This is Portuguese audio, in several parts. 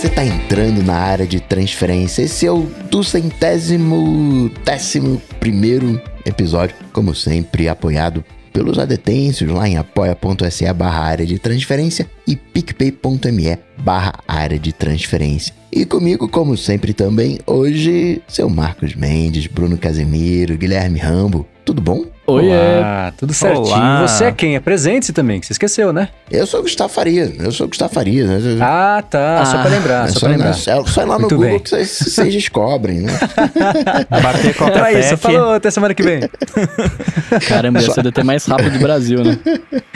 Você está entrando na área de transferência. Esse é o do centésimo décimo primeiro episódio, como sempre, apoiado pelos adetêncios lá em apoia.se barra área de transferência e picpay.me barra área de transferência. E comigo, como sempre também, hoje, seu Marcos Mendes, Bruno Casemiro, Guilherme Rambo. Tudo bom? Oi, Olá, tudo certinho. Olá. Você é quem? Apresente-se também, que você esqueceu, né? Eu sou Gustavo Faria, eu sou Gustavo Faria. Né? Ah, tá, ah, só pra lembrar, é só, só pra lembrar. É só ir lá no Muito Google bem. que vocês descobrem, né? Bater com a Então é isso, falou, até semana que vem. Caramba, ser o DT mais rápido do Brasil, né?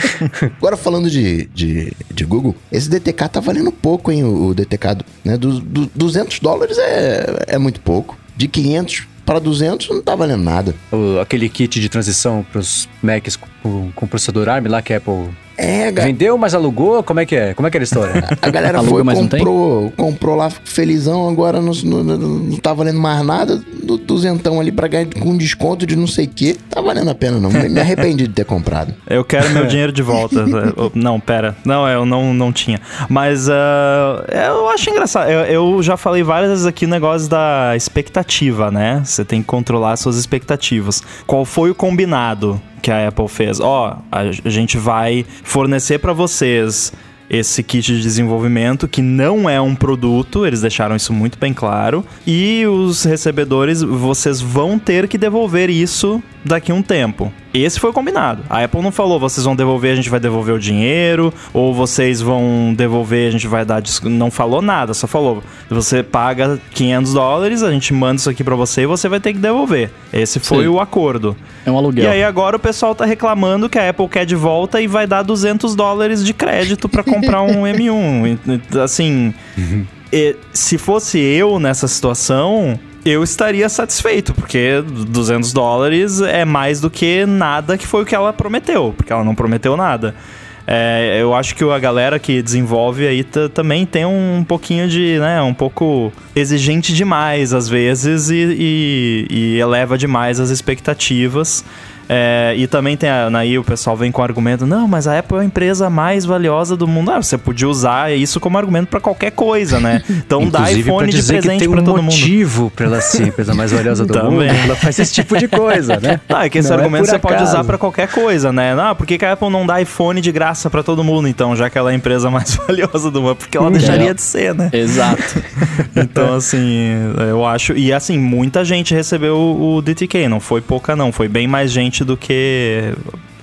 Agora falando de, de, de, Google, esse DTK tá valendo pouco, hein, o, o DTK, né? Do, do, 200 dólares é, é muito pouco. De 500 para 200 não tá valendo nada. O, aquele kit de transição para os Macs com, com processador ARM lá que a Apple é, Vendeu, mas alugou? Como é que é? Como é que era a história? A galera foi, comprou, comprou lá felizão, agora não, não, não tá valendo mais nada, do duzentão ali pra ganhar com desconto de não sei o que, tá valendo a pena não, me arrependi de ter comprado. Eu quero meu dinheiro de volta. não, pera, não, eu não, não tinha. Mas uh, eu acho engraçado, eu, eu já falei várias vezes aqui o negócio da expectativa, né? Você tem que controlar suas expectativas. Qual foi o combinado? Que a Apple fez. Ó, oh, a gente vai fornecer para vocês esse kit de desenvolvimento que não é um produto, eles deixaram isso muito bem claro. E os recebedores, vocês vão ter que devolver isso daqui a um tempo. Esse foi combinado. A Apple não falou, vocês vão devolver, a gente vai devolver o dinheiro, ou vocês vão devolver, a gente vai dar. Não falou nada, só falou, você paga 500 dólares, a gente manda isso aqui para você e você vai ter que devolver. Esse foi Sim. o acordo. É um aluguel. E aí agora o pessoal tá reclamando que a Apple quer de volta e vai dar 200 dólares de crédito para comprar um M1. Assim, uhum. se fosse eu nessa situação, eu estaria satisfeito, porque 200 dólares é mais do que nada que foi o que ela prometeu, porque ela não prometeu nada. É, eu acho que a galera que desenvolve aí também tem um pouquinho de, né, um pouco exigente demais às vezes e, e, e eleva demais as expectativas. É, e também tem a, aí o pessoal vem com o argumento: não, mas a Apple é a empresa mais valiosa do mundo. Ah, você podia usar isso como argumento para qualquer coisa, né? Então dá iPhone de presente para um todo mundo. motivo para ela ser a empresa mais valiosa do também. mundo. Ela faz esse tipo de coisa, né? Ah, é que esse não é argumento é você acaso. pode usar para qualquer coisa, né? Não, por que, que a Apple não dá iPhone de graça para todo mundo, então, já que ela é a empresa mais valiosa do mundo? Porque ela deixaria de ser, né? Exato. então, assim, eu acho. E assim, muita gente recebeu o DTK, não foi pouca, não. Foi bem mais gente do que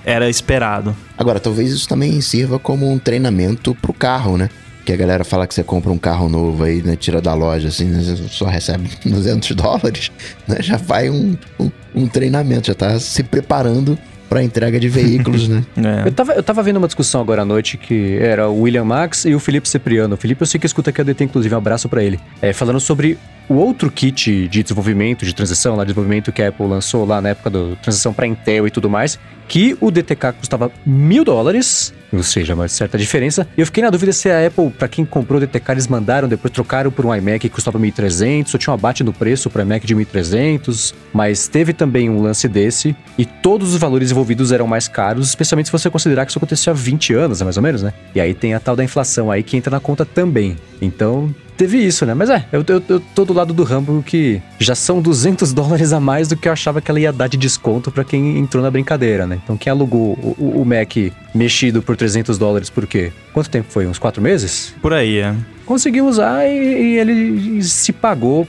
era esperado. Agora, talvez isso também sirva como um treinamento pro carro, né? Que a galera fala que você compra um carro novo aí, né? Tira da loja, assim, né? só recebe 200 dólares, né? Já vai um, um, um treinamento, já tá se preparando para entrega de veículos, né? É. Eu, tava, eu tava vendo uma discussão agora à noite que era o William Max e o Felipe Cipriano. O Felipe eu sei que escuta aqui a DT, inclusive, um abraço para ele. É, falando sobre o outro kit de desenvolvimento, de transição, lá, de desenvolvimento que a Apple lançou lá na época da transição para Intel e tudo mais, que o DTK custava mil dólares, ou seja, uma certa diferença. E eu fiquei na dúvida se a Apple, para quem comprou o DTK, eles mandaram, depois trocaram por um iMac que custava 1.300, ou tinha um abate no preço para iMac de 1.300, mas teve também um lance desse, e todos os valores envolvidos eram mais caros, especialmente se você considerar que isso aconteceu há 20 anos, mais ou menos, né? E aí tem a tal da inflação aí que entra na conta também. Então, teve isso, né? Mas é, eu, eu, eu tô do lado do Rambo que já são 200 dólares a mais do que eu achava que ela ia dar de desconto para quem entrou na brincadeira, né? Então quem alugou o, o, Mac mexido por 300 dólares por quê? Quanto tempo foi? Uns quatro meses? Por aí, é conseguiu usar e, e, ele se pagou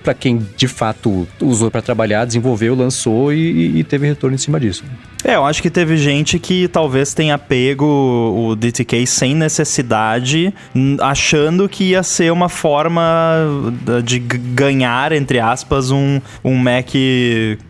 para quem de fato usou para trabalhar, desenvolveu, lançou e, e, teve retorno em cima disso. É, eu acho que teve gente que talvez tenha pego o DTK sem necessidade, achando que ia ser uma forma de ganhar, entre aspas, um, um Mac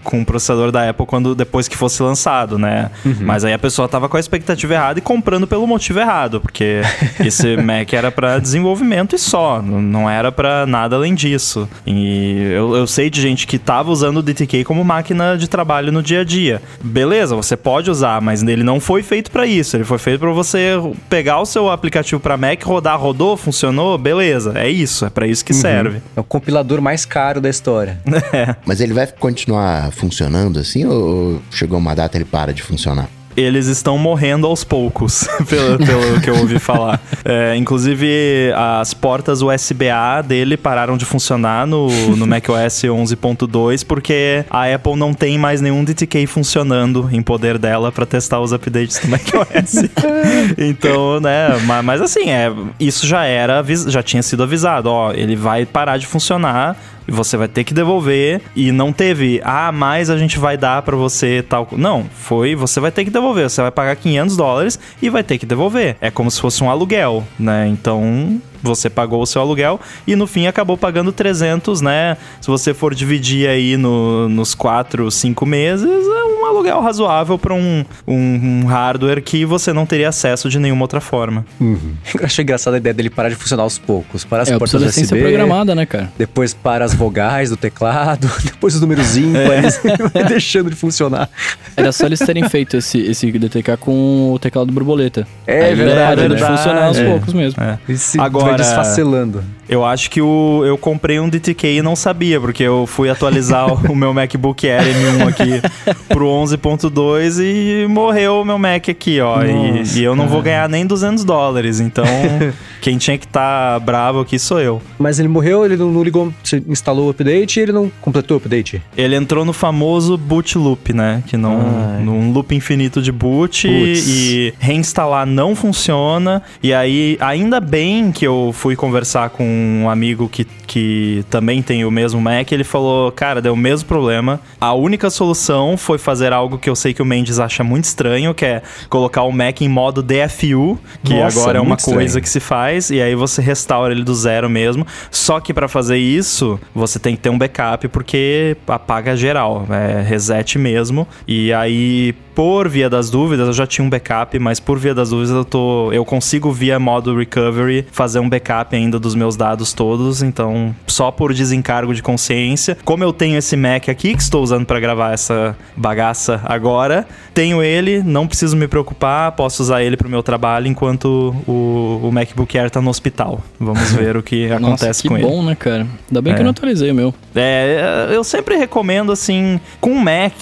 com processador da Apple quando depois que fosse lançado, né? Uhum. Mas aí a pessoa tava com a expectativa errada e comprando pelo motivo errado, porque esse Mac era para desenvolvimento e só, não era para nada além disso. E eu, eu sei de gente que tava usando o DTK como máquina de trabalho no dia a dia. Beleza, você pode usar, mas ele não foi feito para isso. Ele foi feito para você pegar o seu aplicativo para Mac, rodar, rodou, funcionou, beleza. É isso, é para isso que uhum. serve. É o compilador mais caro da história. É. Mas ele vai continuar funcionando assim ou chegou uma data ele para de funcionar? Eles estão morrendo aos poucos, pelo, pelo que eu ouvi falar. É, inclusive, as portas USB-A dele pararam de funcionar no, no macOS 11.2 porque a Apple não tem mais nenhum DTK funcionando em poder dela para testar os updates do macOS. então, né, mas, mas assim, é, isso já era, já tinha sido avisado, ó, ele vai parar de funcionar você vai ter que devolver e não teve, ah, mais a gente vai dar para você tal. Não, foi, você vai ter que devolver, você vai pagar 500 dólares e vai ter que devolver. É como se fosse um aluguel, né? Então, você pagou o seu aluguel e no fim acabou pagando 300, né? Se você for dividir aí no, nos 4, 5 meses, é um aluguel razoável para um, um, um, hardware que você não teria acesso de nenhuma outra forma. Uhum. Eu achei engraçada a ideia dele parar de funcionar aos poucos. Para as é, portas USB. programada, né, cara? Depois para as vogais do teclado, depois os números ímpares, é. vai deixando de funcionar. Era só eles terem feito esse, esse DTK com o teclado borboleta. É, Aí verdade, é verdade. funcionar aos é. poucos mesmo. É. Agora, vai desfacelando. Eu acho que o, eu comprei um DTK e não sabia, porque eu fui atualizar o meu MacBook Air M1 aqui pro 11.2 e morreu o meu Mac aqui, ó. Nossa, e, e, eu não vou ganhar nem 200 dólares, então quem tinha que estar tá bravo aqui sou eu. Mas ele morreu, ele não, ligou, você instalou o update e ele não completou o update? Ele entrou no famoso boot loop, né? Que não, Ai. num loop infinito de boot e reinstalar não funciona. E aí, ainda bem que eu fui conversar com um amigo que, que também tem o mesmo Mac, ele falou, cara, deu o mesmo problema. A única solução foi fazer algo que eu sei que o Mendes acha muito estranho, que é colocar o Mac em modo DFU, que Nossa, agora é uma coisa estranho. que se faz, e aí você restaura ele do zero mesmo. Só que para fazer isso, você tem que ter um backup, porque apaga geral, é reset mesmo. E aí, por via das dúvidas, eu já tinha um backup, mas por via das dúvidas eu tô, eu consigo via modo recovery fazer um backup ainda dos meus dados todos, então só por desencargo de consciência. Como eu tenho esse Mac aqui que estou usando para gravar essa bagaça agora, tenho ele, não preciso me preocupar, posso usar ele para o meu trabalho enquanto o, o MacBook Air tá no hospital. Vamos ver o que Nossa, acontece que com ele. ele. bom, né, cara? Ainda bem é. que eu não atualizei o meu. É, eu sempre recomendo assim, com Mac,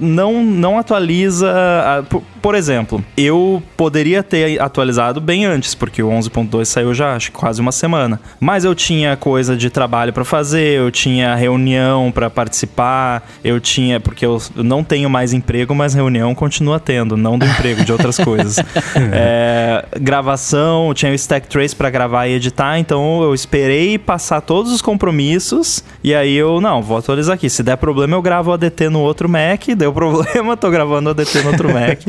não não atualiza, a, por, por, exemplo, eu poderia ter atualizado bem antes, porque o 11.2 saiu já acho quase uma semana. Mas eu tinha coisa de trabalho para fazer, eu tinha reunião para participar, eu tinha porque eu não tenho mais emprego, mas reunião continua tendo, não do emprego, de outras coisas. É, gravação, tinha o Stack Trace para gravar e editar, então eu esperei passar todos os compromissos e aí eu, não, vou atualizar aqui. Se der problema, eu gravo o ADT no outro Mac, deu problema, tô gravando o ADT no outro Mac.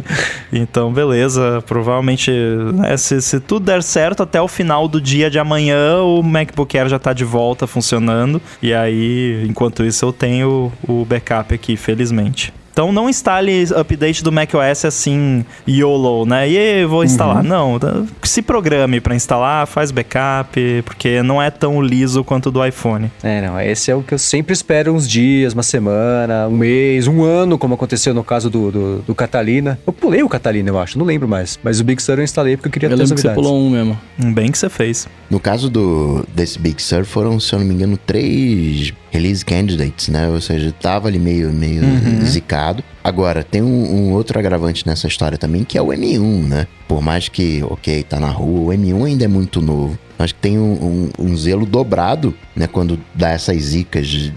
Então, beleza, provavelmente, né, se, se tudo der certo, até o final do dia de amanhã, o MacBook Air já tá de volta funcionando. E aí, enquanto isso, eu tenho o backup aqui, felizmente. Então não instale update do macOS assim, YOLO, né? E vou instalar. Uhum. Não, se programe para instalar, faz backup, porque não é tão liso quanto o do iPhone. É, não, esse é o que eu sempre espero uns dias, uma semana, um mês, um ano, como aconteceu no caso do, do, do Catalina. Eu pulei o Catalina, eu acho, não lembro mais. Mas o Big Sur eu instalei porque eu queria eu ter as novidades. você pulou um mesmo. Bem que você fez. No caso do desse Big Sur foram, se eu não me engano, três release candidates, né? Ou seja, tava ali meio, meio uhum. zicado. Agora, tem um, um, outro agravante nessa história também, que é o M1, né? Por mais que, ok, tá na rua, o M1 ainda é muito novo. Acho que tem um, um, um zelo dobrado, né? Quando dá essas zicas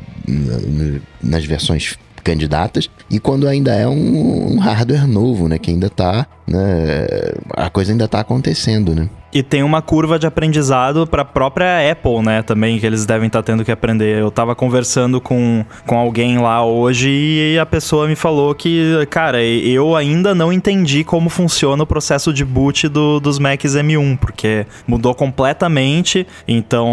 nas versões candidatas e quando ainda é um, um, hardware novo, né? Que ainda tá, né? A coisa ainda tá acontecendo, né? E tem uma curva de aprendizado para a própria Apple, né? Também que eles devem estar tá tendo que aprender. Eu estava conversando com, com alguém lá hoje e a pessoa me falou que, cara, eu ainda não entendi como funciona o processo de boot do, dos Macs M1, porque mudou completamente. Então,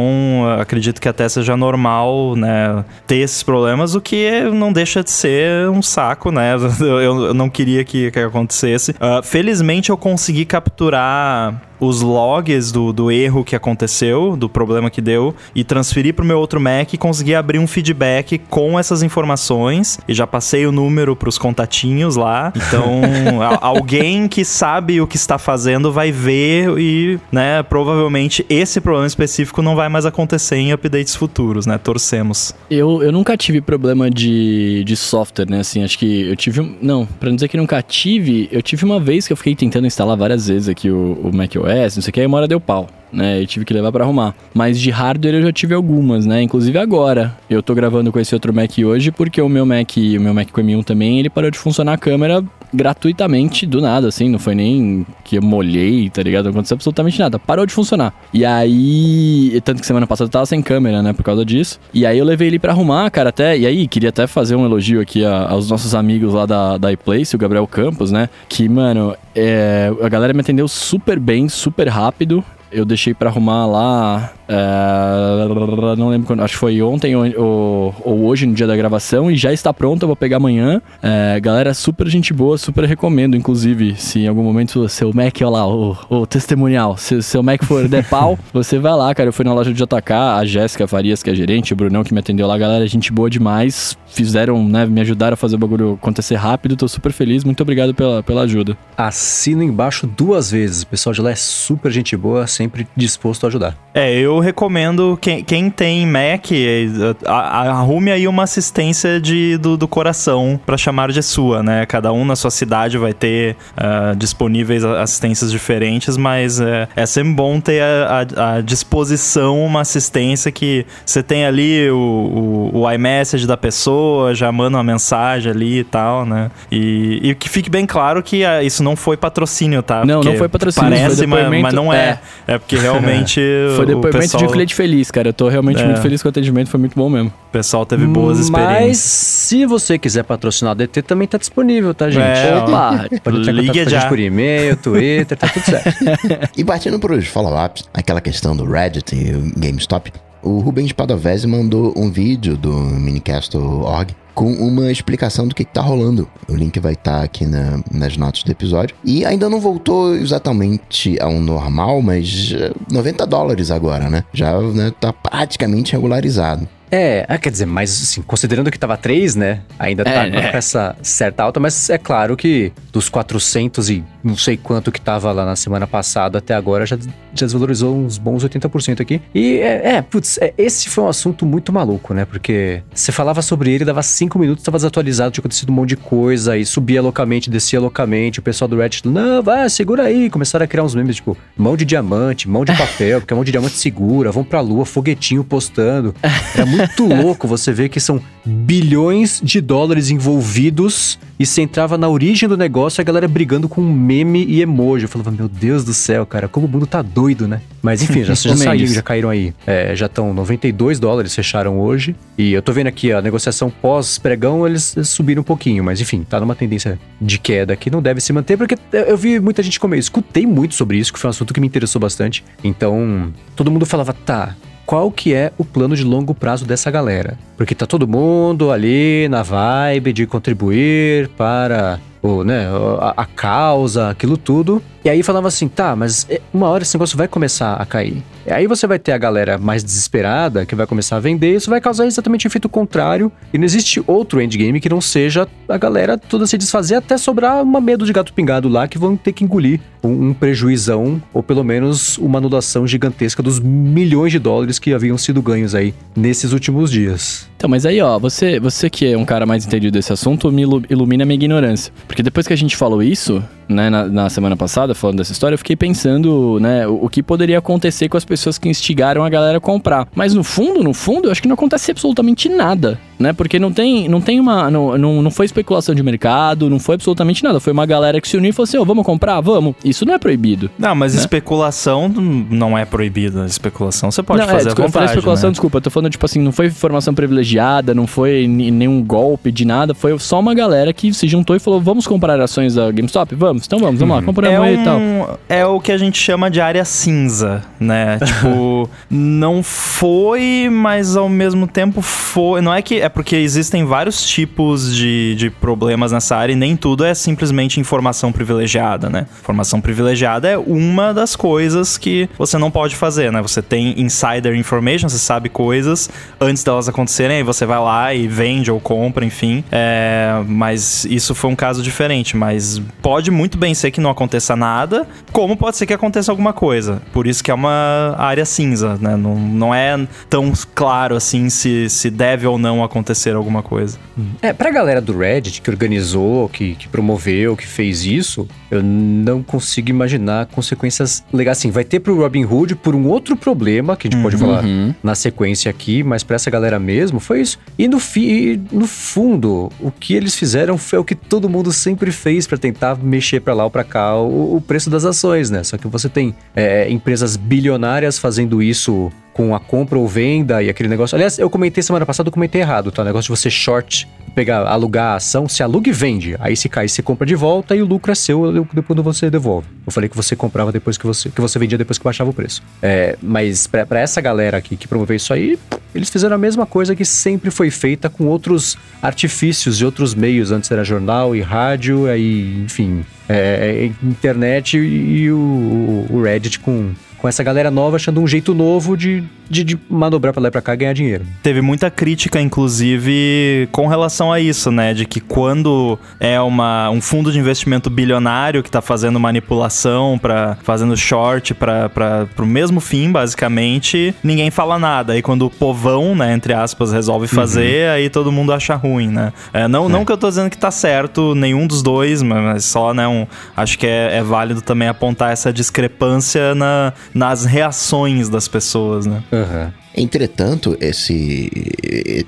acredito que até seja normal, né? Ter esses problemas, o que não deixa de ser um saco, né? Eu, eu não queria que, que acontecesse. Uh, felizmente, eu consegui capturar os logs do, do erro que aconteceu, do problema que deu, e transferi pro meu outro Mac e consegui abrir um feedback com essas informações. E já passei o número pros contatinhos lá. Então, a- alguém que sabe o que está fazendo vai ver e, né, provavelmente esse problema específico não vai mais acontecer em updates futuros, né? Torcemos. Eu, eu nunca tive problema de, de software, né? Assim, acho que eu tive. um- Não, pra não dizer que nunca tive, eu tive uma vez que eu fiquei tentando instalar várias vezes aqui o, o macOS, não sei o que, aí uma hora deu pau. Né, e tive que levar pra arrumar. Mas de hardware eu já tive algumas, né? Inclusive agora. Eu tô gravando com esse outro Mac hoje porque o meu Mac, o meu Mac com M1 também, ele parou de funcionar a câmera gratuitamente do nada, assim. Não foi nem que eu molhei, tá ligado? Não aconteceu absolutamente nada. Parou de funcionar. E aí. Tanto que semana passada eu tava sem câmera, né? Por causa disso. E aí eu levei ele pra arrumar, cara, até. E aí, queria até fazer um elogio aqui a- aos nossos amigos lá da, da iPlace, o Gabriel Campos, né? Que, mano, é, a galera me atendeu super bem, super rápido. Eu deixei pra arrumar lá. É, não lembro quando. Acho que foi ontem ou, ou- ou hoje, no dia da gravação. E já está pronto, eu vou pegar amanhã. É, galera, super gente boa, super recomendo. Inclusive, se em algum momento seu Mac, olha lá, o, o testemunial, se seu Mac for der pau, você vai lá, cara. Eu fui na loja de JK, a Jéssica Farias, que é gerente, o Brunão que me atendeu lá, galera, gente boa demais. Fizeram, né, me ajudaram a fazer o bagulho acontecer rápido. Tô super feliz. Muito obrigado pela, pela ajuda. Assino embaixo duas vezes. O pessoal de lá é super gente boa, sempre disposto a ajudar. É, eu recomendo quem, quem tem Mac, é, arrume aí uma assistência de, do, do coração pra chamar de sua, né? Cada um na sua cidade vai ter ah, disponíveis assistências diferentes, mas é, é sempre bom ter a, disposição uma assistência que você tem ali o, o, o iMessage da pessoa, já manda uma mensagem ali e tal, né? E, e que fique bem claro que ah, isso não foi patrocínio, tá? Não, não Porque foi patrocínio, Parece, mas, mas não é. É porque realmente Foi o depoimento pessoal, de um cliente feliz, cara. Eu tô realmente É. muito feliz com o atendimento, foi muito bom mesmo. o pessoal teve boas Mas experiências. se você quiser patrocinar a DT, também tá disponível, tá, gente? É, Opa! Pode entrar em ligue contato com a já. gente por e-mail, Twitter, tá tudo certo. E partindo pros follow-ups, aquela questão do Reddit e o GameStop, o Rubens Padovese mandou um vídeo do minicast.org com uma explicação do que, que tá rolando. O link vai estar aqui na- nas notas do episódio. E ainda não voltou exatamente ao normal, mas eh, 90 dólares agora, né? Já né, tá praticamente regularizado. É, ah, quer dizer, mas assim, considerando que tava 3, né? Ainda tá É, com né? essa certa alta, mas é claro que dos 400 e não sei quanto que tava lá na semana passada até agora já, já desvalorizou uns bons 80% aqui. E é, é putz, é, esse foi um assunto muito maluco, né? Porque você falava sobre ele, dava 5 minutos, tava desatualizado, tinha acontecido um monte de coisa, e subia loucamente, descia loucamente. O pessoal do Reddit, não, vai, segura aí. Começaram a criar uns memes, tipo, mão de diamante, mão de papel, porque a mão de diamante segura, vão pra lua, foguetinho postando. Era muito louco você ver que são bilhões de dólares envolvidos e você entrava na origem do negócio e a galera brigando com meme e emoji. Eu falava, meu Deus do céu, cara, como o mundo tá doido, né? Mas enfim, já, já saíram, já caíram aí. É, já estão 92 dólares, fecharam hoje. E eu tô vendo aqui a negociação pós-pregão, eles subiram um pouquinho, mas enfim, tá numa tendência de queda que não deve se manter, porque eu vi muita gente comer. Escutei muito sobre isso, que foi um assunto que me interessou bastante. Então, todo mundo falava, tá, qual que é o plano de longo prazo dessa galera. Porque tá todo mundo ali na vibe de contribuir para o, né, a, a causa, aquilo tudo. E aí falava assim, tá, mas é, uma hora esse negócio vai começar a cair. E aí você vai ter a galera mais desesperada que vai começar a vender, isso vai causar exatamente o efeito contrário. E não existe outro endgame que não seja a galera toda se desfazer até sobrar uma medo de gato pingado lá que vão ter que engolir um, um prejuizão ou pelo menos uma anulação gigantesca dos milhões de dólares que haviam sido ganhos aí nesses últimos dias. Então, mas aí, ó, você, você que é um cara mais entendido desse assunto, me ilu- ilumina minha ignorância. Porque depois que a gente falou isso, né, na, na semana passada, falando dessa história, eu fiquei pensando, né, o, o que poderia acontecer com as pessoas que instigaram a galera a comprar. Mas no fundo, no fundo, eu acho que não acontece absolutamente nada, né? Porque não tem, não tem uma. Não, não, não foi especulação de mercado, não foi absolutamente nada. Foi uma galera que se uniu e falou assim: ô, vamos comprar? Vamos. Isso não é proibido. Não, mas né? especulação não é proibida. Especulação você pode não, fazer é, à desculpa, eu falei vontade, especulação, né? desculpa. Eu tô falando, tipo assim, não foi informação privilegiada, não foi nenhum golpe de nada. Foi só uma galera que se juntou e falou: vamos comprar ações da GameStop? Vamos. vamos, então vamos, vamos lá, compramos é aí e tal. um- É o que a gente chama de área cinza, né? tipo, não foi, mas ao mesmo tempo foi. Não é que. É porque existem vários tipos de, de problemas nessa área e nem tudo é simplesmente informação privilegiada, né? Informação privilegiada é uma das coisas que você não pode fazer, né? Você tem insider information, você sabe coisas antes delas acontecerem, aí você vai lá e vende ou compra, enfim. É, mas isso foi um caso diferente. Mas pode muito bem ser que não aconteça nada, como pode ser que aconteça alguma coisa. Por isso que é uma área cinza, né? Não, não é tão claro assim se, se deve ou não acontecer alguma coisa. É, pra galera do Reddit que organizou, que, que promoveu, que fez isso, eu não consigo imaginar consequências legais. Assim, vai ter pro Robin Hood por um outro problema, que a gente pode falar na sequência aqui, mas pra essa galera mesmo, foi isso. E no, fi, no fundo, o que eles fizeram foi o que todo mundo sempre fez pra tentar mexer pra lá ou pra cá o, o preço das ações, né? Só que você tem é, empresas bilionárias fazendo isso com a compra ou venda e aquele negócio. Aliás, eu comentei semana passada, eu comentei errado, tá? O negócio de você short, pegar, alugar a ação, se aluga e vende. Aí se cai, você compra de volta e o lucro é seu depois você devolve. Eu falei que você comprava depois que você, que você vendia depois que baixava o preço. É, mas pra essa galera aqui que promoveu isso aí, eles fizeram a mesma coisa que sempre foi feita com outros artifícios e outros meios. Antes era jornal e rádio, aí, enfim, é, é, internet e, e o- o Reddit com, com essa galera nova achando um jeito novo de, de, de manobrar pra lá e pra cá e ganhar dinheiro. Teve muita crítica, inclusive, com relação a isso, né? De que quando é uma, um fundo de investimento bilionário que tá fazendo manipulação, para fazendo short para o mesmo fim, basicamente, ninguém fala nada. Aí quando o povão, né, entre aspas, resolve fazer, aí todo mundo acha ruim, né? É, não, não que eu tô dizendo que tá certo nenhum dos dois, mas só, né, um, acho que é, é válido também apontar essa discrepância na, nas reações das pessoas, né? Aham. Entretanto, esse,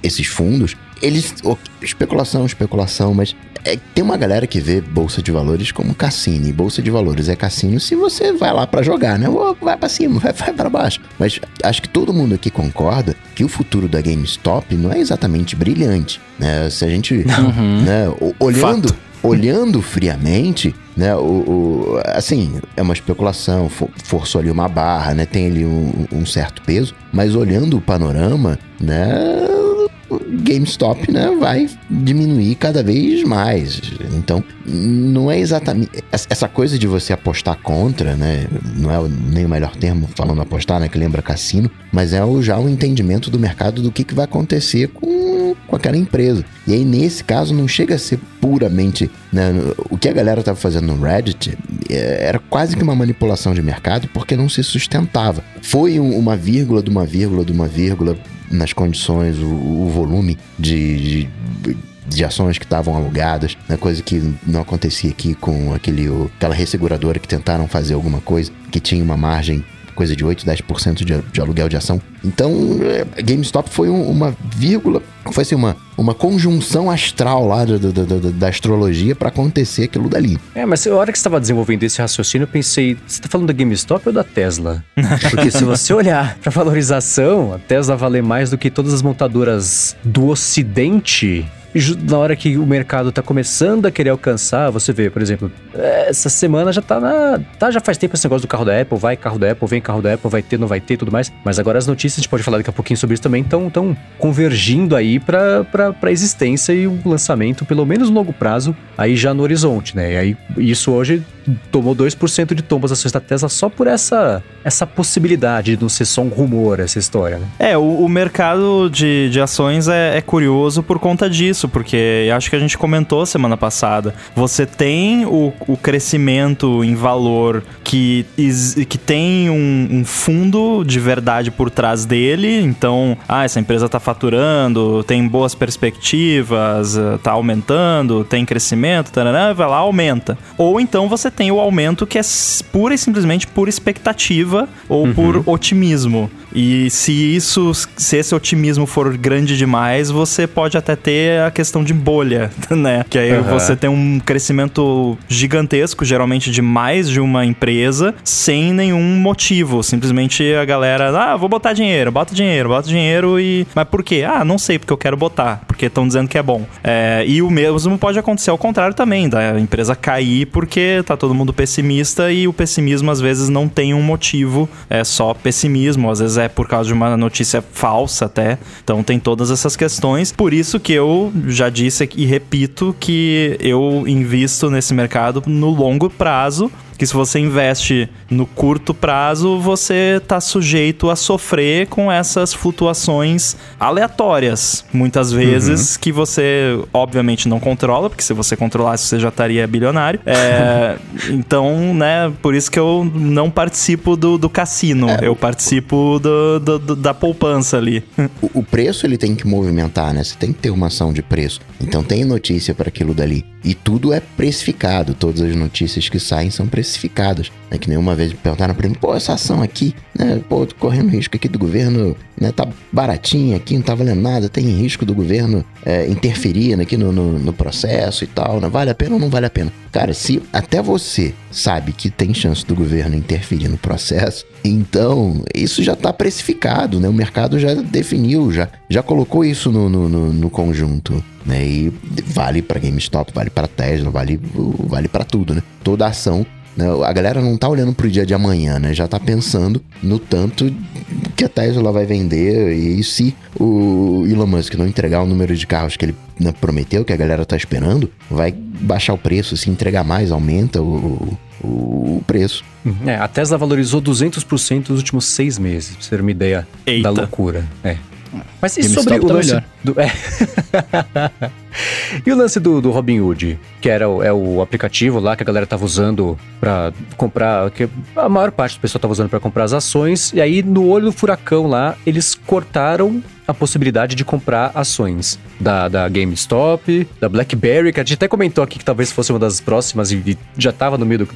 esses fundos, eles. Especulação, especulação, mas é, tem uma galera que vê Bolsa de Valores como cassino. E Bolsa de Valores é cassino se você vai lá pra jogar, né? Ou vai pra cima, vai, vai para baixo. Mas acho que todo mundo aqui concorda que o futuro da GameStop não é exatamente brilhante. Né? Se a gente. Né, o- olhando. Olhando friamente, né, o, o- assim, é uma especulação, for- forçou ali uma barra, né, tem ali um, um certo peso, mas olhando o panorama, né, GameStop, né, vai diminuir cada vez mais. Então, não é exatamente essa coisa de você apostar contra, né, não é nem o melhor termo falando apostar, né, que lembra cassino, mas é o, já o entendimento do mercado do que, que vai acontecer com, com aquela empresa. E aí, nesse caso, não chega a ser puramente. Né, o que a galera estava fazendo no Reddit é, era quase que uma manipulação de mercado porque não se sustentava. Foi um- uma vírgula de uma vírgula de uma vírgula nas condições, o, o volume de- de de ações que estavam alugadas, né? coisa que não acontecia aqui com aquele, aquela resseguradora que tentaram fazer alguma coisa que tinha uma margem coisa de 8, 10% de, de aluguel de ação. Então, é, GameStop foi um- uma vírgula, foi assim, uma, uma conjunção astral lá do- do- do- do- da astrologia para acontecer aquilo dali. É, mas a hora que você estava desenvolvendo esse raciocínio, eu pensei, você tá falando da GameStop ou da Tesla? Porque se você olhar pra valorização, a Tesla vale mais do que todas as montadoras do Ocidente. Na hora que o mercado tá começando a querer alcançar, você vê, por exemplo, é, essa semana já tá na. Tá, já faz tempo esse negócio do carro da Apple, vai carro da Apple, vem carro da Apple, vai ter, não vai ter tudo mais. Mas agora as notícias, a gente pode falar daqui a pouquinho sobre isso também, estão tão convergindo aí pra, pra existência e um lançamento, pelo menos no longo prazo, aí já no horizonte, né? E aí isso hoje tomou 2% de tombas ações da Tesla só por essa, essa possibilidade de não ser só um rumor essa história, né? É, o, o mercado de, de ações é, é curioso por conta disso, porque acho que a gente comentou semana passada. Você tem o, o crescimento em valor que, que tem um, um fundo de verdade por trás dele, então, ah, essa empresa tá faturando, tem boas perspectivas, eh, tá aumentando, tem crescimento, tarará, vai lá, aumenta. Ou então você tem o aumento que é pura e simplesmente por expectativa ou por otimismo. E se isso, se esse otimismo for grande demais, você pode até ter a questão de bolha, né? Que aí uhum. você tem um crescimento gigantesco, geralmente de mais de uma empresa, sem nenhum motivo. Simplesmente a galera, ah, vou botar dinheiro, bota dinheiro, bota dinheiro e. Mas por quê? Ah, não sei, porque eu quero botar, porque estão dizendo que é bom. É, e o mesmo pode acontecer ao contrário também, da empresa cair porque tá todo mundo pessimista e o pessimismo às vezes não tem um motivo, é só pessimismo, às vezes é por causa de uma notícia falsa até. Então tem todas essas questões. Por isso que eu já disse e repito que eu invisto nesse mercado no longo prazo que se você investe no curto prazo, você está sujeito a sofrer com essas flutuações aleatórias, muitas vezes, uhum. que você obviamente não controla, porque se você controlasse você já estaria bilionário. É, então, né, por isso que eu não participo do, do cassino, é, eu participo do, do, do, da poupança ali. O, o preço ele tem que movimentar, né? Você tem que ter uma ação de preço. Então tem notícia para aquilo dali. E tudo é precificado, todas as notícias que saem são precificadas especificadas. Né? Que nenhuma vez perguntaram pra mim, pô, essa ação aqui, né? Pô, tô correndo risco aqui do governo, né? Tá baratinha aqui, não tá valendo nada, tem risco do governo é, interferir aqui no, no, no, processo e tal, né? Vale a pena ou não vale a pena? Cara, se até você sabe que tem chance do governo interferir no processo, então isso já tá precificado, né? O mercado já definiu, já, já colocou isso no, no, no, no conjunto. Né? E vale para GameStop, vale para Tesla, vale, vale para tudo, né? Toda ação né? A galera não tá olhando pro dia de amanhã, né? Já tá pensando no tanto que a Tesla vai vender e se o Elon Musk não entregar o número de carros que ele né, prometeu, que a galera tá esperando, vai baixar o preço, se entregar mais, aumenta o, o, o preço. É, a Tesla valorizou 200% nos últimos seis meses, pra você ter uma ideia Eita. da loucura. É. Mas e sobre o tá lance do... É. e o lance do, do Robinhood, que era o, é o aplicativo lá que a galera tava usando para comprar, que a maior parte do pessoal tava usando para comprar as ações, e aí no olho do furacão lá, eles cortaram a possibilidade de comprar ações da, da GameStop, da BlackBerry, que a gente até comentou aqui que talvez fosse uma das próximas e já tava no meio do,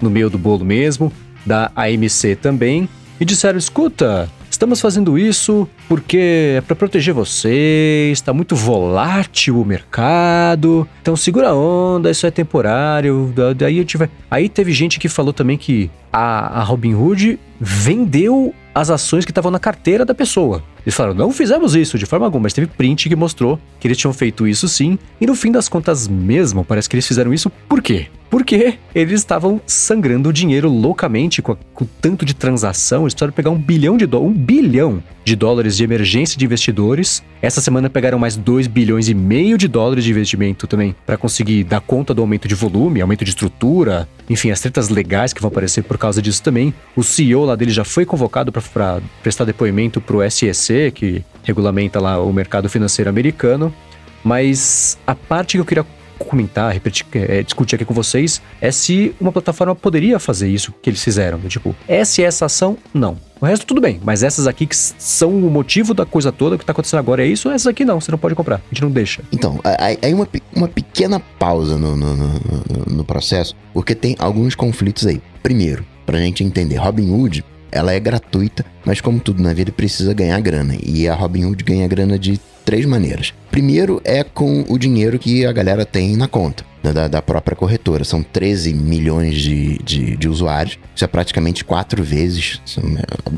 no meio do bolo mesmo, da AMC também, e disseram, escuta, Estamos fazendo isso porque é para proteger vocês, está muito volátil o mercado. Então segura a onda, isso é temporário. Daí gente vai. Aí teve gente que falou também que a, a Robinhood vendeu as ações que estavam na carteira da pessoa. Eles falaram, não fizemos isso de forma alguma, mas teve print que mostrou que eles tinham feito isso sim, e no fim das contas mesmo, parece que eles fizeram isso por quê? Porque eles estavam sangrando dinheiro loucamente com, a, com tanto de transação, eles precisaram pegar um bilhão de dólares, um bilhão de dólares de emergência de investidores. Essa semana pegaram mais 2 bilhões e meio de dólares de investimento também para conseguir dar conta do aumento de volume, aumento de estrutura, enfim, as tretas legais que vão aparecer por causa disso também. O CEO lá dele já foi convocado para prestar depoimento para o SEC, que regulamenta lá o mercado financeiro americano. Mas a parte que eu queria comentar, repetir, é, discutir aqui com vocês é se uma plataforma poderia fazer isso que eles fizeram. Tipo, essa e essa ação, não. O resto tudo bem, mas essas aqui que são o motivo da coisa toda que tá acontecendo agora é isso, essas aqui não, você não pode comprar, a gente não deixa. Então, aí uma, uma pequena pausa no, no, no, no processo, porque tem alguns conflitos aí. Primeiro, pra gente entender, Robinhood ela é gratuita, mas como tudo na vida precisa ganhar grana. E a Robinhood ganha grana de três maneiras. Primeiro é com o dinheiro que a galera tem na conta. Da, da, própria corretora. São 13 milhões de, de, de, usuários. Isso é praticamente quatro vezes.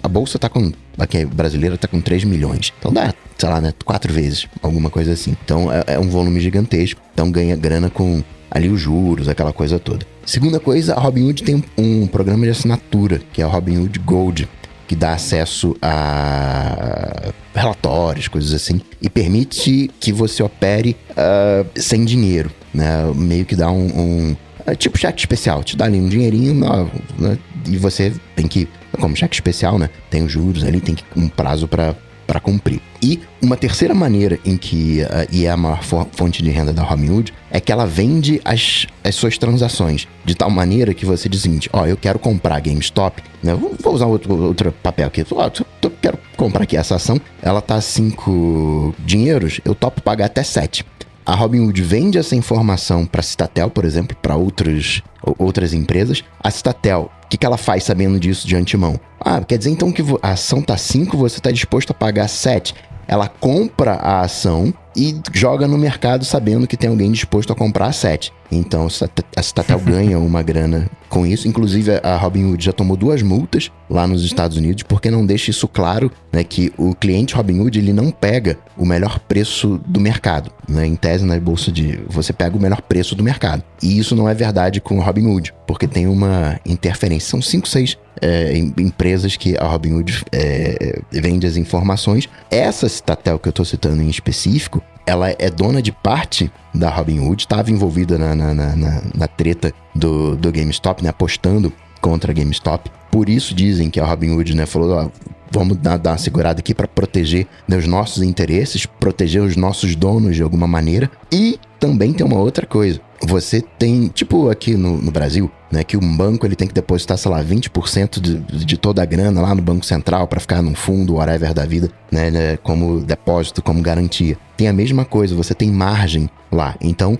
A bolsa tá com. Aqui brasileira tá com 3 milhões. Então dá, sei lá, né? Quatro vezes, alguma coisa assim. Então é, é um volume gigantesco. Então ganha grana com ali os juros, aquela coisa toda. Segunda coisa, a Robinhood tem um programa de assinatura, que é o Robinhood Gold, que dá acesso a relatórios, coisas assim, e permite que você opere uh, sem dinheiro, né? Meio que dá um, um uh, tipo cheque especial, te dá ali um dinheirinho, né? e você tem que, como cheque especial, né? Tem os juros ali, tem que, um prazo para para cumprir. E uma terceira maneira em que, uh, e é a maior fonte de renda da Robinhood, é que ela vende as, as suas transações de tal maneira que você diz o seguinte: ó, oh, eu quero comprar GameStop, né? Vou usar outro, outro papel aqui. Ó, quero comprar aqui essa ação, ela tá 5 dinheiros, eu topo pagar até 7. A Robinhood vende essa informação para a Citatel, por exemplo, para outras empresas. A Citatel que, que ela faz sabendo disso de antemão? Ah, quer dizer então que a ação tá 5, você está disposto a pagar 7. Ela compra a ação e joga no mercado sabendo que tem alguém disposto a comprar a 7. Então a Citatel ganha uma grana com isso. Inclusive a Robinhood já tomou duas multas lá nos Estados Unidos porque não deixa isso claro, né, que o cliente Robinhood ele não pega o melhor preço do mercado, né? Em tese na bolsa de você pega o melhor preço do mercado. E isso não é verdade com o Robinhood, porque tem uma interferência. São cinco, seis é, empresas que a Robinhood é, vende as informações. Essa Citatel que eu estou citando em específico, ela é dona de parte da Robinhood, estava envolvida na, na, na, na, treta do, do GameStop, né, apostando contra a GameStop. Por isso dizem que a Robinhood né, falou: ó, vamos dar, dar uma segurada aqui para proteger né, os nossos interesses, proteger os nossos donos de alguma maneira. E também tem uma outra coisa. Você tem, tipo aqui no, no Brasil, né, que um banco ele tem que depositar, sei lá, 20% de, de toda a grana lá no Banco Central para ficar num fundo, whatever da vida, né, né, como depósito, como garantia. Tem a mesma coisa, você tem margem lá. Então,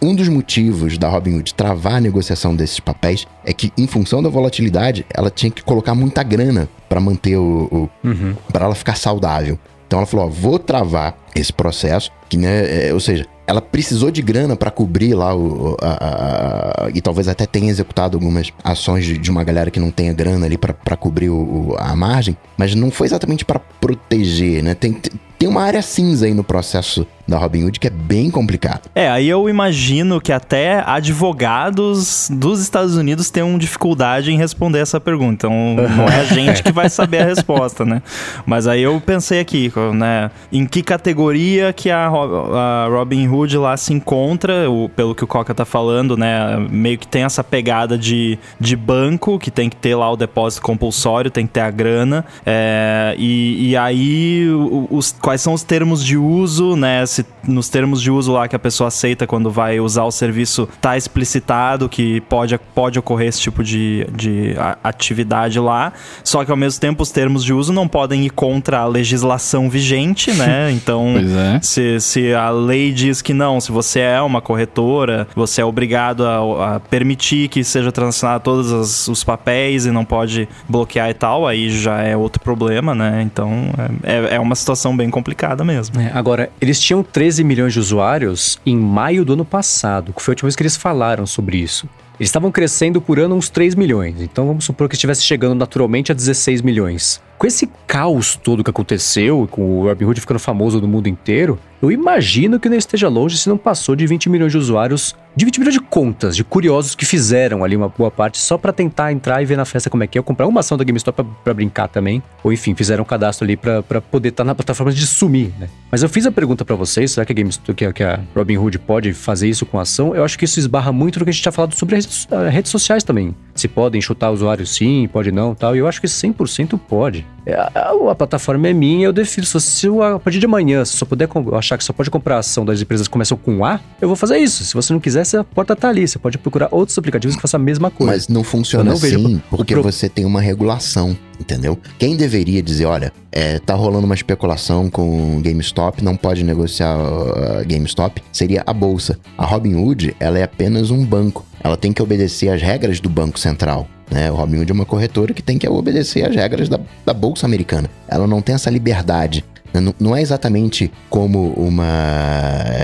um dos motivos da Robinhood travar a negociação desses papéis é que, em função da volatilidade, ela tinha que colocar muita grana para manter o, o uhum. para ela ficar saudável. Então ela falou: ó, vou travar esse processo, que né, é, ou seja, ela precisou de grana para cobrir lá o. A, a, a, e talvez até tenha executado algumas ações de, de uma galera que não tenha grana ali para cobrir o, a margem, mas não foi exatamente para proteger, né? Tem, tem uma área cinza aí no processo da Robinhood que é bem complicado. É, aí eu imagino que até advogados dos Estados Unidos tenham dificuldade em responder essa pergunta. Então não é a gente que vai saber a resposta, né? Mas aí eu pensei aqui, né? Em que categoria que a, a Robinhood lá se encontra, o, pelo que o Coca tá falando, né? Meio que tem essa pegada de, de banco, que tem que ter lá o depósito compulsório, tem que ter a grana. É, e, e aí os, quais são os termos de uso, né? Se nos termos de uso lá que a pessoa aceita quando vai usar o serviço tá explicitado que pode, pode ocorrer esse tipo de, de atividade lá, só que ao mesmo tempo os termos de uso não podem ir contra a legislação vigente, né? Então, é. se, se a lei diz que não, se você é uma corretora, você é obrigado a, a permitir que seja transacionado todos os, os, papéis e não pode bloquear e tal, aí já é outro problema, né? Então, é, é uma situação bem complicada mesmo. É, agora, eles tinham 13 milhões de usuários em maio do ano passado, que foi a última vez que eles falaram sobre isso. Eles estavam crescendo por ano uns 3 milhões, então vamos supor que estivesse chegando naturalmente a 16 milhões. Com esse caos todo que aconteceu, com o Robinhood ficando famoso no mundo inteiro, eu imagino que não esteja longe se não passou de 20 milhões de usuários, de 20 milhões de contas, de curiosos que fizeram ali uma boa parte só para tentar entrar e ver na festa como é que é, ou comprar uma ação da GameStop para brincar também, ou enfim, fizeram um cadastro ali para poder estar tá na plataforma de sumir, né? Mas eu fiz a pergunta para vocês, será que a GameStop, que, que a Robinhood pode fazer isso com ação? Eu acho que isso esbarra muito no que a gente tinha falado sobre redes, uh, redes sociais também. Se podem chutar usuários sim, pode não, tal. E eu acho que 100% pode. É, a, a, plataforma é minha, eu defino. Se, se eu, a partir de amanhã, se só puder achar que só pode comprar ação das empresas que começam com A, eu vou fazer isso. Se você não quiser, a porta tá ali. Você pode procurar outros aplicativos que façam a mesma coisa. Mas não funciona não assim, porque pro... você tem uma regulação, entendeu? Quem deveria dizer, olha, é, tá rolando uma especulação com GameStop, não pode negociar uh, GameStop, seria a bolsa. A Robinhood, ela é apenas um banco. Ela tem que obedecer às regras do Banco Central. Né? O Robinhood é uma corretora que tem que obedecer às regras da, da Bolsa Americana. Ela não tem essa liberdade. Não, não é exatamente como uma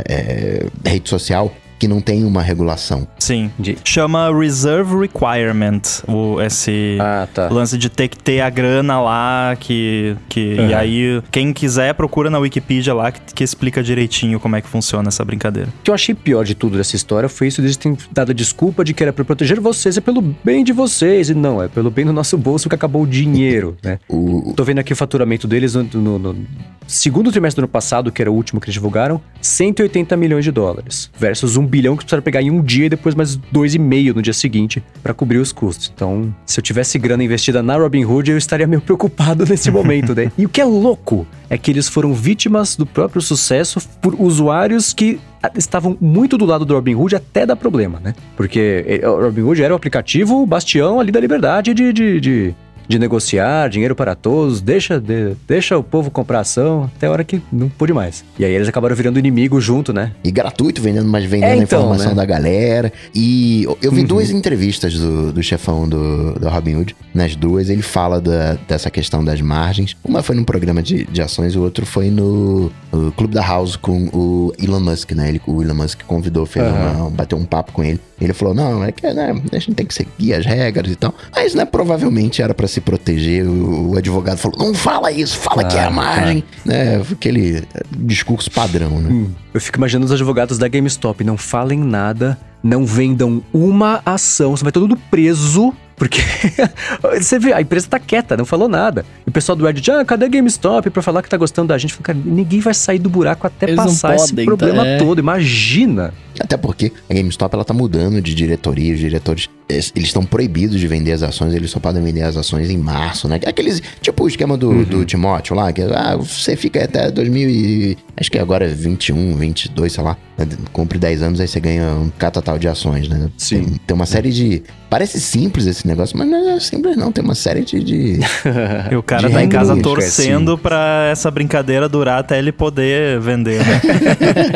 é, rede social que não tem uma regulação. Sim. De... Chama Reserve Requirement, o, esse ah, tá. lance de ter que ter a grana lá, que. que uhum. E aí, quem quiser, procura na Wikipedia lá que, que, explica direitinho como é que funciona essa brincadeira. O que eu achei pior de tudo dessa história foi isso eles terem dado a desculpa de que era pra proteger vocês, é pelo bem de vocês. E não, é pelo bem do nosso bolso que acabou o dinheiro, né? o... Tô vendo aqui o faturamento deles no, no, no segundo trimestre do ano passado, que era o último que eles divulgaram, 180 milhões de dólares, versus um bilhão que precisaram pegar em um dia e depois mais dois e meio no dia seguinte para cobrir os custos. Então, se eu tivesse grana investida na Robinhood, eu estaria meio preocupado nesse momento, né? E o que é louco é que eles foram vítimas do próprio sucesso por usuários que estavam muito do lado do Robinhood até dar problema, né? Porque eh, o Robinhood era o aplicativo bastião ali da liberdade de, de, de de negociar, dinheiro para todos, deixa, de, deixa o povo comprar ação, até a hora que não pôde mais. E aí eles acabaram virando inimigo junto, né? E gratuito, vendendo, mas vendendo É, a então, informação né? da galera. E eu vi Uhum. duas entrevistas do, do chefão do, do Robin Hood. Nas duas, ele fala da- dessa questão das margens. Uma foi num programa de, de ações o outro foi no, no Clube da House com o Elon Musk, né? Ele, o Elon Musk convidou, fez Aham. uma, bateu um papo com ele. Ele falou: não, é que né, a gente tem que seguir as regras e tal. Mas, né, provavelmente era pra se proteger. O, o advogado falou: não fala isso, fala que é a margem. Né? Aquele discurso padrão, né? Hum, Eu fico imaginando os advogados da GameStop, não falem nada, não vendam uma ação, você vai todo mundo preso, porque você vê, a empresa tá quieta, não falou nada. E o pessoal do Reddit, ah, cadê a GameStop pra falar que tá gostando da gente? Eu falo, Cara, ninguém vai sair do buraco até Eles passar esse podem, problema tá? É. todo, imagina. Até porque a GameStop ela tá mudando de diretoria, os diretores eles eles estão proibidos de vender as ações, eles só podem vender as ações em março, né? Aqueles, tipo o esquema do, do Timóteo lá, que ah, você fica até 2000 e, acho que agora é 21, 22, sei lá, né? cumpre 10 anos aí você ganha um catatal de ações, né? Sim. Tem, tem uma série de, parece simples esse negócio, mas não é simples não, tem uma série de, de E o cara De tá em casa torcendo pra essa brincadeira durar até ele poder vender, né?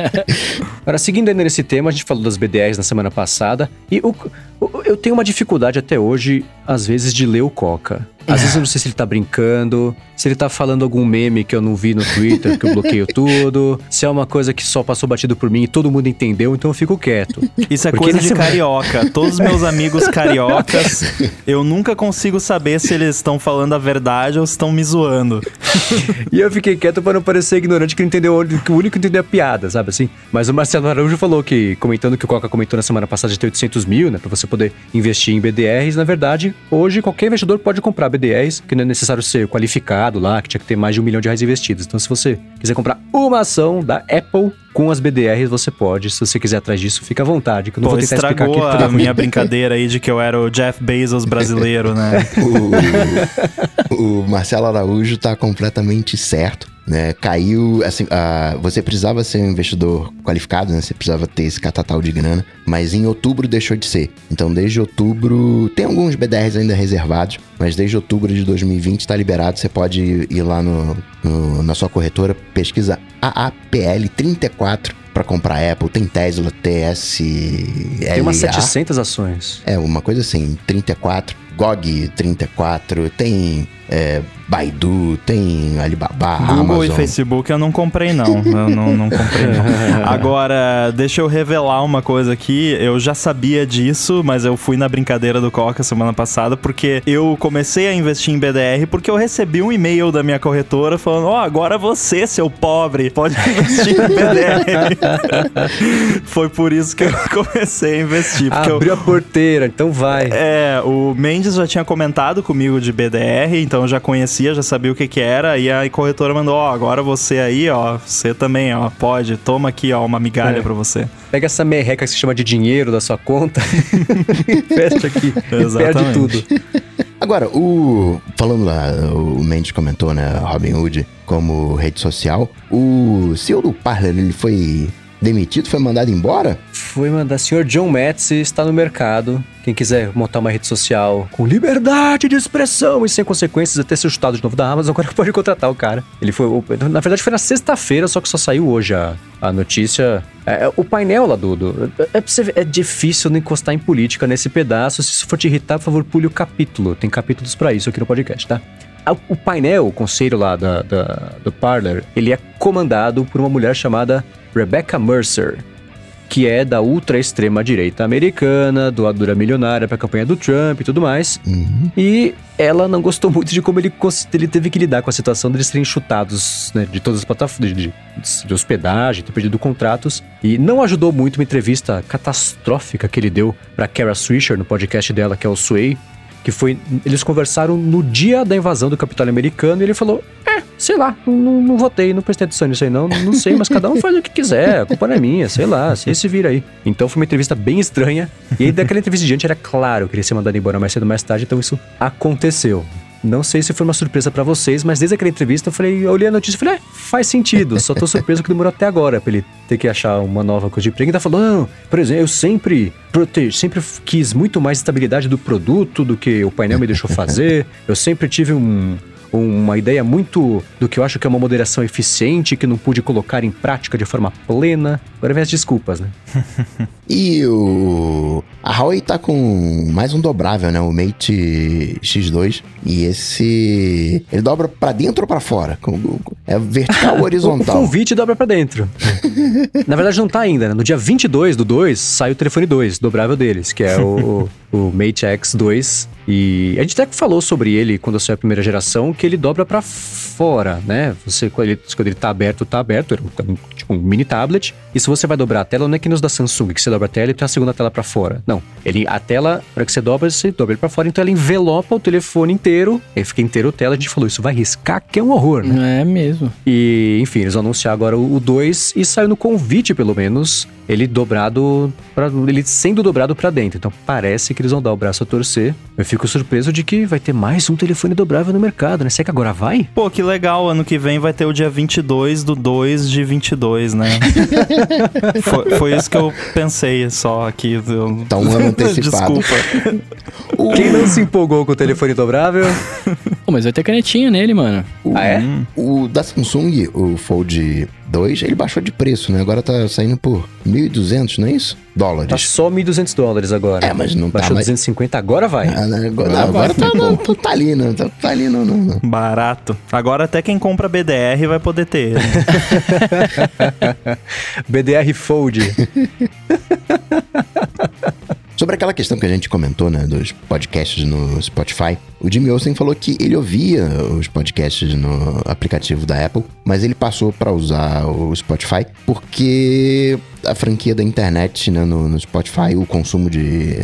Agora, seguindo ainda nesse tema, a gente falou das BDRs na semana passada, e o- o- eu tenho uma dificuldade até hoje, às vezes, de ler o Coca. Às vezes eu não sei se ele tá brincando, se ele tá falando algum meme que eu não vi no Twitter, que eu bloqueio tudo, se é uma coisa que só passou batido por mim e todo mundo entendeu, então eu fico quieto. Isso é Porque coisa de carioca. Todos os meus amigos cariocas, eu nunca consigo saber se eles estão falando a verdade ou se estão me zoando. E eu fiquei quieto pra não parecer ignorante que entendeu, que o único que entendeu a piada, sabe assim? Mas o Marcelo Araújo falou que, comentando que o Coca comentou na semana passada de ter 800 mil, né, pra você poder investir em BDRs, na verdade, hoje qualquer investidor pode comprar BDRs, que não é necessário ser qualificado lá, que tinha que ter mais de um milhão de reais investidos. Então, se você quiser comprar uma ação da Apple com as BDRs, você pode. Se você quiser atrás disso, fica à vontade, que eu não Pô, vou tentar explicar estragou aqui. a minha brincadeira aí de que eu era o Jeff Bezos brasileiro, né? o, o Marcelo Araújo tá completamente certo. Né, caiu, assim, ah, você precisava ser um investidor qualificado, né? Você precisava ter esse catatal de grana, mas em outubro deixou de ser. Então, desde outubro, tem alguns BDRs ainda reservados, mas desde outubro de 2020 está liberado. Você pode ir lá no, no- na sua corretora, pesquisa AAPL34 para comprar Apple. Tem Tesla, TS, Tem umas 700 ações. é, uma coisa assim, 34, GOG 34, tem é, Baidu, tem Alibaba, Google Amazon. e Facebook eu não comprei, não. Eu não, não comprei, não. Agora, deixa eu revelar uma coisa aqui. Eu já sabia disso, mas eu fui na brincadeira do Coca semana passada, porque eu comecei a investir em BDR porque eu recebi um e-mail da minha corretora falando: Ó, agora você, seu pobre, pode investir em BDR. Foi por isso que eu comecei a investir. Porque eu, Abriu a porteira, então vai. é, o Mendes já tinha comentado comigo de BDR, então eu já conhecia, já sabia o que que era, e a corretora mandou, ó, agora você aí, ó, você também, ó, pode, toma aqui, ó, uma migalha É. pra você. Pega essa merreca que se chama de dinheiro da sua conta e investe aqui. E perde tudo. Agora, o. Falando lá, o Mendes comentou, né? Robin Hood como rede social. O CEO do Parler, ele foi demitido, foi mandado embora? Foi mandar. Senhor John Metz está no mercado. Quem quiser montar uma rede social com liberdade de expressão e sem consequências até ser chutado de novo da Amazon, agora pode contratar o cara. Ele foi. Na verdade, foi na sexta-feira, só que só saiu hoje a, a notícia. É, é, o painel lá do. do- é, ver, é difícil não encostar em política nesse pedaço. Se isso for te irritar, por favor, pule o capítulo. Tem capítulos pra isso aqui no podcast, tá? O painel, o conselho lá da, da- do Parler, ele é comandado por uma mulher chamada Rebecca Mercer, que é da ultra-extrema direita americana, doadora milionária pra campanha do Trump e tudo mais. Uhum. E ela não gostou muito de como ele, ele teve que lidar com a situação deles serem chutados né, de todas as plataformas de, de- de hospedagem, ter perdido contratos. E não ajudou muito uma entrevista catastrófica que ele deu pra Kara Swisher no podcast dela, que é o Sway. Que foi. Eles conversaram no dia da invasão do Capitólio americano e ele falou: É, sei lá, não, não, votei, não prestei atenção nisso aí, não. Não sei, mas cada um faz o que quiser, a culpa não é minha, sei lá, você se vira aí. Então foi uma entrevista bem estranha. E aí, daquela entrevista diante, era claro que ele ia ser mandado embora mais cedo ou mais tarde, então isso aconteceu. Não sei se foi uma surpresa pra vocês, mas desde aquela entrevista eu falei, eu olhei a notícia e falei, é, faz sentido. Só tô surpreso que demorou até agora pra ele ter que achar uma nova coisa de emprego. Ele tá falando, por exemplo, eu sempre protege, sempre quis muito mais estabilidade do produto do que o painel me deixou fazer. Eu sempre tive um, uma ideia muito do que eu acho que é uma moderação eficiente que não pude colocar em prática de forma plena. Agora vem as desculpas, né? e o. A Huawei tá com mais um dobrável, né? O Mate X2. E esse. Ele dobra para dentro ou para fora? É vertical ou horizontal? o convite dobra para dentro. Na verdade, não tá ainda, né? No dia 22 do 2 sai o telefone 2, dobrável deles, que é o, o Mate X2. E a gente até falou sobre ele quando saiu a primeira geração, que ele dobra para fora, né? Você, quando ele, quando ele tá aberto, tá aberto, é um, tipo um mini tablet. E se você vai dobrar a tela, não é que nos da Samsung, que você dobra a tela e tem a segunda tela para fora. Não. Ele, a tela, para que você dobra, você dobra ele para fora, então ela envelopa o telefone inteiro, aí fica inteiro a tela. A gente falou, isso vai riscar, que é um horror, né? É mesmo. E, enfim, eles vão anunciar agora o 2 e saiu no convite, pelo menos, ele dobrado, pra, ele sendo dobrado para dentro. Então parece que eles vão dar o braço a torcer. Eu fico surpreso de que vai ter mais um telefone dobrável no mercado, né? Será que agora vai? Pô, que legal. Ano que vem vai ter o dia 22 do 2 de 22, né? foi, foi, isso que eu pensei só aqui. Tá um ano antecipado. Desculpa. Quem não se empolgou com o telefone dobrável? Pô, mas vai ter canetinha nele, mano. O, ah, é? O da Samsung, o Fold 2, ele baixou de preço, né? Agora tá saindo por 1.200, não é isso? Dólares. Tá só 1.200 dólares agora. É, mas não Baixou tá mais... 250, agora vai. Ah, né? agora, não, agora tá, não, tá ali, não. Tá, tá ali, não, não, não. Barato. Agora até quem compra BDR vai poder ter. BDR Fold. Sobre aquela questão que a gente comentou, né, dos podcasts no Spotify, o Jimmy Olsen falou que ele ouvia os podcasts no aplicativo da Apple, mas ele passou para usar o Spotify porque a franquia da internet né, no, no, Spotify, o consumo de,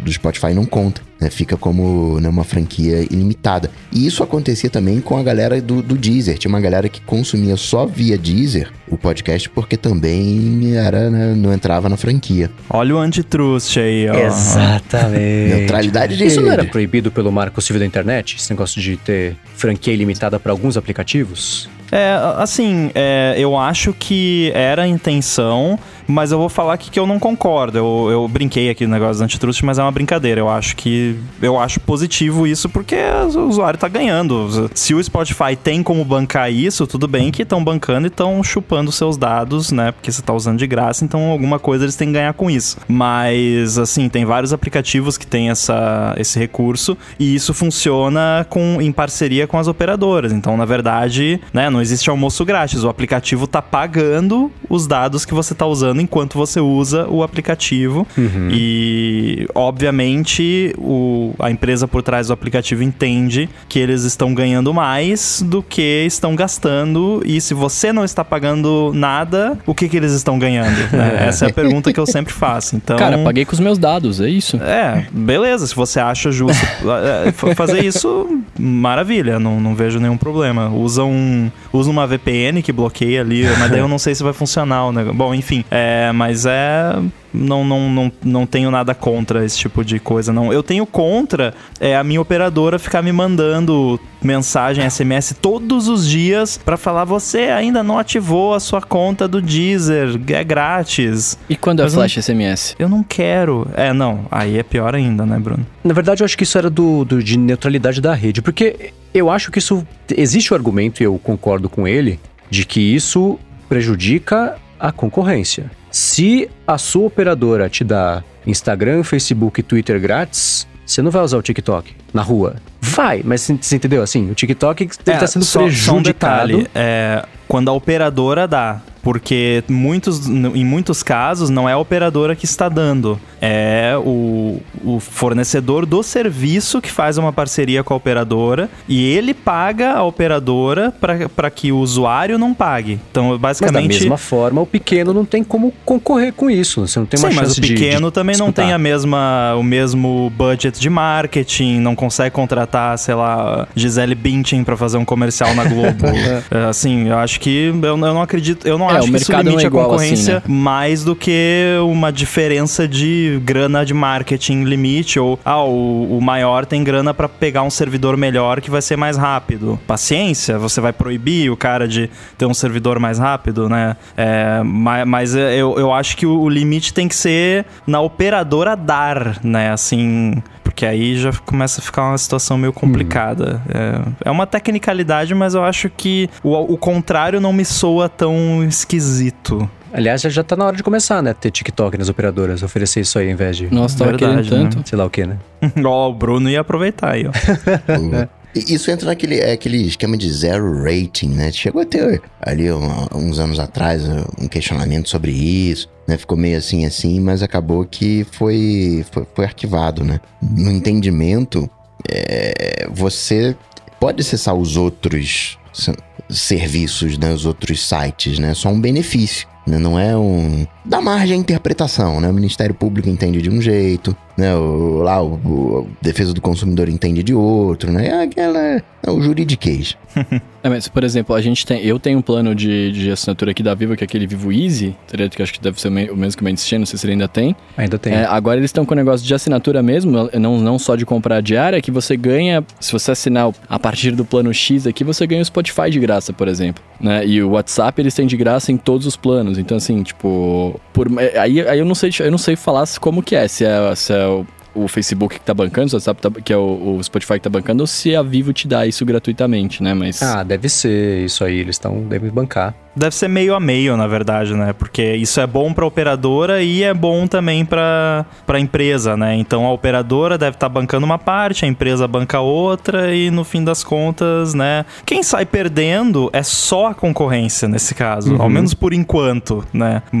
do Spotify não conta. Né, fica como né, uma franquia ilimitada. E isso acontecia também com a galera do, do Deezer. Tinha uma galera que consumia só via Deezer o podcast porque também era, né, não entrava na franquia. Olha o antitrust aí, ó. Exatamente. Neutralidade de Isso não era proibido pelo marco civil da internet? Esse negócio de ter franquia ilimitada para alguns aplicativos? É, assim, é, eu acho que era a intenção, mas eu vou falar aqui que eu não concordo. Eu, eu brinquei aqui no negócio do antitrust, mas é uma brincadeira. Eu acho que eu acho positivo isso porque o usuário tá ganhando. Se o Spotify tem como bancar isso, tudo bem que estão bancando e estão chupando seus dados, né? Porque você tá usando de graça, então alguma coisa eles têm que ganhar com isso. Mas assim, tem vários aplicativos que têm essa, esse recurso e isso funciona com, em parceria com as operadoras. Então, na verdade, né, não existe almoço grátis. O aplicativo tá pagando os dados que você tá usando enquanto você usa o aplicativo. Uhum. E, obviamente, o, a empresa por trás do aplicativo entende que eles estão ganhando mais do que estão gastando. E se você não está pagando nada, o que, que eles estão ganhando? Né? Essa é a pergunta que eu sempre faço. Então, Cara, paguei com os meus dados, é isso? É, beleza. Se você acha justo é, fazer isso, maravilha. Não, não vejo nenhum problema. Usa um, usa uma VPN que bloqueia ali, mas daí eu não sei se vai funcionar o negócio. Bom, enfim, é, mas é não, não, não, não tenho nada contra esse tipo de coisa, não. Eu tenho contra é, a minha operadora ficar me mandando mensagem, SMS todos os dias para falar: você ainda não ativou a sua conta do Deezer, é grátis. E quando é flash não, SMS? Eu não quero. É, não. Aí é pior ainda, né, Bruno? Na verdade, eu acho que isso era do, do de neutralidade da rede, porque eu acho que isso. Existe o argumento, e eu concordo com ele, de que isso prejudica a concorrência. Se a sua operadora te dá Instagram, Facebook e Twitter grátis, você não vai usar o TikTok na rua. Vai, mas você entendeu? Assim, o TikTok está é, sendo só, prejudicado. Só um detalhe, é, quando a operadora dá porque muitos, em muitos casos não é a operadora que está dando, é o, o fornecedor do serviço que faz uma parceria com a operadora e ele paga a operadora para que o usuário não pague. Então, basicamente. Mas da mesma forma, o pequeno não tem como concorrer com isso. Você não tem uma Sim, chance mas o pequeno de, também não tem a mesma, o mesmo budget de marketing, não consegue contratar, sei lá, Gisele Bündchen para fazer um comercial na Globo. É, assim, eu acho que eu, eu não acredito, eu não É, acho que isso limite é a igual concorrência assim, mais do que uma diferença de grana de marketing limite ou ah, o, o maior tem grana pra pegar um servidor melhor que vai ser mais rápido. Paciência, você vai proibir o cara de ter um servidor mais rápido, né? É, mas mas eu, eu acho que o, o limite tem que ser na operadora dar, né? Assim, porque aí já começa a ficar uma situação meio complicada. É, é uma tecnicalidade, mas eu acho que o, o contrário não me soa tão esquisito. Aliás, já, tá na hora de começar, né? Ter TikTok nas operadoras, oferecer isso aí ao invés de. Nossa, tava Verdade, querendo né? tanto. Sei lá o que, né? Ó, o Bruno ia aproveitar aí, ó. E Isso entra naquele é, aquele esquema de zero rating, né? Chegou a ter ali um- uns anos atrás um questionamento sobre isso, né? Ficou meio assim, assim, mas acabou que foi, foi, foi arquivado, né? No entendimento, é, você pode acessar os outros se- serviços, né? Os outros sites, né? Só um benefício. né? Não é um. Dá margem à interpretação, né? O Ministério Público entende de um jeito, né? O, lá, o, o Defesa do Consumidor entende de outro, né? É aquela. É o juridiquês. É, mas, por exemplo, a gente tem. Eu tenho um plano de, de assinatura aqui da Vivo, que é aquele Vivo Easy, que eu acho que deve ser o me- o mesmo que o Mendes tinha, não sei se ele ainda tem. Ainda tem. É, agora eles estão com o negócio de assinatura mesmo, não, não só de comprar a diária, que você ganha, se você assinar a partir do plano X aqui, você ganha o Spotify de graça, por exemplo. Né? E o WhatsApp eles têm de graça em todos os planos. Então, assim, tipo. Por, é, aí, aí eu não sei, eu não sei falar como que é, se é, se é o, Facebook que tá bancando, o WhatsApp tá- que é o, o Spotify que tá bancando, ou se a Vivo te dá isso gratuitamente, né? Mas. Ah, deve ser isso aí. Eles estão. Devem bancar. Deve ser meio a meio, na verdade, né? Porque isso é bom pra operadora e é bom também pra pra empresa, né? Então a operadora deve estar bancando uma parte, a empresa banca outra e no fim das contas, né? Quem sai perdendo é só a concorrência nesse caso, ao menos por enquanto, né? O,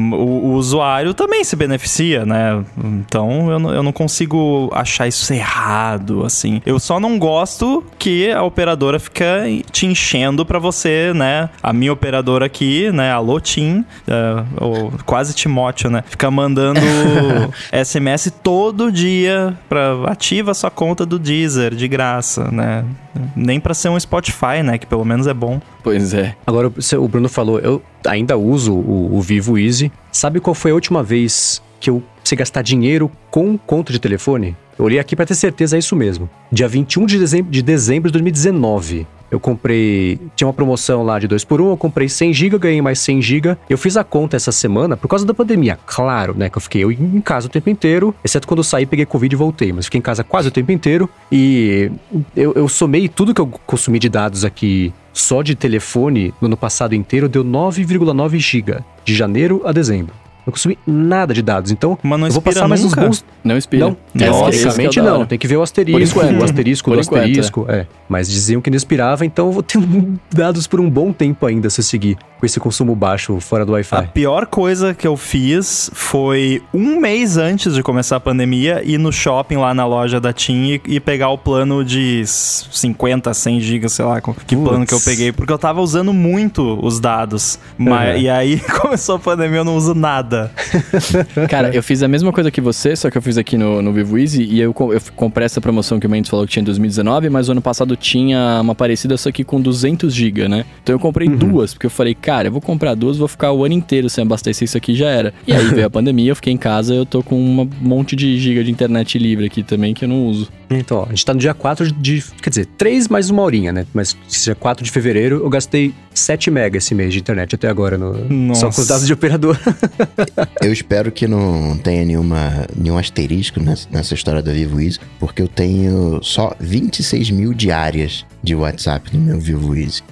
o usuário também se beneficia, né? Então eu não, eu não consigo achar isso errado, assim. Eu só não gosto que a operadora fica te enchendo pra você, né? A minha operadora aqui, né? Alô, Tim, é, ou quase Timóteo, né? Fica mandando SMS todo dia pra ativa sua conta do Deezer de graça, né? Nem pra ser um Spotify, né? Que pelo menos é bom. Pois é. Agora, o- o Bruno falou, eu ainda uso o, o Vivo Easy. Sabe qual foi a última vez que eu precisei gastar dinheiro com conta de telefone? Eu olhei aqui pra ter certeza, é isso mesmo. Dia 21 de dezembro de, dezembro de 2019. Eu comprei. Tinha uma promoção lá de 2 por 1 eu comprei 100 GB, ganhei mais 100 GB. Eu fiz a conta essa semana por causa da pandemia. Claro, né? Que eu fiquei em casa o tempo inteiro, exceto quando eu saí, peguei Covid e voltei. Mas fiquei em casa quase o tempo inteiro. E eu, eu somei tudo que eu consumi de dados aqui só de telefone no ano passado inteiro, deu 9,9 GB. De janeiro a dezembro. Não consumi nada de dados. Então, Mas não eu vou passar mais uns nunca? bons Não expira. não, teoricamente é não. Tem que ver o asterisco, Por enquanto. o asterisco Por do enquanto, asterisco. É. Mas diziam que não expirava, então eu vou ter dados por um bom tempo ainda se eu seguir com esse consumo baixo fora do A Wi-Fi. pior coisa que eu fiz foi um mês antes de começar a pandemia ir no shopping lá na loja da TIM e, e pegar o plano de 50, 100 gigas, sei lá, que Putz. plano que eu peguei, porque eu tava usando muito os dados. Mas, Uhum. E aí começou a pandemia, eu não uso nada. Cara, eu fiz a mesma coisa que você, só que eu fiz aqui no, no Vivo Easy e eu, eu comprei essa promoção que o Mendes falou que tinha em 2019, mas o ano passado tinha uma parecida, só que com 200 GB, né? Então eu comprei duas, porque eu falei, cara, eu vou comprar duas, vou ficar o ano inteiro sem abastecer isso aqui já era. E aí veio a pandemia, eu fiquei em casa, eu tô com um monte de giga de internet livre aqui também que eu não uso. Então, ó, a gente tá no dia 4 de. Quer dizer, 3 mais uma horinha, né? Mas dia 4 de fevereiro eu gastei 7 mega esse mês de internet até agora. No, só com os dados de operador. Eu espero que não tenha nenhuma, nenhum asterisco nessa, nessa história da Vivo Easy, porque eu tenho só 26 mil diárias de WhatsApp no meu Vivo Easy.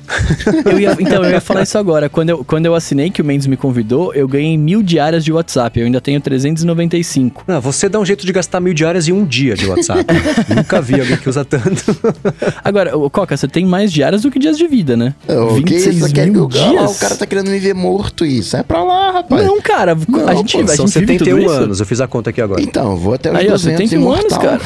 Eu ia- então, eu ia falar isso agora. Quando eu, quando eu assinei, que o Mendes me convidou, eu ganhei mil diárias de WhatsApp. Eu ainda tenho 395. Não, você dá um jeito de gastar mil diárias em um dia de WhatsApp. Nunca vi alguém que usa tanto. Agora, ô, Coca, você tem mais diárias do que dias de vida, né? O que isso? Quer que mil eu, dias? Ah, o cara tá querendo me ver morto isso. É pra lá, rapaz. Não, cara, Não, a gente, pô, a São gente vive tudo 71 isso. anos, eu fiz a conta aqui agora. Então, vou até os Aí, ó, 200 71 anos, imortal. cara.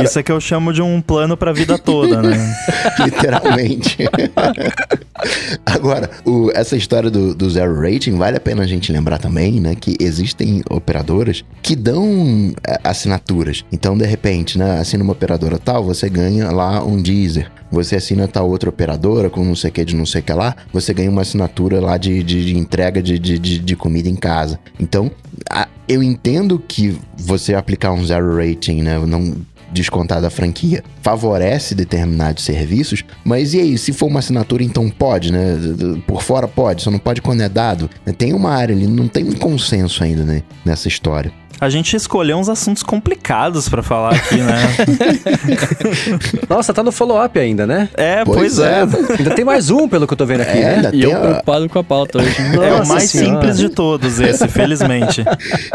Isso é que eu chamo de um plano pra vida toda, né? Literalmente. Agora, o- essa história do, do zero rating, vale a pena a gente lembrar também, né? Que existem operadoras que dão é, assinaturas. Então, de repente, né? Assina uma operadora tal, você ganha lá um Deezer. Você assina tal outra operadora com não sei o que de não sei o que lá, você ganha uma assinatura lá de, de, de entrega de, de, de, de comida em casa. Então, a- eu entendo que você aplicar um zero rating, né? Não descontar da franquia favorece determinados serviços, mas e aí, se for uma assinatura, então pode, né? Por fora pode, só não pode quando é dado. Tem uma área ali, não tem um consenso ainda né, nessa história. A gente escolheu uns assuntos complicados pra falar aqui, né? Nossa, tá no follow-up ainda, né? É, pois, é. Ainda tem mais um, pelo que eu tô vendo aqui, É, né? ainda E tem eu a- preocupado com a pauta hoje. É o mais Senhora. simples de todos esse, felizmente.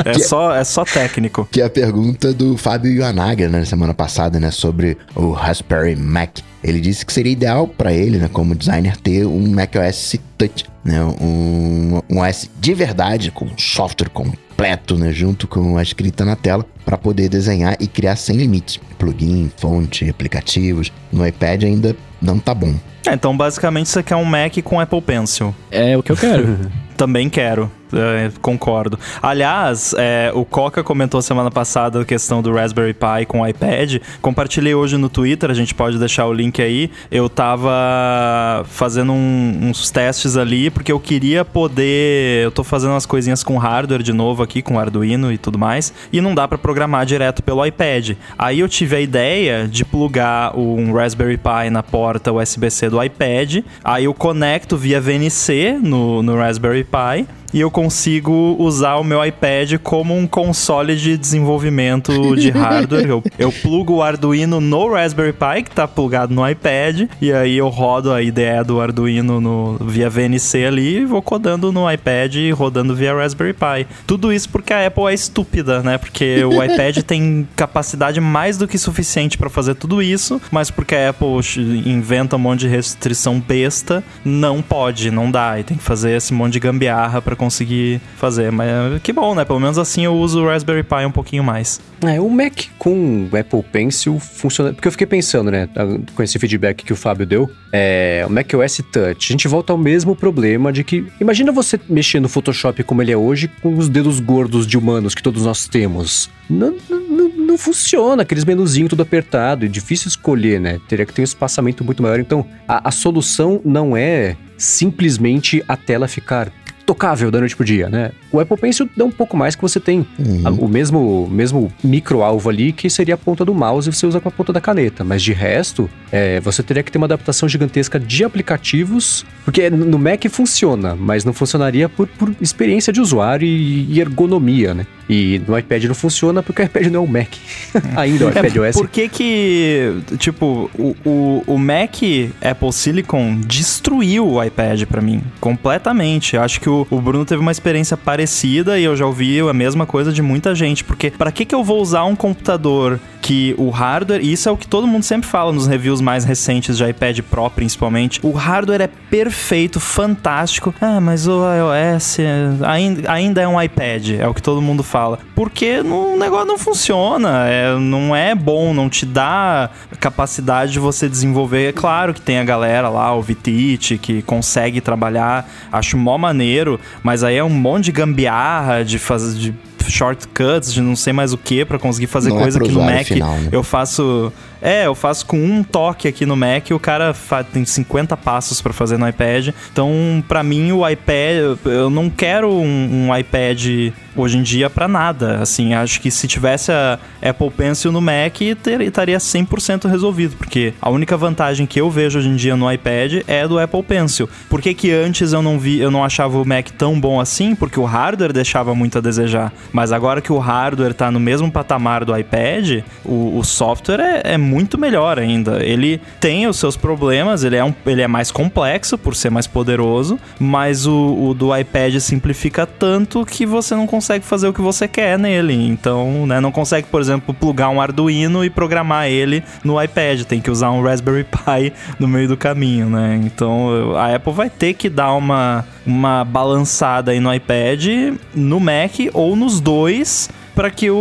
É só, é só técnico. Que é a pergunta do Fábio Yanaga, né, semana passada, né, sobre o Raspberry Mac. Ele disse que seria ideal para ele, né, como designer, ter um macOS Touch, né, um, um OS de verdade, com software completo, né, junto com a escrita na tela, para poder desenhar e criar sem limites. Plugin, fonte, aplicativos. No iPad ainda não tá bom. É, então, basicamente, você quer um Mac com Apple Pencil. É o que eu quero. Também quero, é, concordo. Aliás, é, o Coca comentou semana passada a questão do Raspberry Pi com o iPad. Compartilhei hoje no Twitter, a gente pode deixar o link aí. Eu tava fazendo um- uns testes ali, porque eu queria poder. Eu tô fazendo umas coisinhas com hardware de novo aqui, com Arduino e tudo mais. E não dá pra programar direto pelo iPad. Aí eu tive a ideia de plugar um Raspberry Pi na porta USB-C do iPad. Aí eu conecto via VNC no, no Raspberry Pi. E eu consigo usar o meu iPad como um console de desenvolvimento de hardware. eu, eu plugo o Arduino no Raspberry Pi, que tá plugado no iPad, e aí eu rodo a ideia do Arduino no, via VNC ali e vou codando no iPad e rodando via Raspberry Pi. Tudo isso porque a Apple é estúpida, né? Porque o iPad tem capacidade mais do que suficiente para fazer tudo isso, mas porque a Apple inventa um monte de restrição besta, não pode, não dá. E tem que fazer esse monte de gambiarra para conseguir fazer. Mas que bom, né? Pelo menos assim eu uso o Raspberry Pi um pouquinho mais. É, o Mac com Apple Pencil funciona. Porque eu fiquei pensando, né? Com esse feedback que o Fábio deu, é, o Mac OS Touch, a gente volta ao mesmo problema de que. Imagina você mexer no Photoshop como ele é hoje, com os dedos gordos de humanos que todos nós temos. Não, não, não- funciona, aqueles menuzinhos tudo apertado, é difícil escolher, né? Teria que ter um espaçamento muito maior. Então, a, a solução não é simplesmente a tela ficar tocável da noite pro dia, né? O Apple Pencil dá um pouco mais que você tem a- o mesmo, mesmo micro-alvo ali, que seria a ponta do mouse e você usa com a ponta da caneta. Mas de resto, é, você teria que ter uma adaptação gigantesca de aplicativos, porque no Mac funciona, mas não funcionaria por, por experiência de usuário e, e ergonomia, né? E no iPad não funciona porque o iPad não é o Mac. Ainda o iPad OS. Por que que, tipo, o, o, o Mac Apple Silicon destruiu o iPad pra mim, completamente. Eu acho que o, o Bruno teve uma experiência parecida e eu já ouvi a mesma coisa de muita gente, porque pra que que eu vou usar um computador que o hardware, e isso é o que todo mundo sempre fala nos reviews mais recentes de iPad Pro, principalmente, o hardware é perfeito, fantástico. Ah, mas o iOS ainda, ainda é um iPad, é o que todo mundo fala. Porque o negócio não funciona, é, não é bom, não te dá capacidade de você desenvolver. É claro que tem a galera lá, o Vitite, que consegue trabalhar, acho mó maneiro, mas aí é um monte de gambiarra de fazer. De shortcuts, de não sei mais o que pra conseguir fazer Não é coisa pro que no Mac final, né? eu faço. É, eu faço com um toque aqui no Mac, o cara tem 50 passos pra fazer no iPad. Então, pra mim, o iPad, eu não quero um, um iPad hoje em dia pra nada. Assim, acho que se tivesse a Apple Pencil no Mac, ter- estaria 100% resolvido, porque a única vantagem que eu vejo hoje em dia no iPad é do Apple Pencil. Por que que antes eu não vi, eu não achava o Mac tão bom assim? Porque o hardware deixava muito a desejar. Mas agora que o hardware tá no mesmo patamar do iPad, o, o software é, é muito melhor ainda. Ele tem os seus problemas, ele é, um, ele é mais complexo por ser mais poderoso, mas o, o do iPad simplifica tanto que você não consegue fazer o que você quer nele. Então, né, não consegue, por exemplo, plugar um Arduino e programar ele no iPad. Tem que usar um Raspberry Pi no meio do caminho, né? Então, a Apple vai ter que dar uma, uma balançada aí no iPad, no Mac ou nos dois para que o,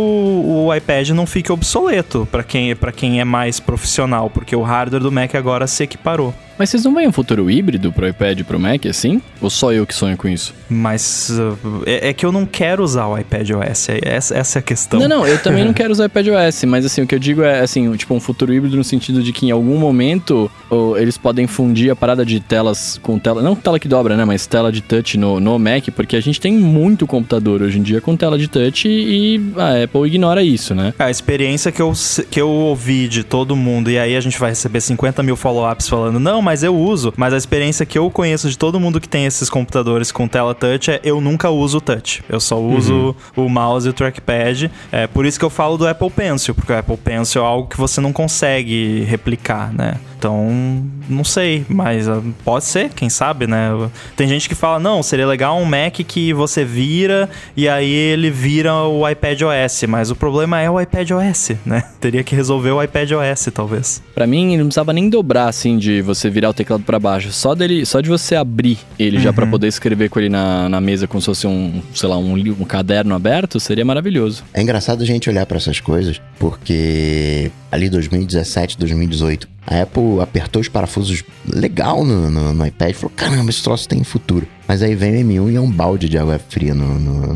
o iPad não fique obsoleto para quem, quem é mais profissional, porque o hardware do Mac agora se equiparou. Mas vocês não veem um futuro híbrido pro iPad e pro Mac assim? Ou só eu que sonho com isso? Mas uh, é, é que eu não quero usar o iPad OS, é- essa, essa é a questão. Não, não, eu também não quero usar iPad OS, mas assim, o que eu digo é assim, tipo um futuro híbrido no sentido de que em algum momento ou, eles podem fundir a parada de telas com tela, não tela que dobra, né, mas tela de touch no, no Mac, porque a gente tem muito computador hoje em dia com tela de touch e a Apple ignora isso, né? A experiência que eu, que eu ouvi de todo mundo, e aí a gente vai receber 50 mil follow-ups falando, não, mas eu uso. Mas a experiência que eu conheço de todo mundo que tem esses computadores com tela touch é eu nunca uso o touch. Eu só uso o mouse e o trackpad. É por isso que eu falo do Apple Pencil, porque o Apple Pencil é algo que você não consegue replicar, né? Então, não sei, mas uh, pode ser, quem sabe, né? Tem gente que fala, não, seria legal um Mac que você vira e aí ele vira o iPad OS, mas o problema é o iPad OS, né? Teria que resolver o iPad OS, talvez. Pra mim, não precisava nem dobrar, assim, de você virar o teclado pra baixo. Só dele, só de você abrir ele já pra poder escrever com ele na, na mesa como se fosse um, sei lá, um, um caderno aberto, seria maravilhoso. É engraçado a gente olhar pra essas coisas, porque ali 2017, 2018, a Apple apertou os parafusos legal no, no, no iPad e falou: caramba, esse troço tem futuro. Mas aí vem o M1 e é um balde de água fria no, no,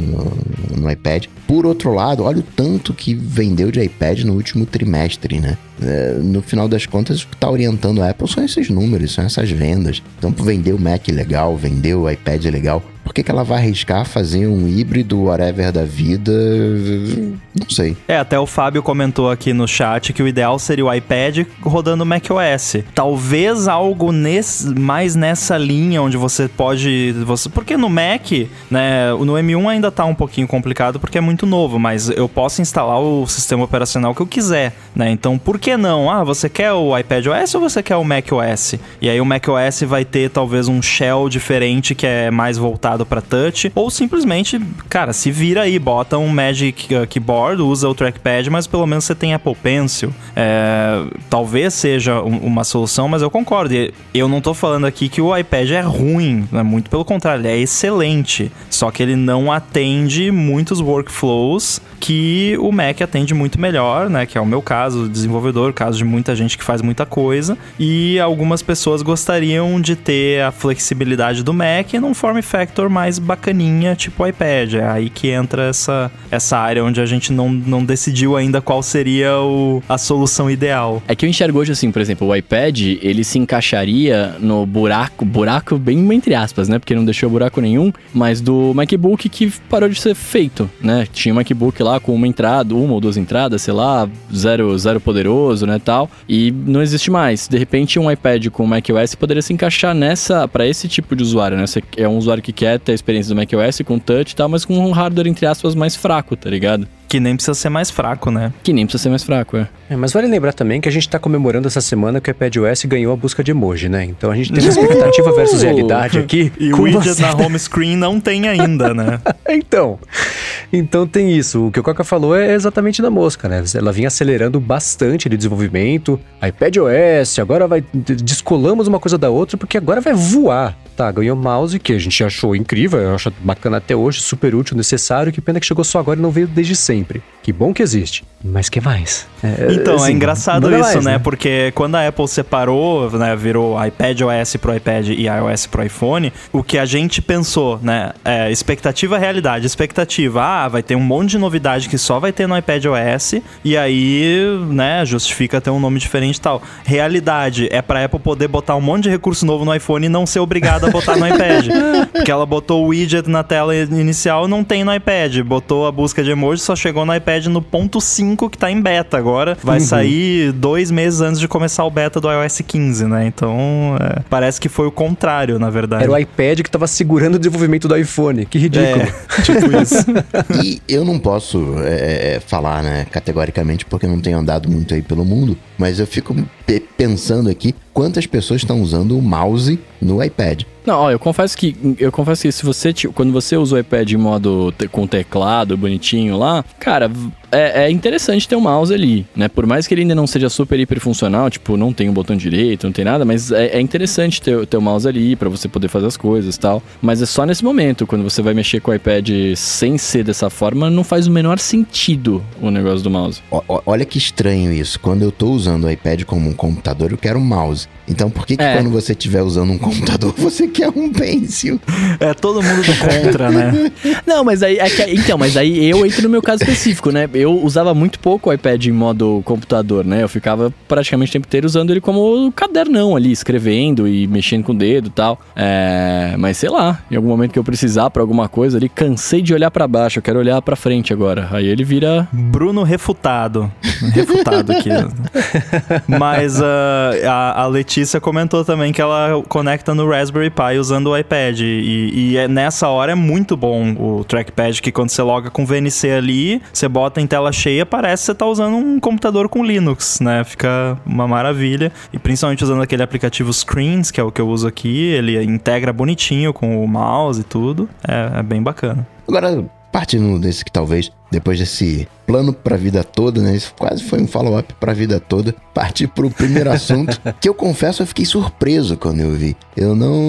no- iPad. Por outro lado, olha o tanto que vendeu de iPad no último trimestre, né? É, no final das contas, o que tá orientando a Apple são esses números, são essas vendas. Então, vendeu o Mac legal, vendeu o iPad legal. Por que, que ela vai arriscar fazer um híbrido whatever da vida? Não sei. É, até o Fábio comentou aqui no chat que o ideal seria o iPad rodando macOS. Talvez algo nesse, mais nessa linha onde você pode. Você, porque no Mac, né? No M1 ainda tá um pouquinho complicado porque é muito novo, mas eu posso instalar o sistema operacional que eu quiser, né? Então por que não? Ah, você quer o iPad OS ou você quer o Mac OS? E aí o Mac OS vai ter talvez um shell diferente que é mais voltado para touch, ou simplesmente, cara, se vira aí, bota um Magic uh, Keyboard, usa o trackpad, mas pelo menos você tem Apple Pencil. É, talvez seja um- uma solução, mas eu concordo. Eu não tô falando aqui que o iPad é ruim, né? muito pelo contrário, ele é excelente. Só que ele não atende muitos workflows que o Mac atende muito melhor, né? Que é o meu caso, desenvolvedor, caso de muita gente que faz muita coisa. E algumas pessoas gostariam de ter a flexibilidade do Mac num form factor mais bacaninha, tipo iPad. É aí que entra essa, essa área onde a gente não, não decidiu ainda qual seria o, a solução ideal. É que eu enxergo hoje assim, por exemplo, o iPad, ele se encaixaria no buraco, buraco bem entre aspas, né? Porque não deixou buraco nenhum, mas do MacBook que parou de ser feito, né? Tinha um MacBook lá com uma entrada, uma ou duas entradas, sei lá, zero, zero poderoso, né, tal, e não existe mais. De repente, um iPad com macOS poderia se encaixar nessa, para esse tipo de usuário, né? Você é um usuário que quer ter a experiência do macOS com touch e tal, mas com um hardware, entre aspas, mais fraco, tá ligado? Que nem precisa ser mais fraco, né? Que nem precisa ser mais fraco, é. É, mas vale lembrar também que a gente está comemorando essa semana que o iPadOS ganhou a busca de emoji, né? Então a gente tem uma expectativa versus realidade aqui. E o widget na home screen não tem ainda, né? Então, então tem isso. O que o Coca falou é exatamente da mosca, né? Ela vinha acelerando bastante de desenvolvimento. iPadOS, agora vai descolamos uma coisa da outra porque agora vai voar. Tá, ganhou mouse que a gente achou incrível, eu acho bacana até hoje, super útil, necessário. Que pena que chegou só agora e não veio desde sempre. Que bom que existe. Mas que mais? É, Então, é assim, engraçado manda isso, mais, né? Porque quando a Apple separou, né, virou iPad OS pro iPad e iOS pro iPhone, o que a gente pensou, né? É, expectativa realidade. Expectativa, ah, vai ter um monte de novidade que só vai ter no iPad OS, e aí, né, justifica ter um nome diferente e tal. Realidade é pra Apple poder botar um monte de recurso novo no iPhone e não ser obrigada a botar no iPad. Porque ela botou o widget na tela inicial não tem no iPad. Botou a busca de emoji, só chegou no iPad no ponto 5 que tá em beta agora. Vai sair dois meses antes de começar o beta do iOS 15, né? Então, é, parece que foi o contrário, na verdade. Era o iPad que tava segurando o desenvolvimento do iPhone. Que ridículo. É, tipo isso. E eu não posso é, falar, né, categoricamente, porque eu não tenho andado muito aí pelo mundo, mas eu fico pe- pensando aqui quantas pessoas estão usando o mouse no iPad. Não, ó, eu confesso que eu confesso que se você quando você usa o iPad em modo te- com teclado bonitinho lá, cara, é, é interessante ter um mouse ali, né? Por mais que ele ainda não seja super hiper funcional, tipo, não tem um botão direito, não tem nada, mas é, é interessante ter, ter o mouse ali pra você poder fazer as coisas e tal. Mas é só nesse momento, quando você vai mexer com o iPad sem ser dessa forma, não faz o menor sentido o negócio do mouse. O- o- olha que estranho isso. Quando eu tô usando o iPad como um computador, eu quero um mouse. Então por que, que É. quando você estiver usando um computador, você quer um pencil? É todo mundo do contra, né? Não, mas aí. é que- então, mas aí eu entro no meu caso específico, né? Eu usava muito pouco o iPad em modo computador, né? Eu ficava praticamente o tempo inteiro usando ele como cadernão ali, escrevendo e mexendo com o dedo e tal. É, mas sei lá, em algum momento que eu precisar pra alguma coisa ali, cansei de olhar pra baixo, eu quero olhar pra frente agora. Aí ele vira. Bruno refutado. Refutado aqui. Mas ah, a, a Letícia comentou também que ela conecta no Raspberry Pi usando o iPad. E, e é- nessa hora é muito bom o trackpad, que quando você loga com VNC ali, você bota em tela cheia, parece que você tá usando um computador com Linux, né? Fica uma maravilha. E principalmente usando aquele aplicativo Screens, que é o que eu uso aqui, ele integra bonitinho com o mouse e tudo. É, é bem bacana. Agora, partindo desse que talvez, depois desse plano pra vida toda, né? Isso quase foi um follow-up pra vida toda. Partir pro primeiro assunto, que eu confesso, eu fiquei surpreso quando eu vi. Eu não,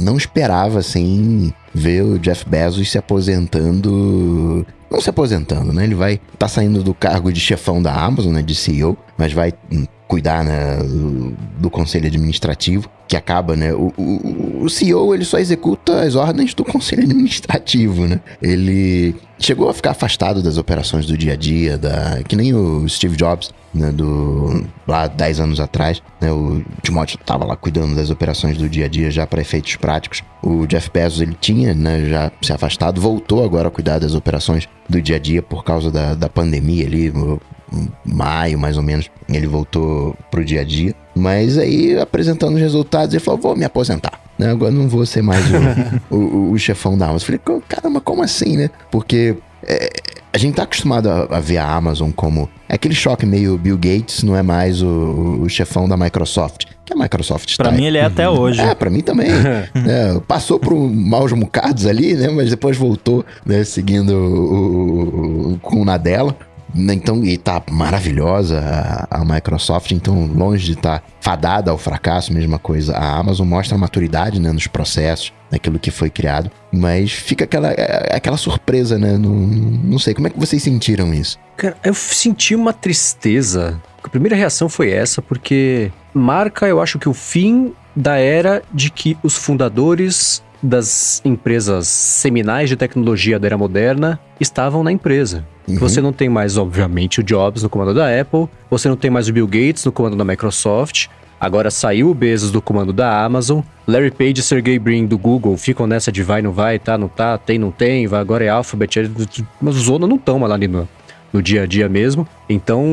não esperava, assim, ver o Jeff Bezos se aposentando. Não se aposentando, né? Ele vai tá saindo do cargo de chefão da Amazon, né? De CEO, mas vai hum, cuidar, né? Do, do conselho administrativo, que acaba, né? O, o, o CEO, ele só executa as ordens do conselho administrativo, né? Ele chegou a ficar afastado das operações do dia a dia, da, que nem o Steve Jobs, né, do, lá 10 anos atrás, né, o Timóteo estava lá cuidando das operações do dia a dia já para efeitos práticos. O Jeff Bezos, ele tinha né, já se afastado, voltou agora a cuidar das operações do dia a dia por causa da, da pandemia ali, maio mais ou menos, ele voltou pro dia a dia. Mas aí, apresentando os resultados, ele falou: vou me aposentar. Né? Agora não vou ser mais o, o, o chefão da Amazon. Eu Falei, caramba, como assim, né? Porque é, a gente tá acostumado a, a ver a Amazon como é aquele choque meio Bill Gates, não é mais o, o chefão da Microsoft. Que a Microsoft Pra tá mim ele é até hoje. é, pra mim também. É, passou por maus bocados ali, né? Mas depois voltou, né? Seguindo o, o- o- com o na dela. Né, Então, e tá maravilhosa a, a Microsoft, então longe de estar fadada ao fracasso, mesma coisa. A Amazon mostra a maturidade né, nos processos, naquilo que foi criado, mas fica aquela, é- aquela surpresa, né? Não, não sei, como é que vocês sentiram isso? Cara, eu senti uma tristeza. A primeira reação foi essa, porque marca, eu acho que o fim da era de que os fundadores das empresas seminais de tecnologia da era moderna estavam na empresa. Uhum. Você não tem mais, obviamente, o Jobs no comando da Apple, você não tem mais o Bill Gates no comando da Microsoft, agora saiu o Bezos do comando da Amazon, Larry Page e Sergey Brin do Google ficam nessa de vai, não vai, tá, não tá, tem, não tem, vai, agora é Alphabet, é- mas os não estão ali no, no dia a dia mesmo. Então,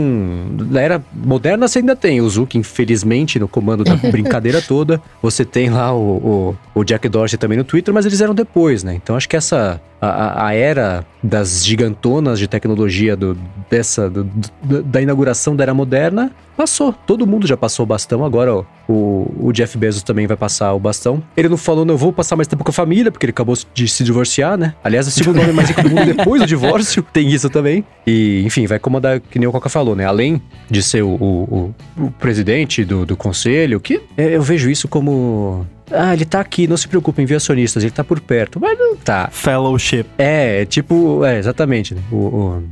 na era moderna você ainda tem o Zuck, infelizmente, no comando da brincadeira toda. Você tem lá o, o, o Jack Dorsey também no Twitter, mas eles eram depois, né? Então acho que essa. A, a- era das gigantonas de tecnologia do, dessa, do- do- da inauguração da era moderna passou. Todo mundo já passou o bastão, agora ó, o, o Jeff Bezos também vai passar o bastão. Ele não falou, não, vou passar mais tempo com a família, porque ele acabou de se divorciar, né? Aliás, o segundo homem mais rico do mundo depois do divórcio, tem isso também. E, enfim, vai comandar, que nem o Coca falou, né? Além de ser o, o, o- presidente do, do conselho, que é, eu vejo isso como. Ah, ele tá aqui, não se preocupe, acionistas, ele tá por perto. Mas não tá. Fellowship. É, é tipo. É, exatamente. né? O, o-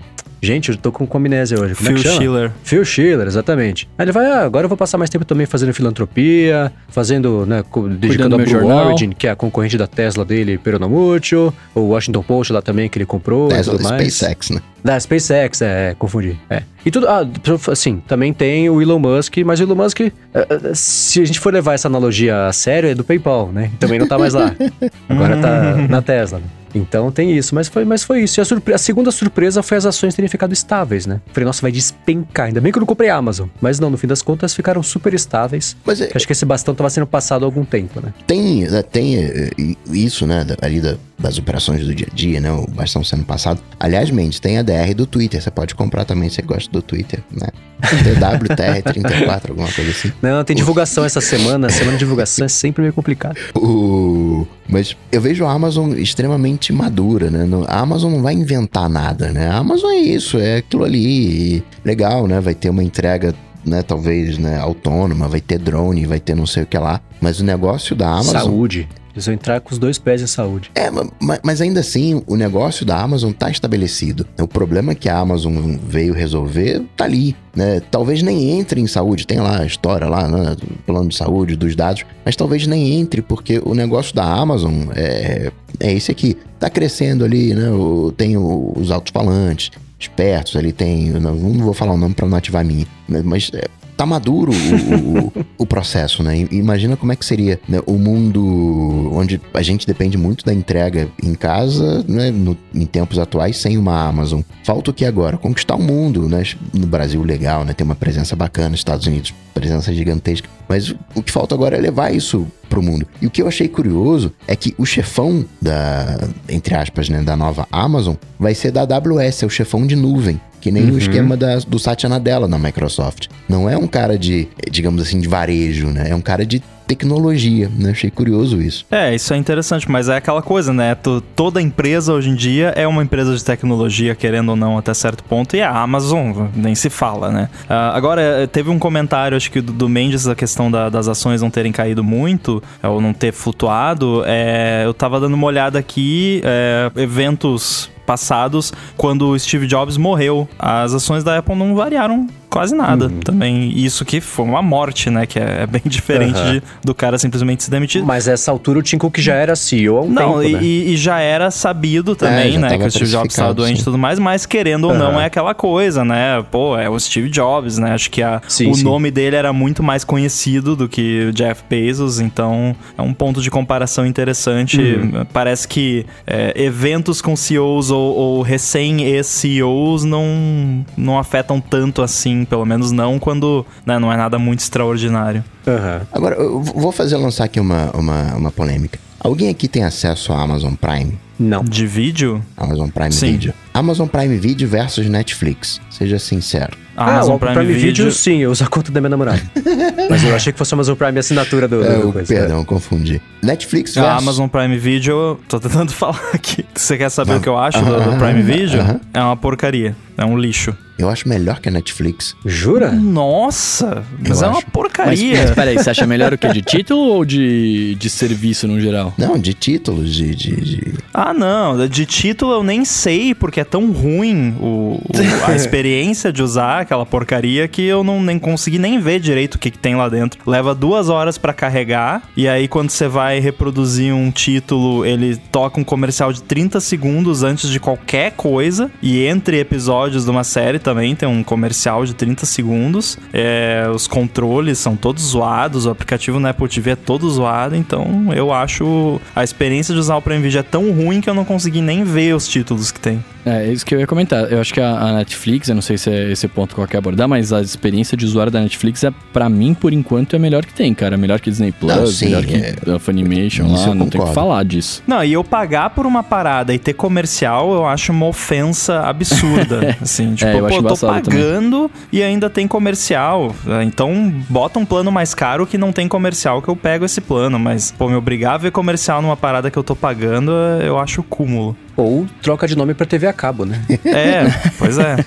Gente, eu tô com, com amnésia hoje. Como é Phil que chama? Schiller. Phil Schiller, exatamente. Aí ele vai, ah, agora eu vou passar mais tempo também fazendo filantropia, fazendo, né, dedicando a Blue jornal. Origin, que é a concorrente da Tesla dele, Peronomútil, o Washington Post lá também, que ele comprou e Tesla, tudo mais. SpaceX, né? Da SpaceX, é, é, confundi. É. E tudo, ah, assim, também tem o Elon Musk, mas o Elon Musk, eh, eh, se a gente for levar essa analogia a sério, é do PayPal, né? Também não tá mais lá. Agora tá na Tesla. né? Então tem isso, mas foi, mas foi isso. E a, surpre- a segunda surpresa foi as ações terem ficado estáveis, né? Falei, nossa, vai despencar. Ainda bem que eu não comprei a Amazon. Mas não, no fim das contas ficaram super estáveis. Mas é, Que Acho que esse bastão tava sendo passado há algum tempo, né? tem, né, tem eh, i- isso, né, ali da- das operações do dia a dia, né, o bastão sendo passado. Aliás, Mendes, tem a DR do Twitter, você pode comprar também se você gosta do Twitter, né? TWTR34, alguma coisa assim. Não, tem divulgação essa semana. Semana de divulgação é sempre meio complicado. O... Mas eu vejo a Amazon extremamente madura, né? A Amazon não vai inventar nada, né? A Amazon é isso, é aquilo ali. Legal, né? Vai ter uma entrega, né? Talvez, né? Autônoma, vai ter drone, vai ter não sei o que lá. Mas o negócio da Amazon... Saúde. Eles vão entrar com os dois pés em saúde. É, ma- mas ainda assim, o negócio da Amazon tá estabelecido. O problema que a Amazon veio resolver tá ali. Né? Talvez nem entre em saúde, tem lá a história lá, né? plano de saúde, dos dados, mas talvez nem entre, porque o negócio da Amazon é, é esse aqui. Tá crescendo ali, né? O- tem o- os alto-falantes, espertos, ali tem. Não, não vou falar o nome pra não ativar a minha, né? mas é, tá maduro o, o- o processo, né? Imagina como é que seria né, o mundo onde a gente depende muito da entrega em casa, né? no- em tempos atuais, sem uma Amazon. Falta o que agora? Conquistar o mundo, né? No Brasil, legal, né? Tem uma presença bacana, nos Estados Unidos, presença gigantesca. Mas o que falta agora é levar isso pro mundo. E o que eu achei curioso é que o chefão da, entre aspas, né, da nova Amazon vai ser da AWS, é o chefão de nuvem. Que nem o esquema da- do Satya Nadella na Microsoft. Não é um cara de, digamos assim, de varejo, né? É um cara de tecnologia, né? Achei curioso isso. É, isso é interessante, mas é aquela coisa, né? To- Toda empresa hoje em dia é uma empresa de tecnologia, querendo ou não, até certo ponto, e a Amazon nem se fala, né? Ah, agora, eh, teve um comentário, acho que do, do Mendes, da questão da- das ações não terem caído muito, eh, ou não ter flutuado. É, eu tava dando uma olhada aqui, é, eventos passados, quando o Steve Jobs morreu, as ações da Apple não variaram quase nada. Também isso que foi uma morte, né? Que é, é bem diferente Aham. de- do cara simplesmente se demitir. Mas essa altura o Tim Cook já era CEO há um Não, tempo, e, né? e- já era sabido também, já né? Que o Steve Jobs estava doente e tudo mais, mas querendo ou não, é aquela coisa, né? Pô, é o Steve Jobs, né? Acho que a, Sim, o sim. nome dele era muito mais conhecido do que o Jeff Bezos, então é um ponto de comparação interessante. Uhum. Parece que é, eventos com CEOs ou, ou recém-ex-CEOs não, não afetam tanto assim, pelo menos não quando né, não é nada muito extraordinário. Aham. Agora, eu vou fazer lançar aqui uma, uma, uma polêmica. Alguém aqui tem acesso à Amazon Prime? Não. De vídeo, Amazon Prime Sim. Video. Amazon Prime Video versus Netflix. Seja sincero. a ah, Amazon o Prime, Video, sim, eu uso a conta da minha namorada. Mas eu achei que fosse Amazon Prime assinatura do, É, do coisa. perdão, confundi. Netflix versus... A Amazon Prime Video, tô tentando falar aqui. Você quer saber Vai. o que eu acho do, do Aham, Prime Video? aham. É uma porcaria. É um lixo. Eu acho melhor que a Netflix. Jura? Nossa! Mas Eu é uma acho. Mas, porcaria. mas peraí, você acha melhor o que? De título ou de, de serviço no geral? Não, de títulos, de... de, de- Ah, não. De título eu nem sei, porque é tão ruim o, o- a experiência de usar aquela porcaria que eu não nem consegui nem ver direito o que, que tem lá dentro. Leva duas horas pra carregar, e aí quando você vai reproduzir um título, ele toca um comercial de 30 segundos antes de qualquer coisa, e entre episódios de uma série também tem um comercial de 30 segundos. É, os controles são todos zoados, o aplicativo na Apple TV é todo zoado, então eu acho a experiência de usar o Prime Video é tão ruim que eu não consegui nem ver os títulos que tem. É, isso que eu ia comentar. Eu acho que a, a Netflix, eu não sei se é esse ponto que eu quero abordar, mas a experiência de usuário da Netflix, é, pra mim, por enquanto, é melhor que tem, cara. Melhor que Disney Plus, Não, sim, melhor que é. a Funimation lá, eu não tem o que falar disso. Não, e eu pagar por uma parada e ter comercial, eu acho uma ofensa absurda. assim, tipo, eu acho pô, eu tô embaçado também. pagando e ainda tem comercial. É, Então, bota um plano mais caro que não tem comercial, que eu pego esse plano. Mas, pô, me obrigar a ver comercial numa parada que eu tô pagando, eu acho cúmulo. Ou troca de nome pra TV a cabo, né? É, pois é.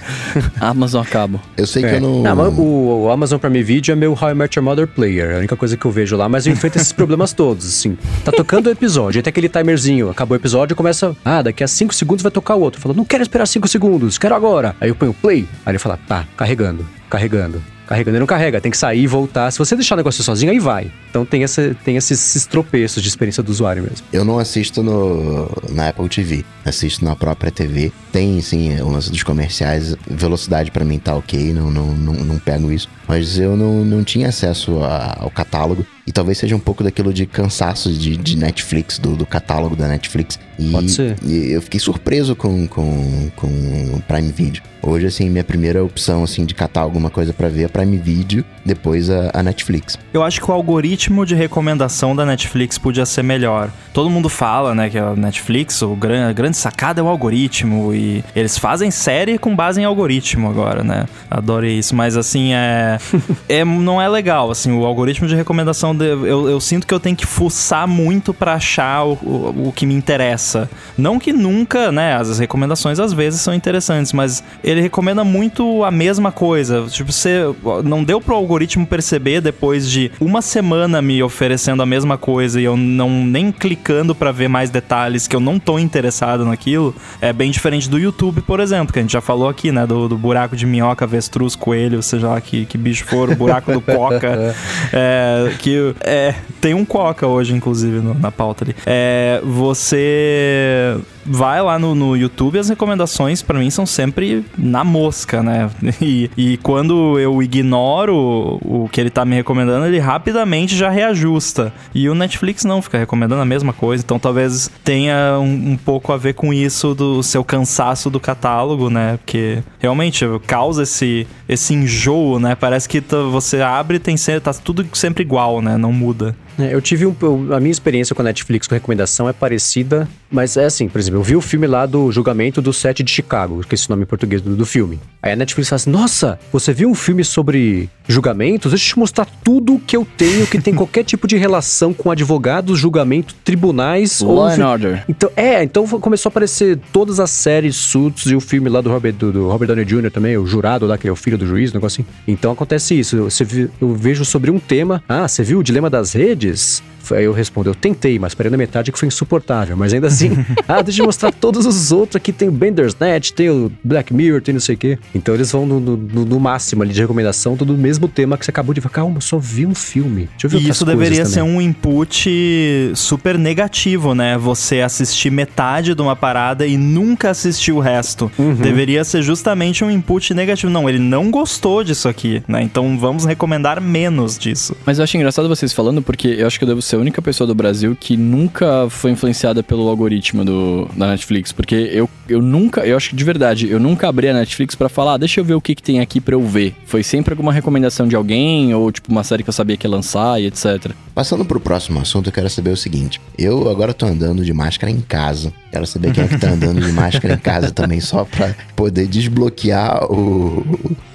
Amazon acabo. Eu sei que É. eu não... Não, mas o, o Amazon Prime Video é meu How I Met Your Mother player. É a única coisa que eu vejo lá, mas eu enfrento esses problemas todos, assim. Tá tocando o episódio, tem aquele timerzinho. Acabou o episódio, começa... Ah, daqui a 5 segundos vai tocar o outro. Fala, não quero esperar 5 segundos, quero agora. Aí eu ponho play. Aí ele fala, tá, carregando, carregando. Carregando não carrega, tem que sair e voltar. Se você deixar o negócio sozinho, aí vai. Então tem, essa, tem esses, esses tropeços de experiência do usuário mesmo. Eu não assisto no, na Apple TV, assisto na própria TV. Tem, sim, o lance dos comerciais, velocidade pra mim tá ok, não, não, não, não pego isso. Mas eu não, não tinha acesso a- ao catálogo. E talvez seja um pouco daquilo de cansaço de, de Netflix, do, do catálogo da Netflix. E, Pode ser. e eu fiquei surpreso com, com, com o Prime Video. Hoje, assim, minha primeira opção, assim, de catar alguma coisa pra ver é Prime Video, depois a, a Netflix. Eu acho que o algoritmo de recomendação da Netflix podia ser melhor. Todo mundo fala, né, que a Netflix, o gran, a grande sacada é o algoritmo e eles fazem série com base em algoritmo agora, né? Adorei isso, mas assim, é, é não é legal, assim, o algoritmo de recomendação eu, eu sinto que eu tenho que fuçar muito para achar o, o, o, que me interessa. Não que nunca, né? As recomendações às vezes são interessantes, mas ele recomenda muito a mesma coisa. Tipo, você não deu pro algoritmo perceber depois de uma semana me oferecendo a mesma coisa e eu não nem clicando para ver mais detalhes que eu não tô interessado naquilo. É bem diferente do YouTube, por exemplo, que a gente já falou aqui, né? Do, do buraco de minhoca, avestruz, coelho, seja lá que, que bicho for, o buraco do coca. é, que é, tem um coca hoje, inclusive, no, na pauta ali. É, você vai lá no, no YouTube, as recomendações para mim são sempre na mosca, né? E, e quando eu ignoro o, o que ele tá me recomendando, ele rapidamente já reajusta. E o Netflix não, fica recomendando a mesma coisa. Então talvez tenha um, um pouco a ver com isso do seu cansaço do catálogo, né? Porque realmente causa esse, esse enjoo, né? Parece que você abre e tem tá tudo sempre igual, né? Não muda. É, eu tive um, a minha experiência com a Netflix com recomendação é parecida, mas é assim, por exemplo, eu vi o filme lá do julgamento do set de Chicago, que é esse nome em português do, do filme. Aí a Netflix fala assim: Nossa, você viu um filme sobre julgamentos? Deixa eu te mostrar tudo que eu tenho que tem qualquer tipo de relação com advogados, julgamento, tribunais. Law ou and Order. Então, é, então começou a aparecer todas as séries Suits e o filme lá do Robert, do, do Robert Downey Jr. também, o jurado lá, que é o filho do juiz, um negócio assim. Então acontece isso. Você, eu vejo sobre um tema. Ah, você viu o dilema das redes? changes Aí eu respondo, eu tentei, mas parei na metade que foi insuportável. Mas ainda assim, ah, deixa eu mostrar todos os outros aqui. Tem o Bandersnatch, tem o Black Mirror, tem não sei o quê. Então eles vão no, no, no máximo ali de recomendação, tudo o mesmo tema que você acabou de ver. Calma, eu só vi um filme. Deixa eu ver e isso deveria ser um input super negativo, né? Você assistir metade de uma parada e nunca assistir o resto. Uhum. Deveria ser justamente um input negativo. Não, ele não gostou disso aqui, né? Então vamos recomendar menos disso. Mas eu acho engraçado vocês falando, porque eu acho que eu devo ser a única pessoa do Brasil que nunca foi influenciada pelo algoritmo do, da Netflix. Porque eu, eu nunca, eu acho que de verdade, eu nunca abri a Netflix para falar, ah, deixa eu ver o que, que tem aqui pra eu ver. Foi sempre alguma recomendação de alguém, ou tipo uma série que eu sabia que ia lançar e etc. Passando pro próximo assunto, eu quero saber o seguinte. Eu agora tô andando de máscara em casa. Quero saber quem é que tá andando de máscara em casa também, só pra poder desbloquear o,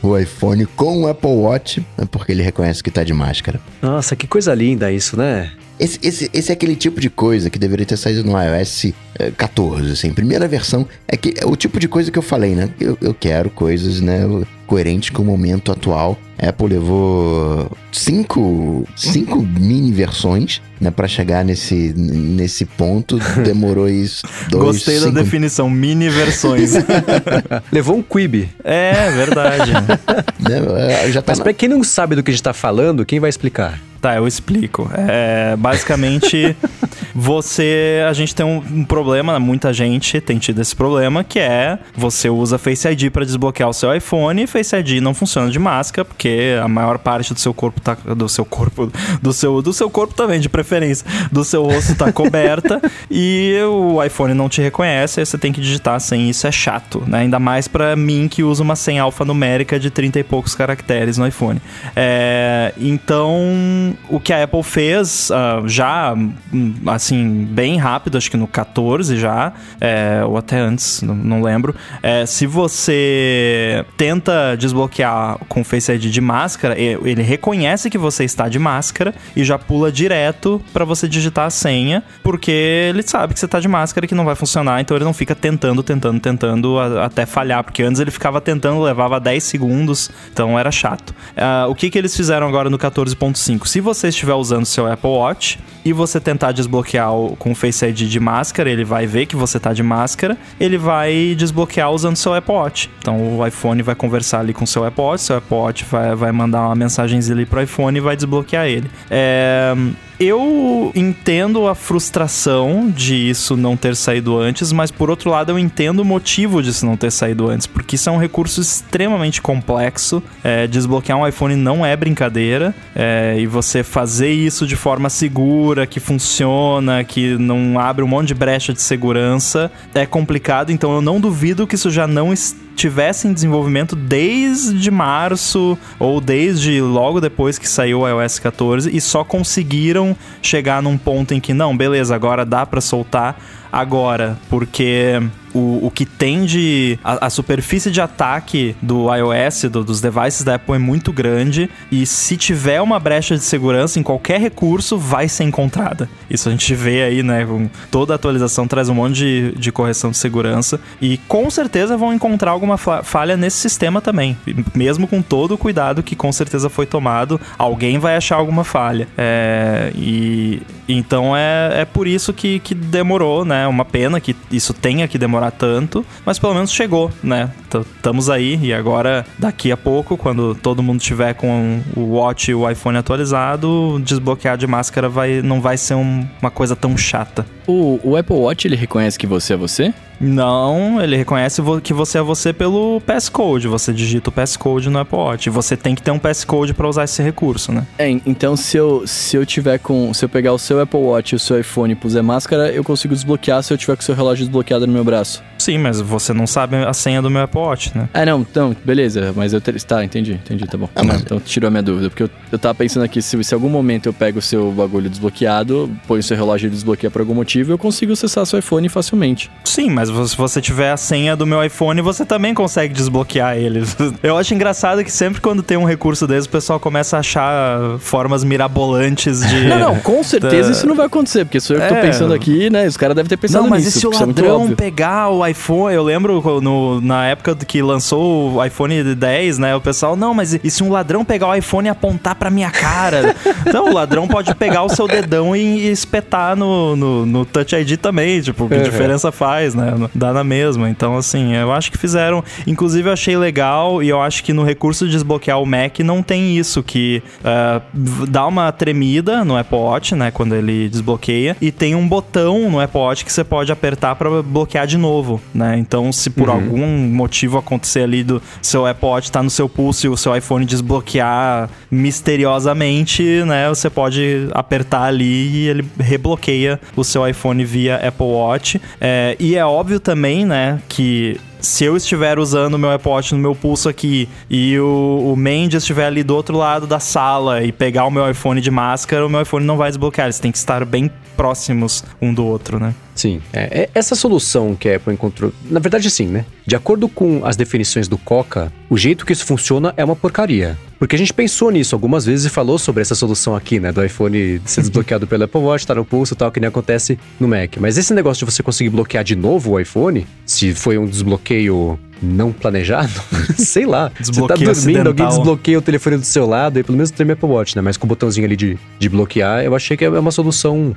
o iPhone com o Apple Watch, né, porque ele reconhece que tá de máscara. Nossa, que coisa linda isso, né? Esse, esse, esse é aquele tipo de coisa que deveria ter saído no iOS 14, assim. Primeira versão é que é o tipo de coisa que eu falei, né? Eu, eu quero coisas, né? Coerentes com o momento atual. A Apple levou cinco, cinco mini versões, né? Pra chegar nesse, nesse ponto. Demorou isso. Dois, Gostei cinco... da definição, mini versões. levou um quib. É, verdade. né? Já tá Mas na... pra quem não sabe do que a gente tá falando, quem vai explicar? Tá, eu explico. É, basicamente, você. A gente tem um, um, problema, muita gente tem tido esse problema, que é você usa Face ID para desbloquear o seu iPhone e Face ID não funciona de máscara, porque a maior parte do seu corpo tá. Do seu corpo. Do seu, do seu corpo também, de preferência. Do seu rosto tá coberta e o iPhone não te reconhece, aí você tem que digitar senha. Isso é chato, né? Ainda mais para mim que usa uma senha alfanumérica de 30 e poucos caracteres no iPhone. É, então o que a Apple fez uh, já, hum, assim, bem rápido, acho que no 14 já, é, ou até antes, não, lembro. É, se você tenta desbloquear com Face ID de máscara, ele reconhece que você está de máscara e já pula direto para você digitar a senha, porque ele sabe que você está de máscara e que não vai funcionar, então ele não fica tentando, tentando, tentando a, até falhar, porque antes ele ficava tentando, levava 10 segundos, então era chato. Uh, o que, que eles fizeram agora no 14.5? Se você estiver usando seu Apple Watch e você tentar desbloquear com o Face ID de máscara, ele vai ver que você está de máscara, ele vai desbloquear usando seu Apple Watch. Então o iPhone vai conversar ali com seu Apple Watch, seu Apple Watch vai, vai mandar uma mensagenzinha ali pro iPhone e vai desbloquear ele. É eu entendo a frustração de isso não ter saído antes, mas por outro lado eu entendo o motivo disso não ter saído antes, porque isso é um recurso extremamente complexo. É, desbloquear um iPhone não é brincadeira, é, e você fazer isso de forma segura, que funciona, que não abre um monte de brecha de segurança, é complicado. Então eu não duvido que isso já não esteja tivesse em desenvolvimento desde março ou desde logo depois que saiu o iOS 14 e só conseguiram chegar num ponto em que não, beleza, agora dá para soltar agora, porque o, o que tem de. A, a superfície de ataque do iOS, do, dos devices da Apple, é muito grande. E se tiver uma brecha de segurança em qualquer recurso, vai ser encontrada. Isso a gente vê aí, né? Toda atualização traz um monte de, de correção de segurança. E com certeza vão encontrar alguma falha nesse sistema também. Mesmo com todo o cuidado que com certeza foi tomado, alguém vai achar alguma falha. É, e então é, é por isso que, que demorou, né? Uma pena que isso tenha que demorar tanto, mas pelo menos chegou, né? Estamos aí e agora, daqui a pouco, quando todo mundo tiver com o Watch e o iPhone atualizado, desbloquear de máscara vai, não vai ser um, uma coisa tão chata. O, o Apple Watch ele reconhece que você é você? Não, ele reconhece que você é você pelo passcode. Você digita o passcode no Apple Watch. Você tem que ter um passcode para usar esse recurso, né? É, então se eu, se eu tiver com. Se eu pegar o seu Apple Watch e o seu iPhone e puser máscara, eu consigo desbloquear se eu tiver com o seu relógio desbloqueado no meu braço. Sim, mas você não sabe a senha do meu Apple Watch, né? Ah, não, então, beleza. Mas eu. Te... Tá, entendi, entendi, tá bom. Ah, mas... Então tirou a minha dúvida. Porque eu, eu tava pensando aqui, se, se algum momento eu pego o seu bagulho desbloqueado, põe o seu relógio e desbloqueia por algum motivo, eu consigo acessar seu iPhone facilmente. Sim, mas se você tiver a senha do meu iPhone, você também consegue desbloquear ele. Eu acho engraçado que sempre quando tem um recurso desse, o pessoal começa a achar formas mirabolantes de. Não, não, com certeza da... isso não vai acontecer, porque sou eu que tô é... pensando aqui, né? Os caras devem ter pensado não, mas nisso. Mas e se o é ladrão é pegar o iPhone? Eu lembro no, na época que lançou o iPhone 10, né? O pessoal, não, mas e se um ladrão pegar o iPhone e apontar pra minha cara? então, o ladrão pode pegar o seu dedão e espetar no, no, no Touch ID também, tipo, que uhum. diferença faz, né? Dá na mesma. Então, assim, eu acho que fizeram. Inclusive, eu achei legal e eu acho que no recurso de desbloquear o Mac não tem isso, que uh, dá uma tremida no Apple Watch, né? Quando ele desbloqueia. E tem um botão no Apple Watch que você pode apertar para bloquear de novo, né? Então, se por uhum. algum motivo acontecer ali do seu Apple Watch estar tá no seu pulso e o seu iPhone desbloquear misteriosamente, né? Você pode apertar ali e ele rebloqueia o seu iPhone via Apple Watch. É, e é óbvio também, né, que se eu estiver usando o meu Watch no meu pulso aqui e o, o Mendes estiver ali do outro lado da sala e pegar o meu iPhone de máscara, o meu iPhone não vai desbloquear. Eles têm que estar bem próximos um do outro, né? Sim. É, é essa solução que a Apple encontrou. Na verdade, sim, né? De acordo com as definições do Coca, o jeito que isso funciona é uma porcaria. Porque a gente pensou nisso algumas vezes e falou sobre essa solução aqui, né? Do iPhone ser desbloqueado pelo Apple Watch, tá no pulso e tal, que nem acontece no Mac. Mas esse negócio de você conseguir bloquear de novo o iPhone, se foi um desbloqueio não planejado, sei lá. Você tá dormindo, acidental. alguém desbloqueia o telefone do seu lado, e pelo menos tem Apple Watch, né? Mas com o botãozinho ali de, de bloquear, eu achei que é uma solução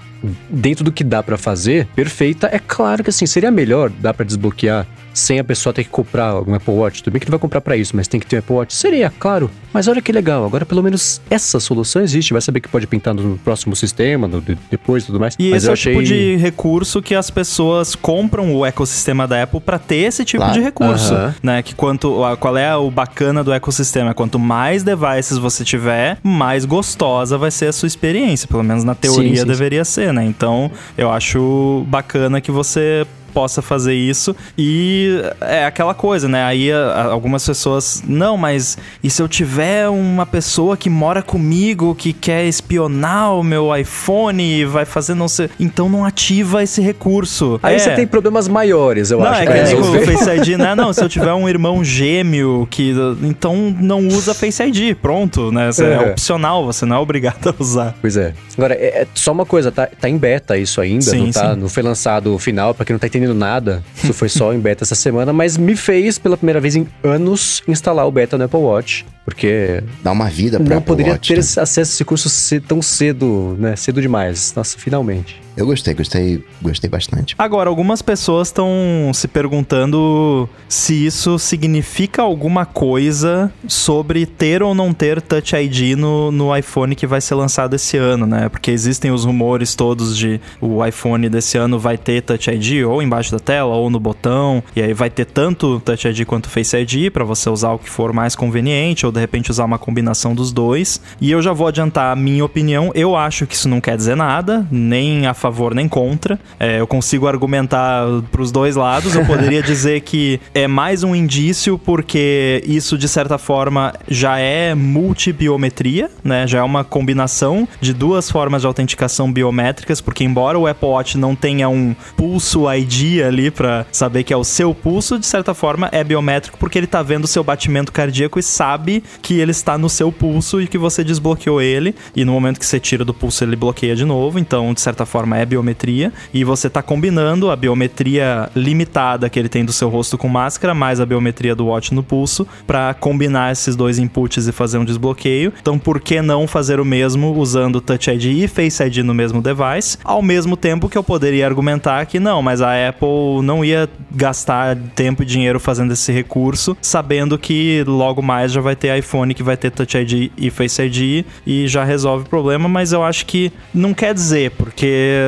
dentro do que dá para fazer, perfeita. É claro que assim, seria melhor, dá para desbloquear sem a pessoa ter que comprar um Apple Watch. Tudo bem que não vai comprar para isso, mas tem que ter um Apple Watch. Seria, claro. Mas olha que legal, agora pelo menos essa solução existe. Vai saber que pode pintar no próximo sistema, no, depois e tudo mais. E mas esse é o achei... tipo de recurso que as pessoas compram o ecossistema da Apple para ter esse tipo claro. de recurso. Uh -huh. Né? Que quanto. Qual é o bacana do ecossistema? Quanto mais devices você tiver, mais gostosa vai ser a sua experiência. Pelo menos na teoria sim, sim, deveria sim. ser, né? Então eu acho bacana que você possa fazer isso. E é aquela coisa, né? Aí algumas pessoas, não, mas e se eu tiver uma pessoa que mora comigo que quer espionar o meu iPhone e vai fazer não sei. Então não ativa esse recurso. Aí é. você tem problemas maiores, eu não, acho. É que é, o Face ID, né? Não, se eu tiver um irmão gêmeo que. Então não usa Face ID, pronto, né? É, é opcional, você não é obrigado a usar. Pois é. Agora, é, é só uma coisa, tá, tá em beta isso ainda, sim, não tá? Sim. Não foi lançado o final, pra quem não tá entendendo nada. Isso foi só em beta essa semana, mas me fez pela primeira vez em anos instalar o beta no Apple Watch. Porque. Dá uma vida pra Não Apple poderia Watch, ter né? acesso a esse curso tão cedo, né? Cedo demais. Nossa, finalmente. Eu gostei, gostei, gostei bastante. Agora, algumas pessoas estão se perguntando se isso significa alguma coisa sobre ter ou não ter Touch ID no, no iPhone que vai ser lançado esse ano, né? Porque existem os rumores todos de o iPhone desse ano vai ter Touch ID ou embaixo da tela ou no botão, e aí vai ter tanto Touch ID quanto Face ID para você usar o que for mais conveniente ou de repente usar uma combinação dos dois. E eu já vou adiantar a minha opinião. Eu acho que isso não quer dizer nada, nem a favor nem contra. É, eu consigo argumentar para os dois lados. Eu poderia dizer que é mais um indício porque isso de certa forma já é multibiometria, né? Já é uma combinação de duas formas de autenticação biométricas, porque embora o Apple Watch não tenha um pulso ID ID ali pra saber que é o seu pulso, de certa forma é biométrico porque ele tá vendo o seu batimento cardíaco e sabe que ele está no seu pulso e que você desbloqueou ele. E no momento que você tira do pulso, ele bloqueia de novo. Então, de certa forma, é biometria. E você tá combinando a biometria limitada que ele tem do seu rosto com máscara, mais a biometria do watch no pulso, para combinar esses dois inputs e fazer um desbloqueio. Então, por que não fazer o mesmo usando Touch ID e Face ID no mesmo device? Ao mesmo tempo que eu poderia argumentar que não, mas a Apple não ia gastar tempo e dinheiro fazendo esse recurso, sabendo que logo mais já vai ter iPhone que vai ter Touch ID e Face ID e já resolve o problema, mas eu acho que não quer dizer, porque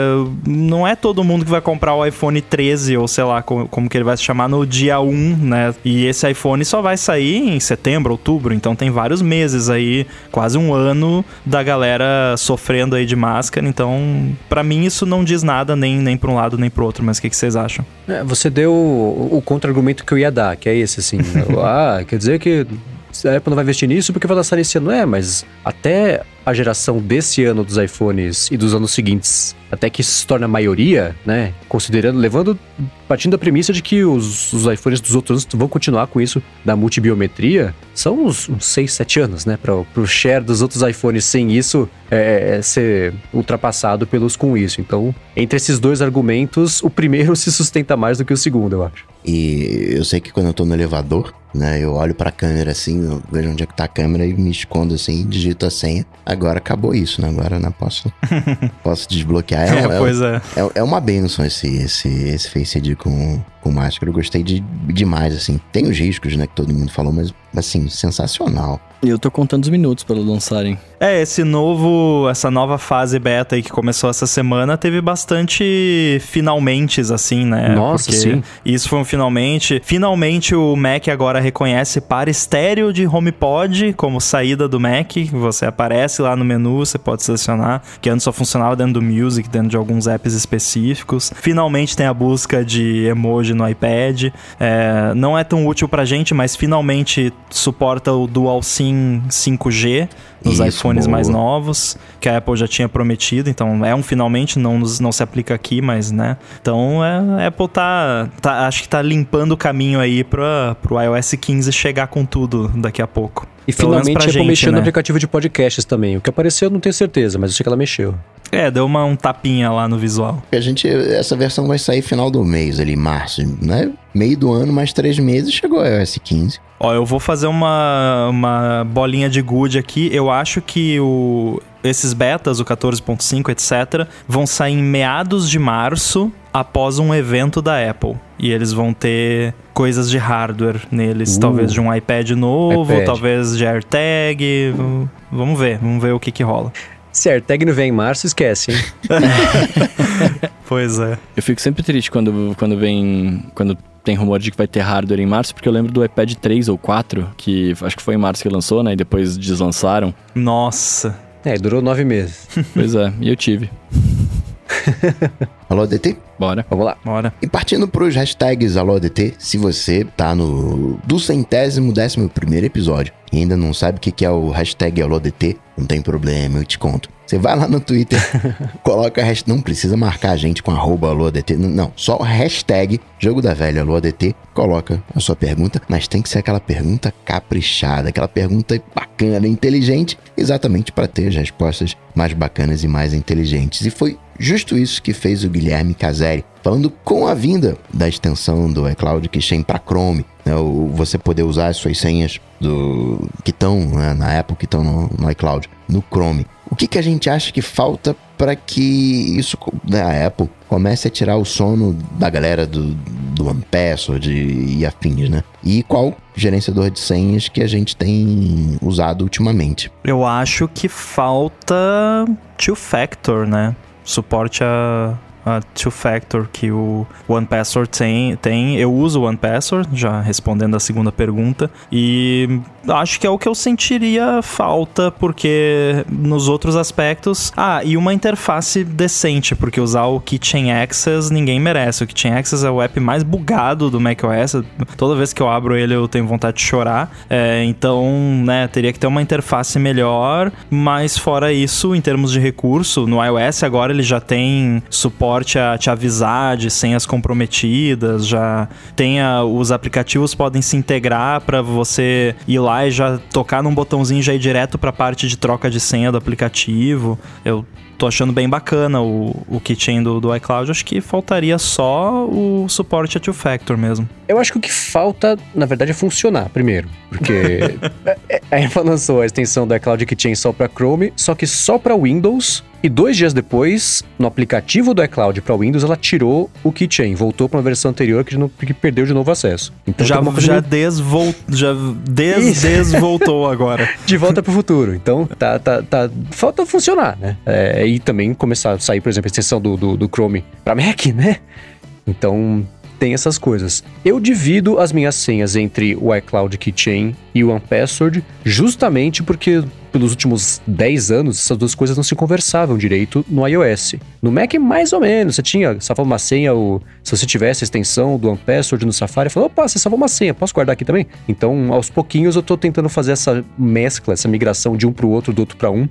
não é todo mundo que vai comprar o iPhone 13 ou sei lá como, como que ele vai se chamar no dia 1, né? E esse iPhone só vai sair em setembro, outubro, então tem vários meses aí, quase um ano da galera sofrendo aí de máscara, então para mim isso não diz nada nem, nem para um lado nem para outro, mas o que, que vocês acham? É, você deu o, o contra-argumento que eu ia dar, que é esse, assim. ah, quer dizer que a Apple não vai investir nisso porque vai lançar nesse ano. É, mas até a geração desse ano dos iPhones e dos anos seguintes, até que isso se torna a maioria, né? Considerando, levando, partindo da premissa de que os, os iPhones dos outros anos vão continuar com isso da multibiometria, são uns, uns 6, 7 anos, né? Para o share dos outros iPhones sem isso é, é, ser ultrapassado pelos com isso. Então, entre esses dois argumentos, o primeiro se sustenta mais do que o segundo, eu acho. E eu sei que quando eu tô no elevador, né, eu olho pra câmera assim, eu vejo onde é que tá a câmera e me escondo assim, digito a senha. Agora acabou isso, né? Agora não posso, posso desbloquear. É, É, pois é. é, é uma benção esse, esse, esse Face ID com, com máscara. Eu gostei de, demais, assim. Tem os riscos, né, que todo mundo falou, mas, assim, sensacional. E eu tô contando os minutos para lançarem. É, esse novo, essa nova fase beta aí que começou essa semana teve bastante finalmente, assim, né? Nossa, Porque sim. Isso foi um finalmente. Finalmente o Mac agora reconhece para estéreo de HomePod como saída do Mac. Você aparece lá no menu, você pode selecionar, que antes só funcionava dentro do Music, dentro de alguns apps específicos. Finalmente tem a busca de emoji no iPad. É, não é tão útil pra gente, mas finalmente suporta o DualSim 5G nos Isso, iPhones boa. mais novos, que a Apple já tinha prometido, então é um finalmente, não, nos- não se aplica aqui, mas né. Então é, a Apple tá, tá- Acho que tá limpando o caminho aí pra, pro iOS 15 chegar com tudo daqui a pouco. E Pelo finalmente a Apple gente, mexeu no né? aplicativo de podcasts também. O que apareceu eu não tenho certeza, mas eu sei que ela mexeu. É, deu uma, um tapinha lá no visual. A gente, essa versão vai sair final do mês ali, março, né? Meio do ano, mais três meses, chegou a iOS 15. Ó, eu vou fazer uma, uma bolinha de good aqui. Eu acho que o, esses betas, o 14.5, etc., vão sair em meados de março após um evento da Apple. E eles vão ter coisas de hardware neles. Uh. Talvez de um iPad novo, iPad. talvez de AirTag. Vamos ver, vamos ver o que que rola. Se a AirTag não vem em março, esquece, hein? Pois é. Eu fico sempre triste quando, quando vem. Quando tem rumor de que vai ter hardware em março, porque eu lembro do iPad 3 ou 4, que acho que foi em março que lançou, né? E depois deslançaram. Nossa. É, durou nove meses. Pois é, e eu tive. Alô, DT? Bora. Vamos lá. Bora. E partindo pros hashtags Alô DT, se você tá no do centésimo décimo primeiro episódio e ainda não sabe o que é o hashtag Alô DT, não tem problema, eu te conto. Você vai lá no Twitter, coloca a hashtag, não precisa marcar a gente com arroba Alô DT, não, não, só o hashtag Jogo da Velha Alô DT, coloca a sua pergunta, mas tem que ser aquela pergunta caprichada, aquela pergunta bacana, inteligente, exatamente para ter as respostas mais bacanas e mais inteligentes. E foi justo isso que fez o Guilherme Caseri, falando com a vinda da extensão do iCloud Keychain para Chrome, né, você poder usar as suas senhas do que estão né, na Apple, que estão no, no iCloud, no Chrome. O que, que a gente acha que falta para que isso, né, a Apple, comece a tirar o sono da galera do, do OnePassword e afins, né? E qual gerenciador de senhas que a gente tem usado ultimamente? Eu acho que falta Two Factor, né? Suporte a, a Two Factor que o OnePassword tem, tem. Eu uso o OnePassword, já respondendo a segunda pergunta. E acho que é o que eu sentiria falta, porque nos outros aspectos. Ah, e uma interface decente, porque usar o Kitchen Access ninguém merece. O Kitchen Access é o app mais bugado do macOS. Toda vez que eu abro ele eu tenho vontade de chorar. É, então, né, teria que ter uma interface melhor. Mas fora isso, em termos de recurso, no iOS agora ele já tem suporte a te avisar de senhas comprometidas, já tenha os aplicativos podem se integrar para você ir lá e já tocar num botãozinho já ir direto para a parte de troca de senha do aplicativo. Eu tô achando bem bacana o, o keychain do, do iCloud. Acho que faltaria só o suporte a two-factor mesmo. Eu acho que o que falta, na verdade, é funcionar primeiro. Porque a Apple lançou a extensão do iCloud Keychain só para Chrome, só que só para Windows. E dois dias depois, no aplicativo do iCloud para Windows, ela tirou o keychain, voltou para uma versão anterior que, não, que perdeu de novo acesso. Então já já meio... desvol... já des desvoltou agora. De volta para o futuro. Então tá, tá, tá falta funcionar, né? É, e também começar a sair, por exemplo, a extensão do, do, do Chrome para Mac, né? Então tem essas coisas. Eu divido as minhas senhas entre o iCloud Keychain e o OnePassword justamente porque pelos últimos 10 anos essas duas coisas não se conversavam direito no iOS. No Mac mais ou menos, você tinha, salvava uma senha, o, se você tivesse a extensão do OnePassword no Safari, falou, opa, você salvou uma senha, posso guardar aqui também? Então, aos pouquinhos eu tô tentando fazer essa mescla, essa migração de um para o outro, do outro para um,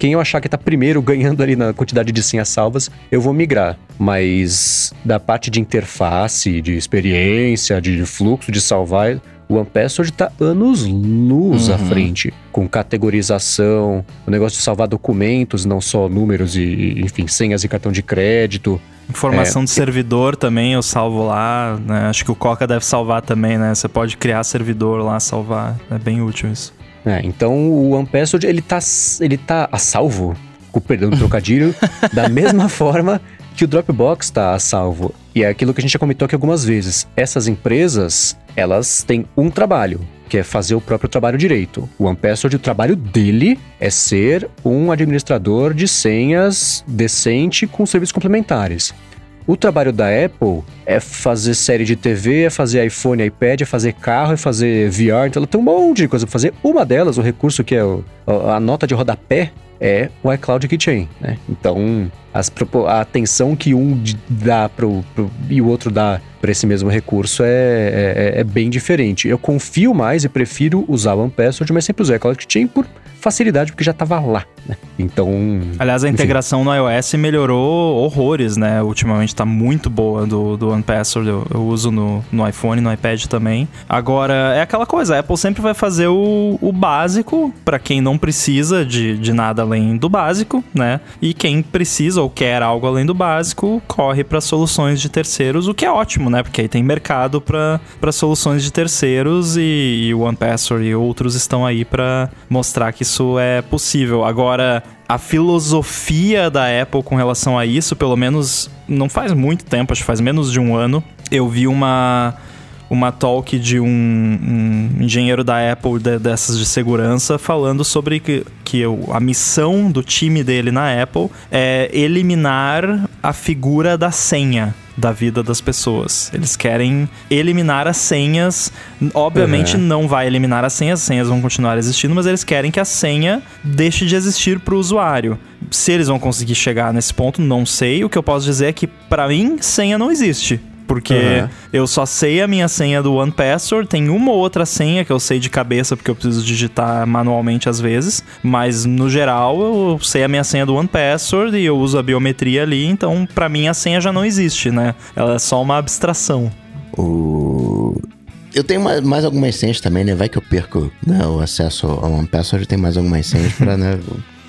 quem eu achar que tá primeiro ganhando ali na quantidade de senhas salvas, eu vou migrar. Mas da parte de interface, de experiência, de fluxo de salvar, o OnePassword está anos luz uhum. à frente, com categorização, o negócio de salvar documentos, não só números e, enfim, senhas e cartão de crédito. Informação é, de servidor também eu salvo lá, né? Acho que o Coca deve salvar também, né? Você pode criar servidor lá, salvar. É bem útil isso. É, então o OnePassword, ele tá, ele tá a salvo, com perdão do trocadilho, da mesma forma que o Dropbox está a salvo. E é aquilo que a gente já comentou aqui algumas vezes. Essas empresas, elas têm um trabalho, que é fazer o próprio trabalho direito. O OnePassword, o trabalho dele é ser um administrador de senhas decente com serviços complementares. O trabalho da Apple é fazer série de TV, é fazer iPhone, iPad, é fazer carro, é fazer VR. Então ela tem um monte de coisa para fazer. Uma delas, o recurso que é o, a nota de rodapé, é o iCloud Keychain, né? Então, as, a atenção que um dá pro, pro e o outro dá para esse mesmo recurso é, é, é, bem diferente. Eu confio mais e prefiro usar o OnePassword, mas sempre usei o iCloud Keychain por facilidade, porque já estava lá, né? Então. Aliás, a enfim. integração no iOS melhorou horrores, né? Ultimamente está muito boa do, do OnePassword. Eu, eu uso no, no iPhone, no iPad também. Agora, é aquela coisa, a Apple sempre vai fazer o, o básico para quem não precisa de, de nada além do básico, né? E quem precisa ou quer algo além do básico, corre para soluções de terceiros, o que é ótimo, né? Porque aí tem mercado para soluções de terceiros e, e o OnePassword e outros estão aí para mostrar que isso é possível. Agora, a filosofia da Apple com relação a isso, pelo menos não faz muito tempo, acho que faz menos de um ano, eu vi uma uma talk de um, um engenheiro da Apple de, dessas de segurança falando sobre que, que a missão do time dele na Apple é eliminar a figura da senha da vida das pessoas. Eles querem eliminar as senhas. Obviamente uhum. não vai eliminar as senhas, as senhas vão continuar existindo, mas eles querem que a senha deixe de existir para o usuário. Se eles vão conseguir chegar nesse ponto, não sei. O que eu posso dizer é que para mim senha não existe porque uhum. eu só sei a minha senha do One Password, tem uma ou outra senha que eu sei de cabeça porque eu preciso digitar manualmente às vezes, mas no geral eu sei a minha senha do One Password e eu uso a biometria ali, então para mim a senha já não existe, né? Ela é só uma abstração. O eu tenho mais, mais, algumas senhas também, né? Vai que eu perco né, o acesso ao One Password, tem mais algumas senhas pra, né?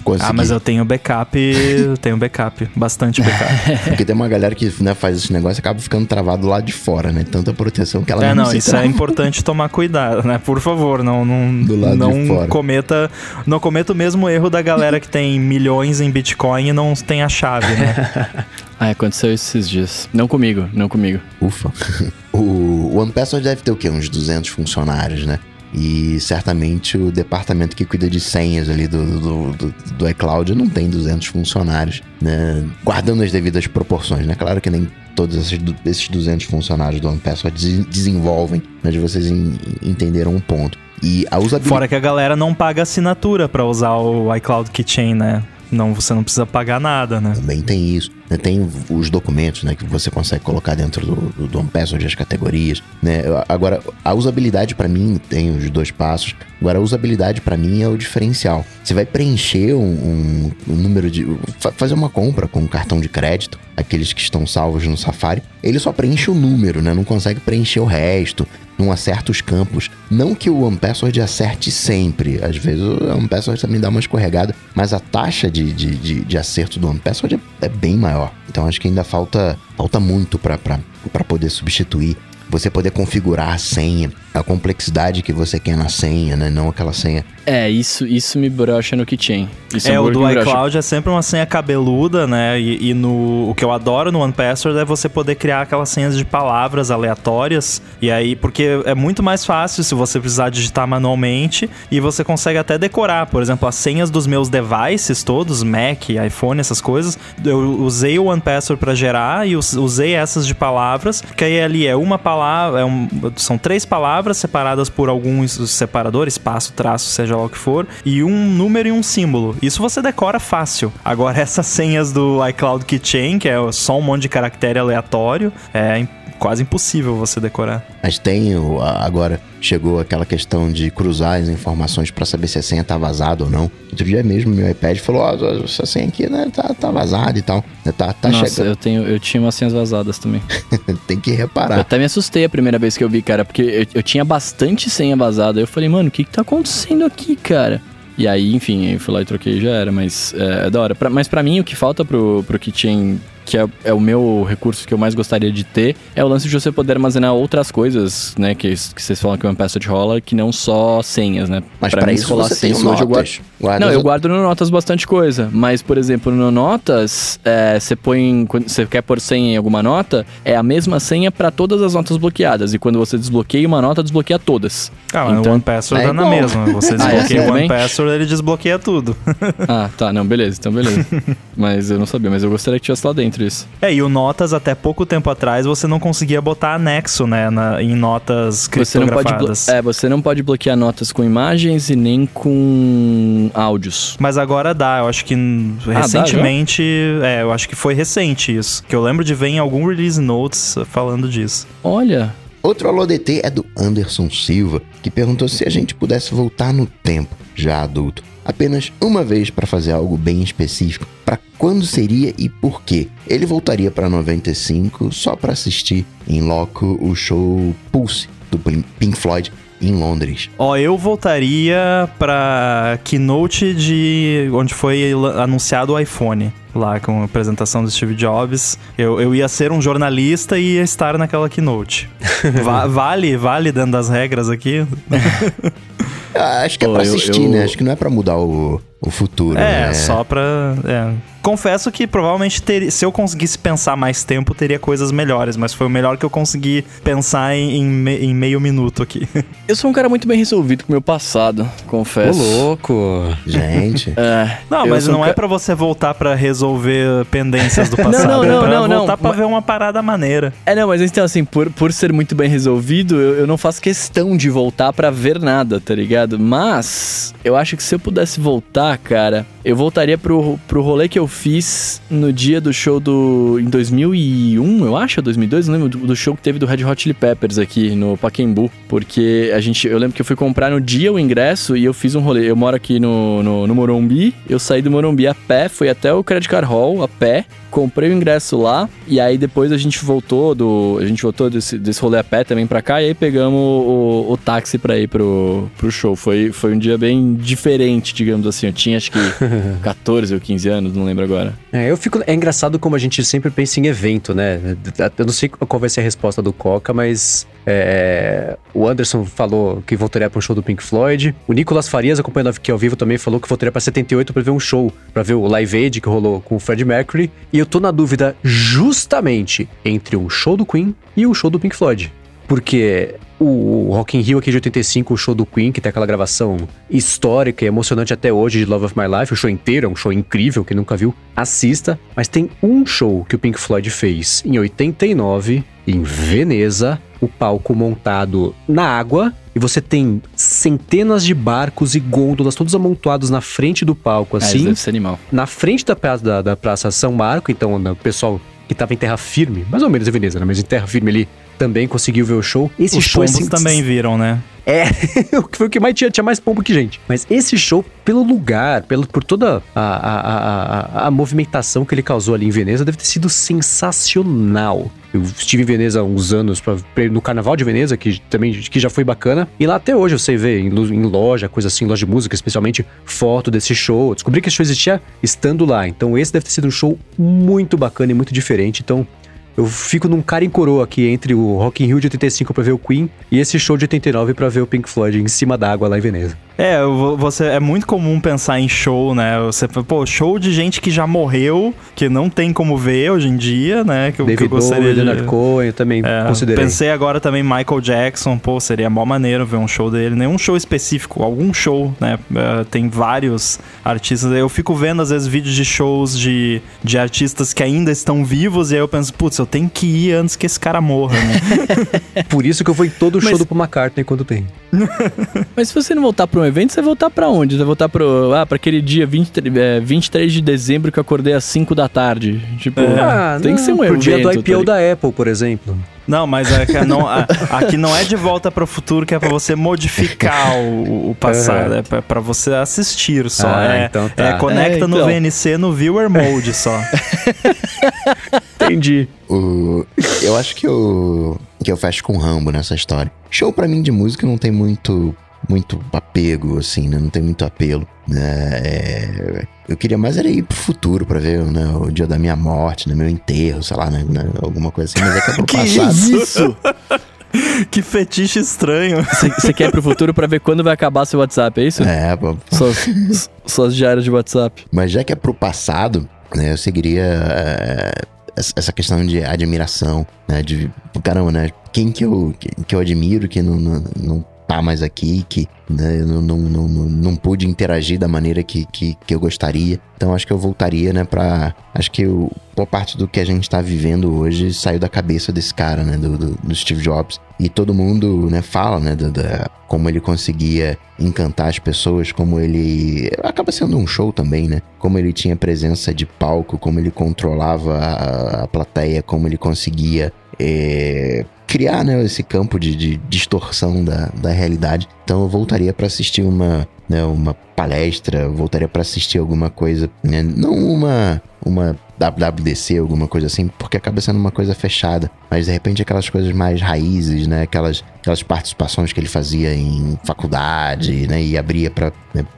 Conseguir. Ah, mas eu tenho backup, eu tenho backup, bastante backup. Porque tem uma galera que né, faz esse negócio e acaba ficando travado lá de fora, né? Tanta proteção que ela é, não, não isso trava. é importante tomar cuidado, né? Por favor, não não Do lado não de fora. cometa não cometa o mesmo erro da galera que tem milhões em Bitcoin e não tem a chave, né? ah, aconteceu esses dias. Não comigo, não comigo. Ufa. o OnePassword deve ter o quê? Uns 200 funcionários, né? E certamente o departamento que cuida de senhas ali do, do, do, do iCloud não tem 200 funcionários, né? Guardando as devidas proporções, né? Claro que nem todos esses, esses 200 funcionários do OnePassword desenvolvem, mas vocês entenderam um ponto. E a usabilidade... Fora que a galera não paga assinatura para usar o iCloud Keychain, né? Não, você não precisa pagar nada, né? Também tem isso. Né? Tem os documentos, né? Que você consegue colocar dentro do, do, do OnePassword as categorias, né? Agora, a usabilidade para mim tem os dois passos. Agora, a usabilidade para mim é o diferencial. Você vai preencher um, um, um número de... Fazer uma compra com um cartão de crédito, aqueles que estão salvos no Safari, ele só preenche o número, né? Não consegue preencher o resto não acerta os campos. Não que o OnePassword acerte sempre, às vezes o OnePassword também dá uma escorregada, mas a taxa de, de, de, de acerto do OnePassword é, é bem maior. Então acho que ainda falta, falta muito para poder substituir você poder configurar a senha, a complexidade que você quer na senha, né? Não aquela senha. É, isso, isso me brocha no Keychain. Isso é, o do iCloud é sempre uma senha cabeluda, né? E, e, no, o que eu adoro no OnePassword é você poder criar aquelas senhas de palavras aleatórias. E aí, porque é muito mais fácil se você precisar digitar manualmente e você consegue até decorar. Por exemplo, as senhas dos meus devices todos, Mac, iPhone, essas coisas. Eu usei o OnePassword para gerar e usei essas de palavras, que aí ali é uma palavra palavra, é um, são três palavras separadas por alguns separadores, espaço, traço, seja lá o que for, e um número e um símbolo. Isso você decora fácil. Agora, essas senhas do iCloud Keychain, que é só um monte de caractere aleatório, é quase impossível você decorar. Mas tem agora chegou aquela questão de cruzar as informações para saber se a senha tá vazada ou não. Outro dia mesmo meu iPad falou, ó, oh, essa senha aqui né, tá, tá vazada e tal. Tá, tá Nossa, chegando. eu tenho eu tinha umas senhas vazadas também. tem que reparar. Eu até me assustei a primeira vez que eu vi, cara, porque eu, eu tinha bastante senha vazada. Eu falei, mano, o que que tá acontecendo aqui, cara? E aí, enfim, eu fui lá e troquei e já era, mas é, é da hora. Pra, mas para mim, o que falta pro, pro Keychain que é, é, o meu recurso que eu mais gostaria de ter, é o lance de você poder armazenar outras coisas, né? Que, que vocês falam que é uma peça de rola, que não só senhas, né? Mas pra, pra isso rolar senhas, hoje eu guardo. Não, eu guardo no Notas bastante coisa. Mas, por exemplo, no Notas, é, você põe. Quando você quer pôr senha em alguma nota, é a mesma senha para todas as notas bloqueadas. E quando você desbloqueia uma nota, desbloqueia todas. Ah, mas então, o OnePassword é tá na mesma. Você desbloqueia ah, é assim o OnePassword, ele desbloqueia tudo. ah, tá. Não, beleza. Então, beleza. mas eu não sabia, mas eu gostaria que tivesse lá dentro isso. É, e o Notas, até pouco tempo atrás, você não conseguia botar anexo, né, na, em notas criptografadas. Você é, você não pode bloquear notas com imagens e nem com áudios. Mas agora dá, eu acho que recentemente, ah, é, eu acho que foi recente isso, que eu lembro de ver em algum release notes falando disso. Olha, Outro alô DT é do Anderson Silva, que perguntou se a gente pudesse voltar no tempo, já adulto, apenas uma vez para fazer algo bem específico, para quando seria e por quê. Ele voltaria para 95 só para assistir em loco o show Pulse do Pink Floyd em Londres. Ó, eu voltaria pra keynote de onde foi anunciado o iPhone. Lá com a apresentação do Steve Jobs. Eu, eu ia ser um jornalista e ia estar naquela keynote. Va vale, vale dentro das regras aqui? Acho que é Pô, pra assistir, eu, eu... né? Acho que não é pra mudar o, o futuro. É, né? só pra. É. Confesso que provavelmente ter, se eu conseguisse pensar mais tempo, teria coisas melhores, mas foi o melhor que eu consegui pensar em, em, me, em meio minuto aqui. Eu sou um cara muito bem resolvido com o meu passado, confesso. Ô, louco! Gente. é, não, mas não um é ca... para você voltar para resolver pendências do passado. não, não, não, é pra não, voltar não. pra mas... ver uma parada maneira. É, não, mas então assim, por, por ser muito bem resolvido, eu, eu não faço questão de voltar para ver nada, tá ligado? Mas eu acho que se eu pudesse voltar, cara, eu voltaria pro, pro rolê que eu fiz no dia do show do. em 2001, eu acho, 2002, não lembro, do, do show que teve do Red Hot Chili Peppers aqui no Pacaembu. Porque a gente. Eu lembro que eu fui comprar no dia o ingresso e eu fiz um rolê. Eu moro aqui no, no, no Morumbi, eu saí do Morumbi a pé, fui até o Credit Card Hall a pé, comprei o ingresso lá e aí depois a gente voltou do. A gente voltou desse, desse rolê a pé também pra cá e aí pegamos o, o, o táxi pra ir pro, pro show. Foi, foi um dia bem diferente, digamos assim. Eu tinha acho que 14 ou 15 anos, não lembro agora. É, eu fico. É engraçado como a gente sempre pensa em evento, né? Eu não sei qual vai ser a resposta do Coca, mas é, o Anderson falou que voltaria para um show do Pink Floyd. O Nicolas Farias, acompanhando aqui ao vivo, também falou que voltaria para 78 para ver um show, para ver o Live Aid que rolou com o Fred Mercury. E eu tô na dúvida justamente entre um show do Queen e um show do Pink Floyd. Porque o Rock in Rio aqui de 85, o show do Queen, que tem aquela gravação histórica e emocionante até hoje de Love of My Life, o show inteiro, é um show incrível, quem nunca viu, assista. Mas tem um show que o Pink Floyd fez em 89, em Veneza, o palco montado na água, e você tem centenas de barcos e gôndolas todos amontoados na frente do palco, É, isso assim. deve ser animal. na frente da praça, da, da praça São Marco, então o pessoal que tava em terra firme, mais ou menos em Veneza, né? Mas em terra firme ali, também conseguiu ver o show. Esse Os show assim, também viram, né? É, foi o que mais tinha, tinha mais pombo que gente. Mas esse show, pelo lugar, pelo, por toda a, a, a, a, movimentação que ele causou ali em Veneza, deve ter sido sensacional. Eu estive em Veneza há uns anos pra, no Carnaval de Veneza, que também que já foi bacana. E lá até hoje você vê em, em loja, coisa assim, loja de música, especialmente foto desse show. Eu descobri que esse show existia estando lá. Então esse deve ter sido um show muito bacana e muito diferente. Então eu fico num cara em coroa aqui entre o Rock in Rio de 85 pra ver o Queen e esse show de 89 pra ver o Pink Floyd em cima da água lá em Veneza. É, vo- você é muito comum pensar em show, né? Você, pô, show de gente que já morreu, que não tem como ver hoje em dia, né? Que, eu- que eu David gostaria Bowie, de Leonard Cohen, eu também É, considerei. Pensei agora também Michael Jackson, pô, seria mó maneiro ver um show dele. Nenhum show específico, algum show, né? É, tem vários artistas. Eu fico vendo, às vezes, vídeos de shows de, de artistas que ainda estão vivos, e aí eu penso, putz, eu tenho que ir antes que esse cara morra, né? Por isso que eu vou em todo o show Mas- do Paul McCartney quando tem. Mas se você não voltar um evento, você vai voltar pra onde? Você vai voltar pro, ah, pra aquele dia 23, é, 23 de dezembro que eu acordei às 5 da tarde. Tipo, tem que ser um pro evento. dia do tá IPO ligado? da Apple, por exemplo. Não, mas é que não, aqui não é de volta para o futuro que é pra você modificar o, o passado, Uhum. é pra- pra você assistir só. Ah, é, então tá. é, conecta É, no então. VNC no viewer mode só. Entendi. O, eu acho que eu, que eu fecho com Rambo nessa história. Show pra mim de música não tem muito muito apego, assim, né? Não tem muito apelo. Né? É, eu queria mais era ir pro futuro pra ver né, o dia da minha morte, né, meu enterro, sei lá, né, né, alguma coisa assim. Mas é que é pro Que passado. Isso! que fetiche estranho. Você quer ir pro futuro pra ver quando vai acabar seu WhatsApp, é isso? É, pô, Suas, suas diárias de WhatsApp. Mas já que é pro passado, né, eu seguiria é, essa- essa questão de admiração, né? De, caramba, né? Quem que eu, que, que eu admiro, que não, não, não tá mais aqui, que né, eu não, não, não, não, pude interagir da maneira que, que, que eu gostaria. Então acho que eu voltaria, né, pra... Acho que o, boa parte do que a gente tá vivendo hoje saiu da cabeça desse cara, né, do, do, do Steve Jobs. E todo mundo, né, fala, né, da, da- como ele conseguia encantar as pessoas, como ele... Acaba sendo um show também, né? Como ele tinha presença de palco, como ele controlava a, a plateia, como ele conseguia... é, criar né, esse campo de, de distorção da, da realidade. Então eu voltaria para assistir uma, né, uma palestra, eu voltaria para assistir alguma coisa, né, não uma uma WWDC, alguma coisa assim, porque acaba sendo uma coisa fechada, mas de repente aquelas coisas mais raízes, né, aquelas, aquelas participações que ele fazia em faculdade, né, e abria para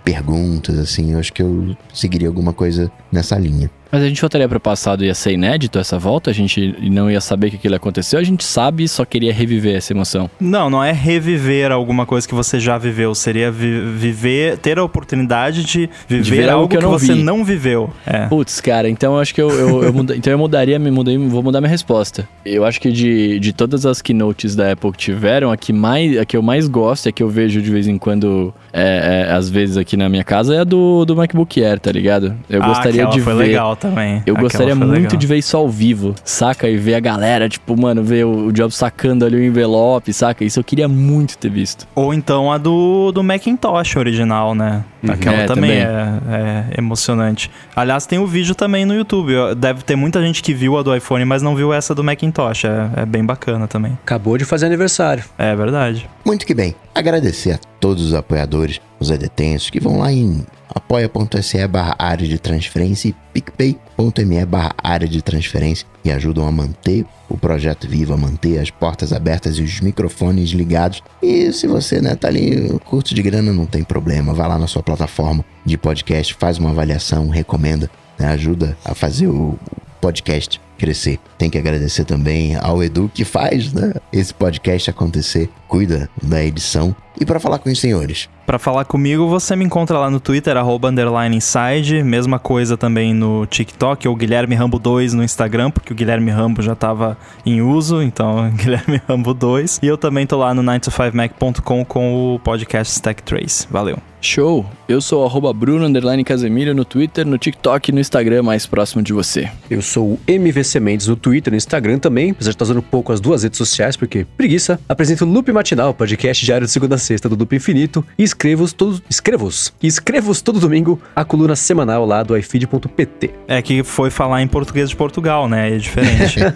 perguntas assim, eu acho que eu seguiria alguma coisa nessa linha. Mas a gente voltaria pro passado e ia ser inédito essa volta? A gente não ia saber que aquilo aconteceu? A gente sabe e só queria reviver essa emoção. Não, não é reviver alguma coisa que você já viveu. Seria vi- viver, ter a oportunidade de viver ver algo que não você vi. não viveu. É. Putz, cara, então eu acho que eu, eu, eu muda- então eu mudaria, me mudei, vou mudar minha resposta. Eu acho que de, de todas as keynotes da Apple que tiveram, a que, mais, a que eu mais gosto e a que eu vejo de vez em quando, é, é, às vezes aqui na minha casa, é a do, do MacBook Air, tá ligado? Eu Ah, gostaria de foi ver. legal também. Eu Aquela gostaria muito legal. de ver isso ao vivo, saca? E ver a galera, tipo, mano, ver o, o Jobs sacando ali o envelope, saca? Isso eu queria muito ter visto. Ou então a do, do Macintosh original, né? Aquela É, também, também. É, é emocionante. Aliás, tem o vídeo também no YouTube. Deve ter muita gente que viu a do iPhone, mas não viu essa do Macintosh. É, é bem bacana também. Acabou de fazer aniversário. É verdade. Muito que bem. Agradecer a todos os apoiadores, os adetensos, que vão lá em apoia.se barra área de transferência e picpay.me barra área de transferência e ajudam a manter o projeto vivo, a manter as portas abertas e os microfones ligados. E se você né, tá ali curto de grana, não tem problema. Vai lá na sua plataforma de podcast, faz uma avaliação, recomenda, né, ajuda a fazer o podcast crescer. Tem que agradecer também ao Edu que faz né, esse podcast acontecer, cuida da edição. E para falar com os senhores, Pra falar comigo, você me encontra lá no Twitter, arroba underline inside. Mesma coisa também no TikTok, ou Guilherme Rambo 2 no Instagram, porque o Guilherme Rambo já tava em uso, então Guilherme Rambo 2. E eu também tô lá no 9to5mac.com com o podcast Stack Trace. Valeu. Show! Eu sou o arroba Bruno underline Casemiro no Twitter, no TikTok e no Instagram mais próximo de você. Eu sou o MVC Mendes no Twitter, no Instagram também, apesar de estar usando pouco as duas redes sociais, porque preguiça. Apresento o Loop Matinal, podcast diário de segunda sexta do Duplo Infinito e escrevo-os todos. Escrevo-os. Escrevo-os todo domingo a coluna semanal lá do iFeed.pt. É que foi falar em português de Portugal, né? É diferente.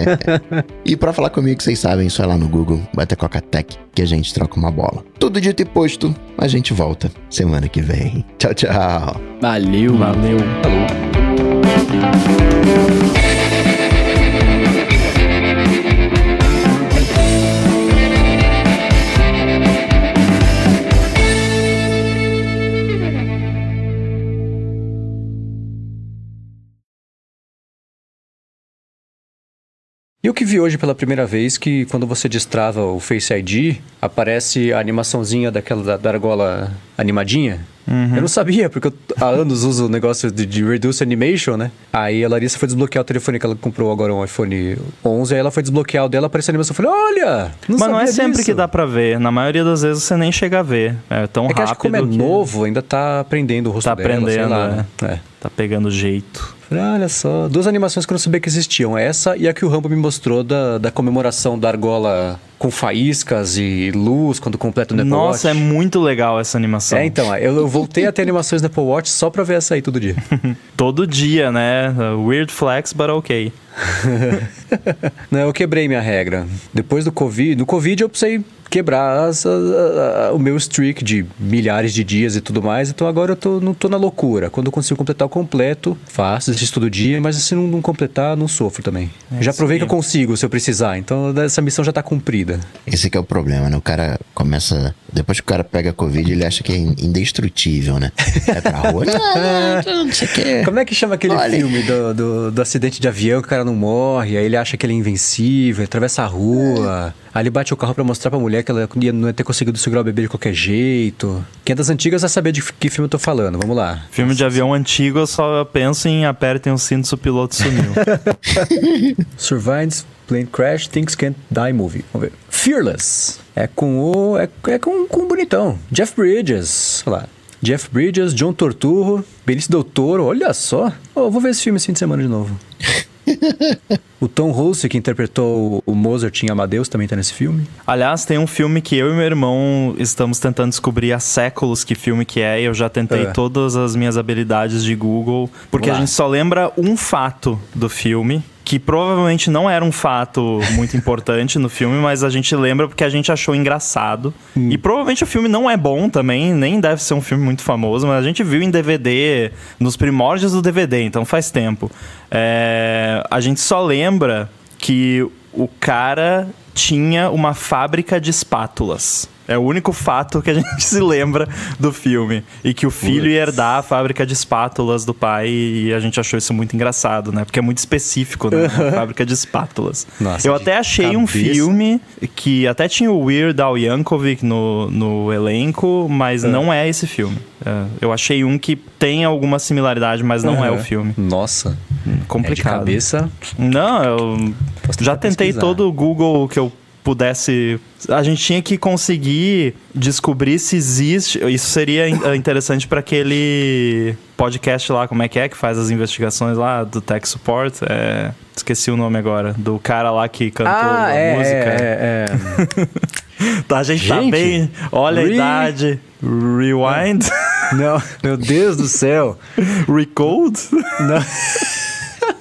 E pra falar comigo, vocês sabem, só ir lá no Google, bota Coca-Tech, que a gente troca uma bola. Tudo dito e posto, a gente volta semana que vem. Tchau, tchau. Valeu. Valeu. E eu que vi hoje pela primeira vez que quando você destrava o Face ID, aparece a animaçãozinha daquela da, da argola animadinha. Eu não sabia, porque eu há anos uso o negócio de, de Reduce Animation, né? Aí a Larissa foi desbloquear o telefone que ela comprou agora um iPhone 11, aí ela foi desbloquear o dela, apareceu a animação. Eu falei, olha! Não Mas não é sempre disso." que dá pra ver. Na maioria das vezes você nem chega a ver. É tão É que rápido acho que como é que novo, ainda tá aprendendo o rosto Tá dela, sei aprendendo, lá, né? É. tá pegando jeito. Falei, olha só, duas animações que eu não sabia que existiam. Essa e a que o Rambo me mostrou da, da comemoração da argola com faíscas e luz quando completa o Apple Nossa, é Watch. muito legal essa animação. É, então, eu, eu voltei a ter animações no Apple Watch só pra ver essa aí todo dia. Todo dia, né? Weird flex, but ok. Não, eu quebrei minha regra. Depois do Covid, no Covid eu precisei quebrar as- a- a- a- o meu streak de milhares de dias e tudo mais. Então agora eu tô, não tô na loucura. Quando eu consigo completar o completo, faço, exercício todo dia, mas se não, não completar, não sofro também. já isso provei aí. que eu consigo se eu precisar. Então essa missão já tá cumprida. Esse que é o problema, né? O cara começa. Depois que o cara pega Covid, ele acha que é indestrutível, né? Vai pra rua. Não, não, não sei o quê. Como é que chama aquele Olha. filme do, do, do acidente de avião que o cara não morre, aí ele acha que ele é invencível, atravessa a rua, aí ele bate o carro pra mostrar pra mulher que ela ia- não ia ter conseguido segurar o bebê de qualquer jeito. Quem é das antigas vai saber de que filme eu tô falando, vamos lá. Filme de avião antigo, eu só penso em apertem os cintos, o piloto sumiu. Survives Plane Crash, Things Can't Die Movie. Vamos ver. Fearless. É com o. É, é com, com o bonitão. Jeff Bridges. Olha lá. Jeff Bridges, John Torturro, Benício Del Toro, olha só. Oh, vou ver esse filme esse fim de semana de novo. o Tom Hulce, que interpretou o Mozart em Amadeus, também tá nesse filme. Aliás, tem um filme que eu e meu irmão estamos tentando descobrir há séculos que filme que é. E eu já tentei É. todas as minhas habilidades de Google. Porque a gente só lembra um fato do filme. Que provavelmente não era um fato muito importante no filme, mas a gente lembra porque a gente achou engraçado. Hum. E provavelmente o filme não é bom também, nem deve ser um filme muito famoso, mas a gente viu em DVD, nos primórdios do DVD, então faz tempo. É, a gente só lembra que o cara tinha uma fábrica de espátulas. É o único fato que a gente se lembra do filme. E que o filho ia herdar a fábrica de espátulas do pai e a gente achou isso muito engraçado, né? Porque é muito específico, né? Fábrica de espátulas. Nossa, Eu de até achei um cabeça. filme que até tinha o Weird Al Yankovic no, no elenco, mas não é esse filme. É, eu achei um que tem alguma similaridade, mas não é o filme. Nossa. Complicado. É de cabeça. Não, eu Posso já tentei pesquisar. todo o Google que eu pudesse. A gente tinha que conseguir descobrir se existe. Isso seria in- interessante para aquele podcast lá, como é que é, que faz as investigações lá do Tech Support. É, esqueci o nome agora. Do cara lá que cantou Ah, a é, música. é, é. Tá, a gente, tá Gente, bem. Olha re- a idade. Rewind? Não, meu Deus do céu. Recode? Não.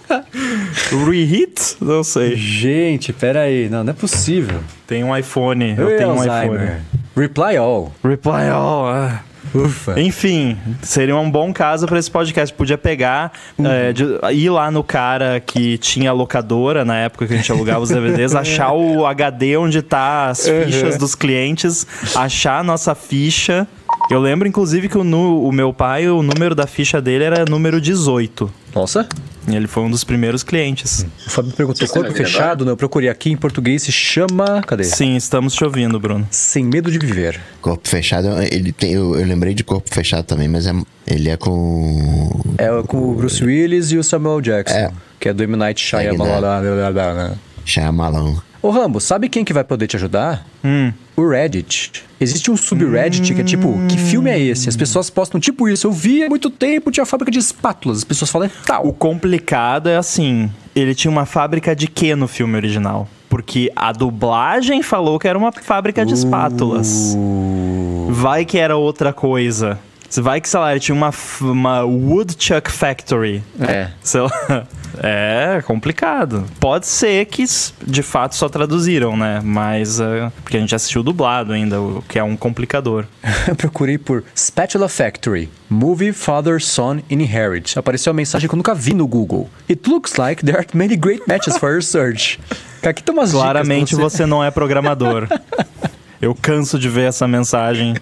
Reheat? Não sei. Gente, peraí. Não, não é possível. Tem um iPhone. Eu Oi, tenho um Alzheimer. iPhone. Reply all. Reply all. ah. Ufa. Enfim, seria um bom caso para esse podcast. Podia pegar, é, de- ir lá no cara que tinha locadora na época que a gente alugava os DVDs, achar o HD onde tá as fichas dos clientes, achar a nossa ficha. Eu lembro, inclusive, que o, nu- o meu pai, o número da ficha dele era número 18. Nossa. E ele foi um dos primeiros clientes. O Fábio perguntou, corpo ouvindo fechado? Não, eu procurei aqui em português, se chama... Cadê? Sim, estamos te ouvindo, Bruno. Sem medo de viver. Corpo fechado, ele tem. Eu, eu lembrei de corpo fechado também, mas é, ele é com. É com o Bruce Willis e o Samuel Jackson. É. Que é do M. Night Shyamalan. Shyamalan. Ô Rambo, sabe quem que vai poder te ajudar? Hum. O Reddit. Existe um subreddit que é tipo, que filme é esse? As pessoas postam tipo isso. Eu vi há muito tempo, tinha fábrica de espátulas. As pessoas falam, é O tal. complicado é assim, ele tinha uma fábrica de quê no filme original? Porque a dublagem falou que era uma fábrica de espátulas. Uh, Vai que era outra coisa. Vai que, sei lá, ele tinha uma, uma Woodchuck Factory. É. Sei lá. É complicado. Pode ser que de fato só traduziram, né? Mas. é, porque a gente assistiu dublado ainda, o que é um complicador. Eu procurei por Spatula Factory, Movie Father Son Inherit. Apareceu uma mensagem que eu nunca vi no Google. It looks like there are many great matches for your search. Aqui tem umas Claramente você não é programador. Eu canso de ver essa mensagem.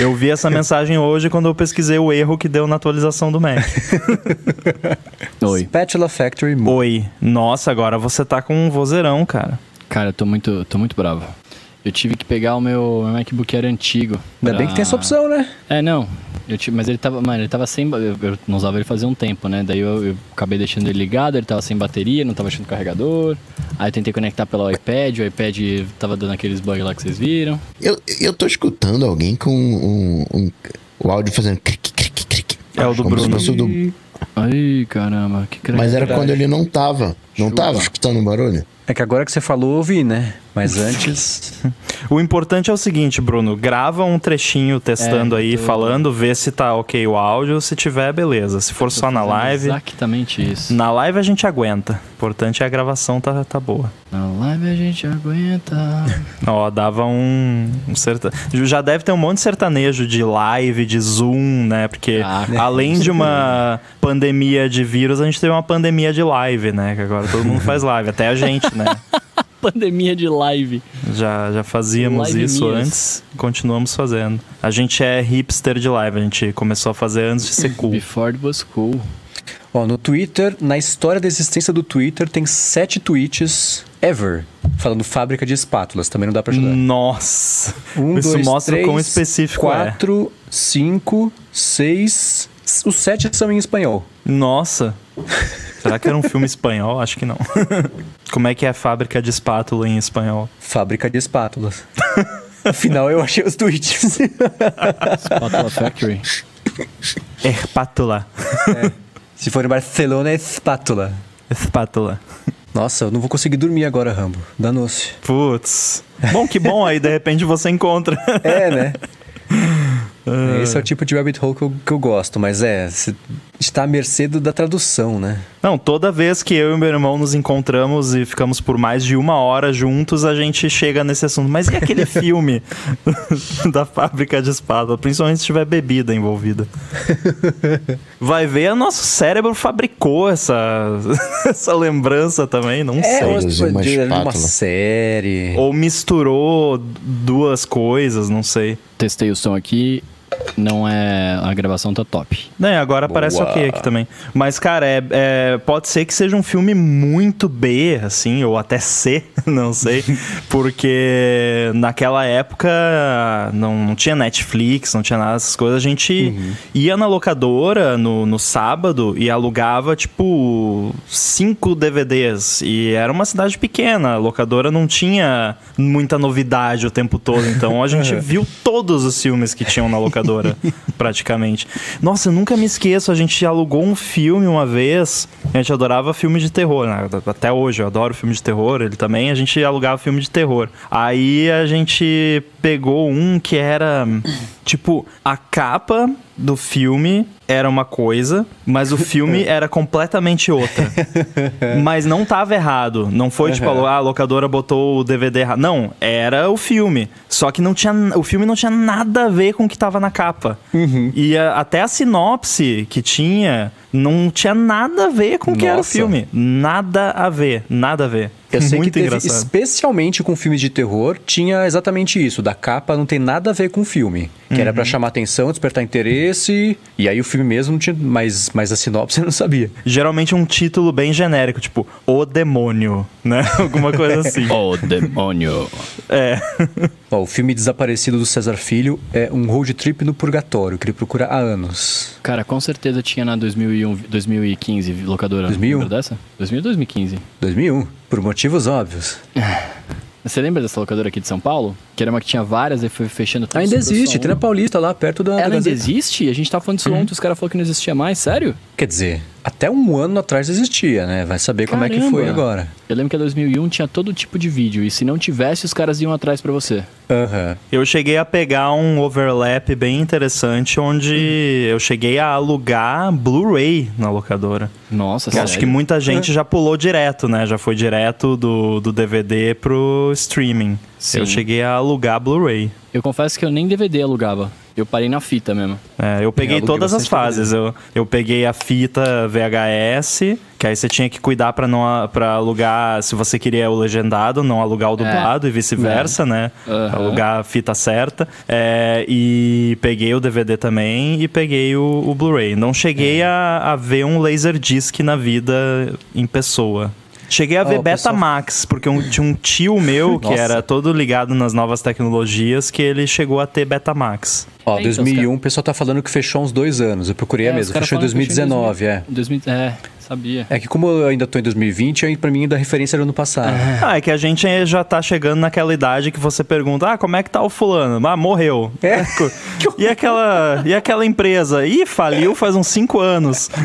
Eu vi essa mensagem hoje quando eu pesquisei o erro que deu na atualização do Mac. Oi. Spatula Factory. Oi. Nossa, agora você tá com um vozeirão, cara. Cara, eu tô muito, tô muito bravo. Eu tive que pegar o meu, meu MacBook Air antigo. Ainda pra- bem que tem essa opção, né? É, não. Eu tive, mas ele tava, mano, ele tava sem. Eu, não usava ele fazia um tempo, né? Daí eu, eu acabei deixando ele ligado, ele tava sem bateria, não tava achando carregador. Aí eu tentei conectar pelo iPad, o iPad tava dando aqueles bugs lá que vocês viram. Eu, eu tô escutando alguém com um, um- o áudio fazendo cric, cric, cric. É o do Como Bruno. do- Ai, caramba, que craque. Mas era quando ele não tava. Não tava escutando o barulho? É que agora que você falou, eu ouvi, né? Mas antes. O importante é o seguinte, Bruno, grava um trechinho testando É, aí, tô- falando, vê se tá ok o áudio, se tiver, beleza. Se for só na live, Exatamente isso. na live a gente aguenta. O importante é a gravação tá, tá boa. Na live a gente aguenta. Ó, dava um, um serta... Já deve ter um monte de sertanejo de live, de Zoom, né? Porque Ah, além de uma pandemia de vírus, a gente teve uma pandemia de live, né? Que agora todo mundo faz live, até a gente, né? Pandemia de live. Já, já fazíamos Live isso minhas. antes, continuamos fazendo. A gente é hipster de live, a gente começou a fazer antes de ser cool. Before it was cool. Ó, no Twitter, na história da existência do Twitter, tem sete tweets ever falando fábrica de espátulas. Também não dá pra ajudar. Nossa! Um, isso dois, mostra três, quão específico é. quatro, cinco, seis. Os sete são em espanhol. Nossa! Será que era um filme espanhol? Acho que não. Como é que é a fábrica de espátula em espanhol? Fábrica de espátulas. Afinal, eu achei os tweets. Spatula Factory. Espátula. Se for em Barcelona, é espátula. Espátula. Nossa, eu não vou conseguir dormir agora, Rambo. Danou-se. Putz. Bom, que bom, aí de repente você encontra. É, né? Esse é o tipo de rabbit hole que eu, que eu gosto, mas é, está à mercê da tradução, né? Não, toda vez que eu e meu irmão nos encontramos e ficamos por mais de uma hora juntos, a gente chega nesse assunto. Mas e aquele filme da fábrica de espada? Principalmente se tiver bebida envolvida. Vai ver, nosso cérebro fabricou essa, essa lembrança também, não sei. ou- ou Produzir uma de- uma série. Ou misturou duas coisas, não sei. Testei o som aqui. Não é. A gravação tá top. Né, agora parece Boa. ok aqui também. Mas, cara, é, é- pode ser que seja um filme muito B, assim, ou até C, não sei. porque naquela época não, não tinha Netflix, não tinha nada dessas coisas. A gente ia na locadora no, no sábado e alugava, tipo, cinco DVDs. E era uma cidade pequena, a locadora não tinha muita novidade o tempo todo. Então a gente viu todos os filmes que tinham na locadora, praticamente. Nossa, eu nunca me esqueço, a gente alugou um filme uma vez, a gente adorava filme de terror, né? Até hoje eu adoro filme de terror, ele também, a gente alugava filme de terror. Aí a gente pegou um que era, tipo, a capa do filme era uma coisa, mas o filme era completamente outra. mas não tava errado. Não foi tipo, a a locadora botou o DVD errado. Não, era o filme. Só que não tinha, o filme não tinha nada a ver com o que tava na capa. E a- até a sinopse que tinha não tinha nada a ver com o que era o filme. Nada a ver, nada a ver. Eu sei Muito que teve, engraçado. especialmente com filmes de terror, tinha exatamente isso. Da capa não tem nada a ver com o filme. Que era pra Uhum. chamar atenção, despertar interesse. E aí o filme mesmo não tinha. Mas, mas a sinopse eu não sabia. Geralmente um título bem genérico, tipo O Demônio, né? Alguma coisa assim. Oh, demônio. É. Ó, o filme Desaparecido do César Filho é um road trip no purgatório, que ele procura há anos. Cara, com certeza tinha na 2001, 2015 locadora. 2001? Lembra dessa? 2000 ou 2015? 2001, por motivos óbvios. Você lembra dessa locadora aqui de São Paulo? Que era uma que tinha várias, aí foi fechando tudo. Ainda existe, tem na. Paulista lá, perto da. da Ela ainda Gazeta. existe? A gente tava falando disso ontem, os caras falaram que não existia mais, sério? Quer dizer, até um ano atrás existia, né? Vai saber como é que foi Caramba. agora. Eu lembro que em 2001 tinha todo tipo de vídeo, e se não tivesse, os caras iam atrás pra você. Aham. Eu cheguei a pegar um overlap bem interessante, onde eu cheguei a alugar Blu-ray na locadora. Nossa, Que sério? acho que muita gente já pulou direto, né? Já foi direto do, do DVD pro streaming. Sim. Eu cheguei a alugar Blu-ray. Eu confesso que eu nem DVD alugava. Eu parei na fita mesmo. É, eu peguei aluguei todas as fases. Eu, eu peguei a fita VHS, que aí você tinha que cuidar pra não a- pra alugar, se você queria o legendado, não alugar o dublado e vice-versa, né? Aham. Alugar a fita certa. É, e peguei o DVD também e peguei o, o Blu-ray. Não cheguei a, a ver um Laserdisc na vida em pessoa. Cheguei a ver o pessoal- Betamax, porque um- tinha um tio meu que Nossa. era todo ligado nas novas tecnologias que ele chegou a ter Betamax. Ó, É, então, os 2001, o pessoal tá falando que fechou uns dois anos. Eu procurei É, a Fechou em falam que fechou em 2019, é. 2000 É, sabia. É que como eu ainda tô em 2020, aí pra mim ainda a referência era ano passado. Ah, é que a gente já tá chegando naquela idade que você pergunta: ah, como é que tá o fulano? Ah, morreu. É. E aquela, e aquela empresa? Ih, faliu faz uns cinco anos.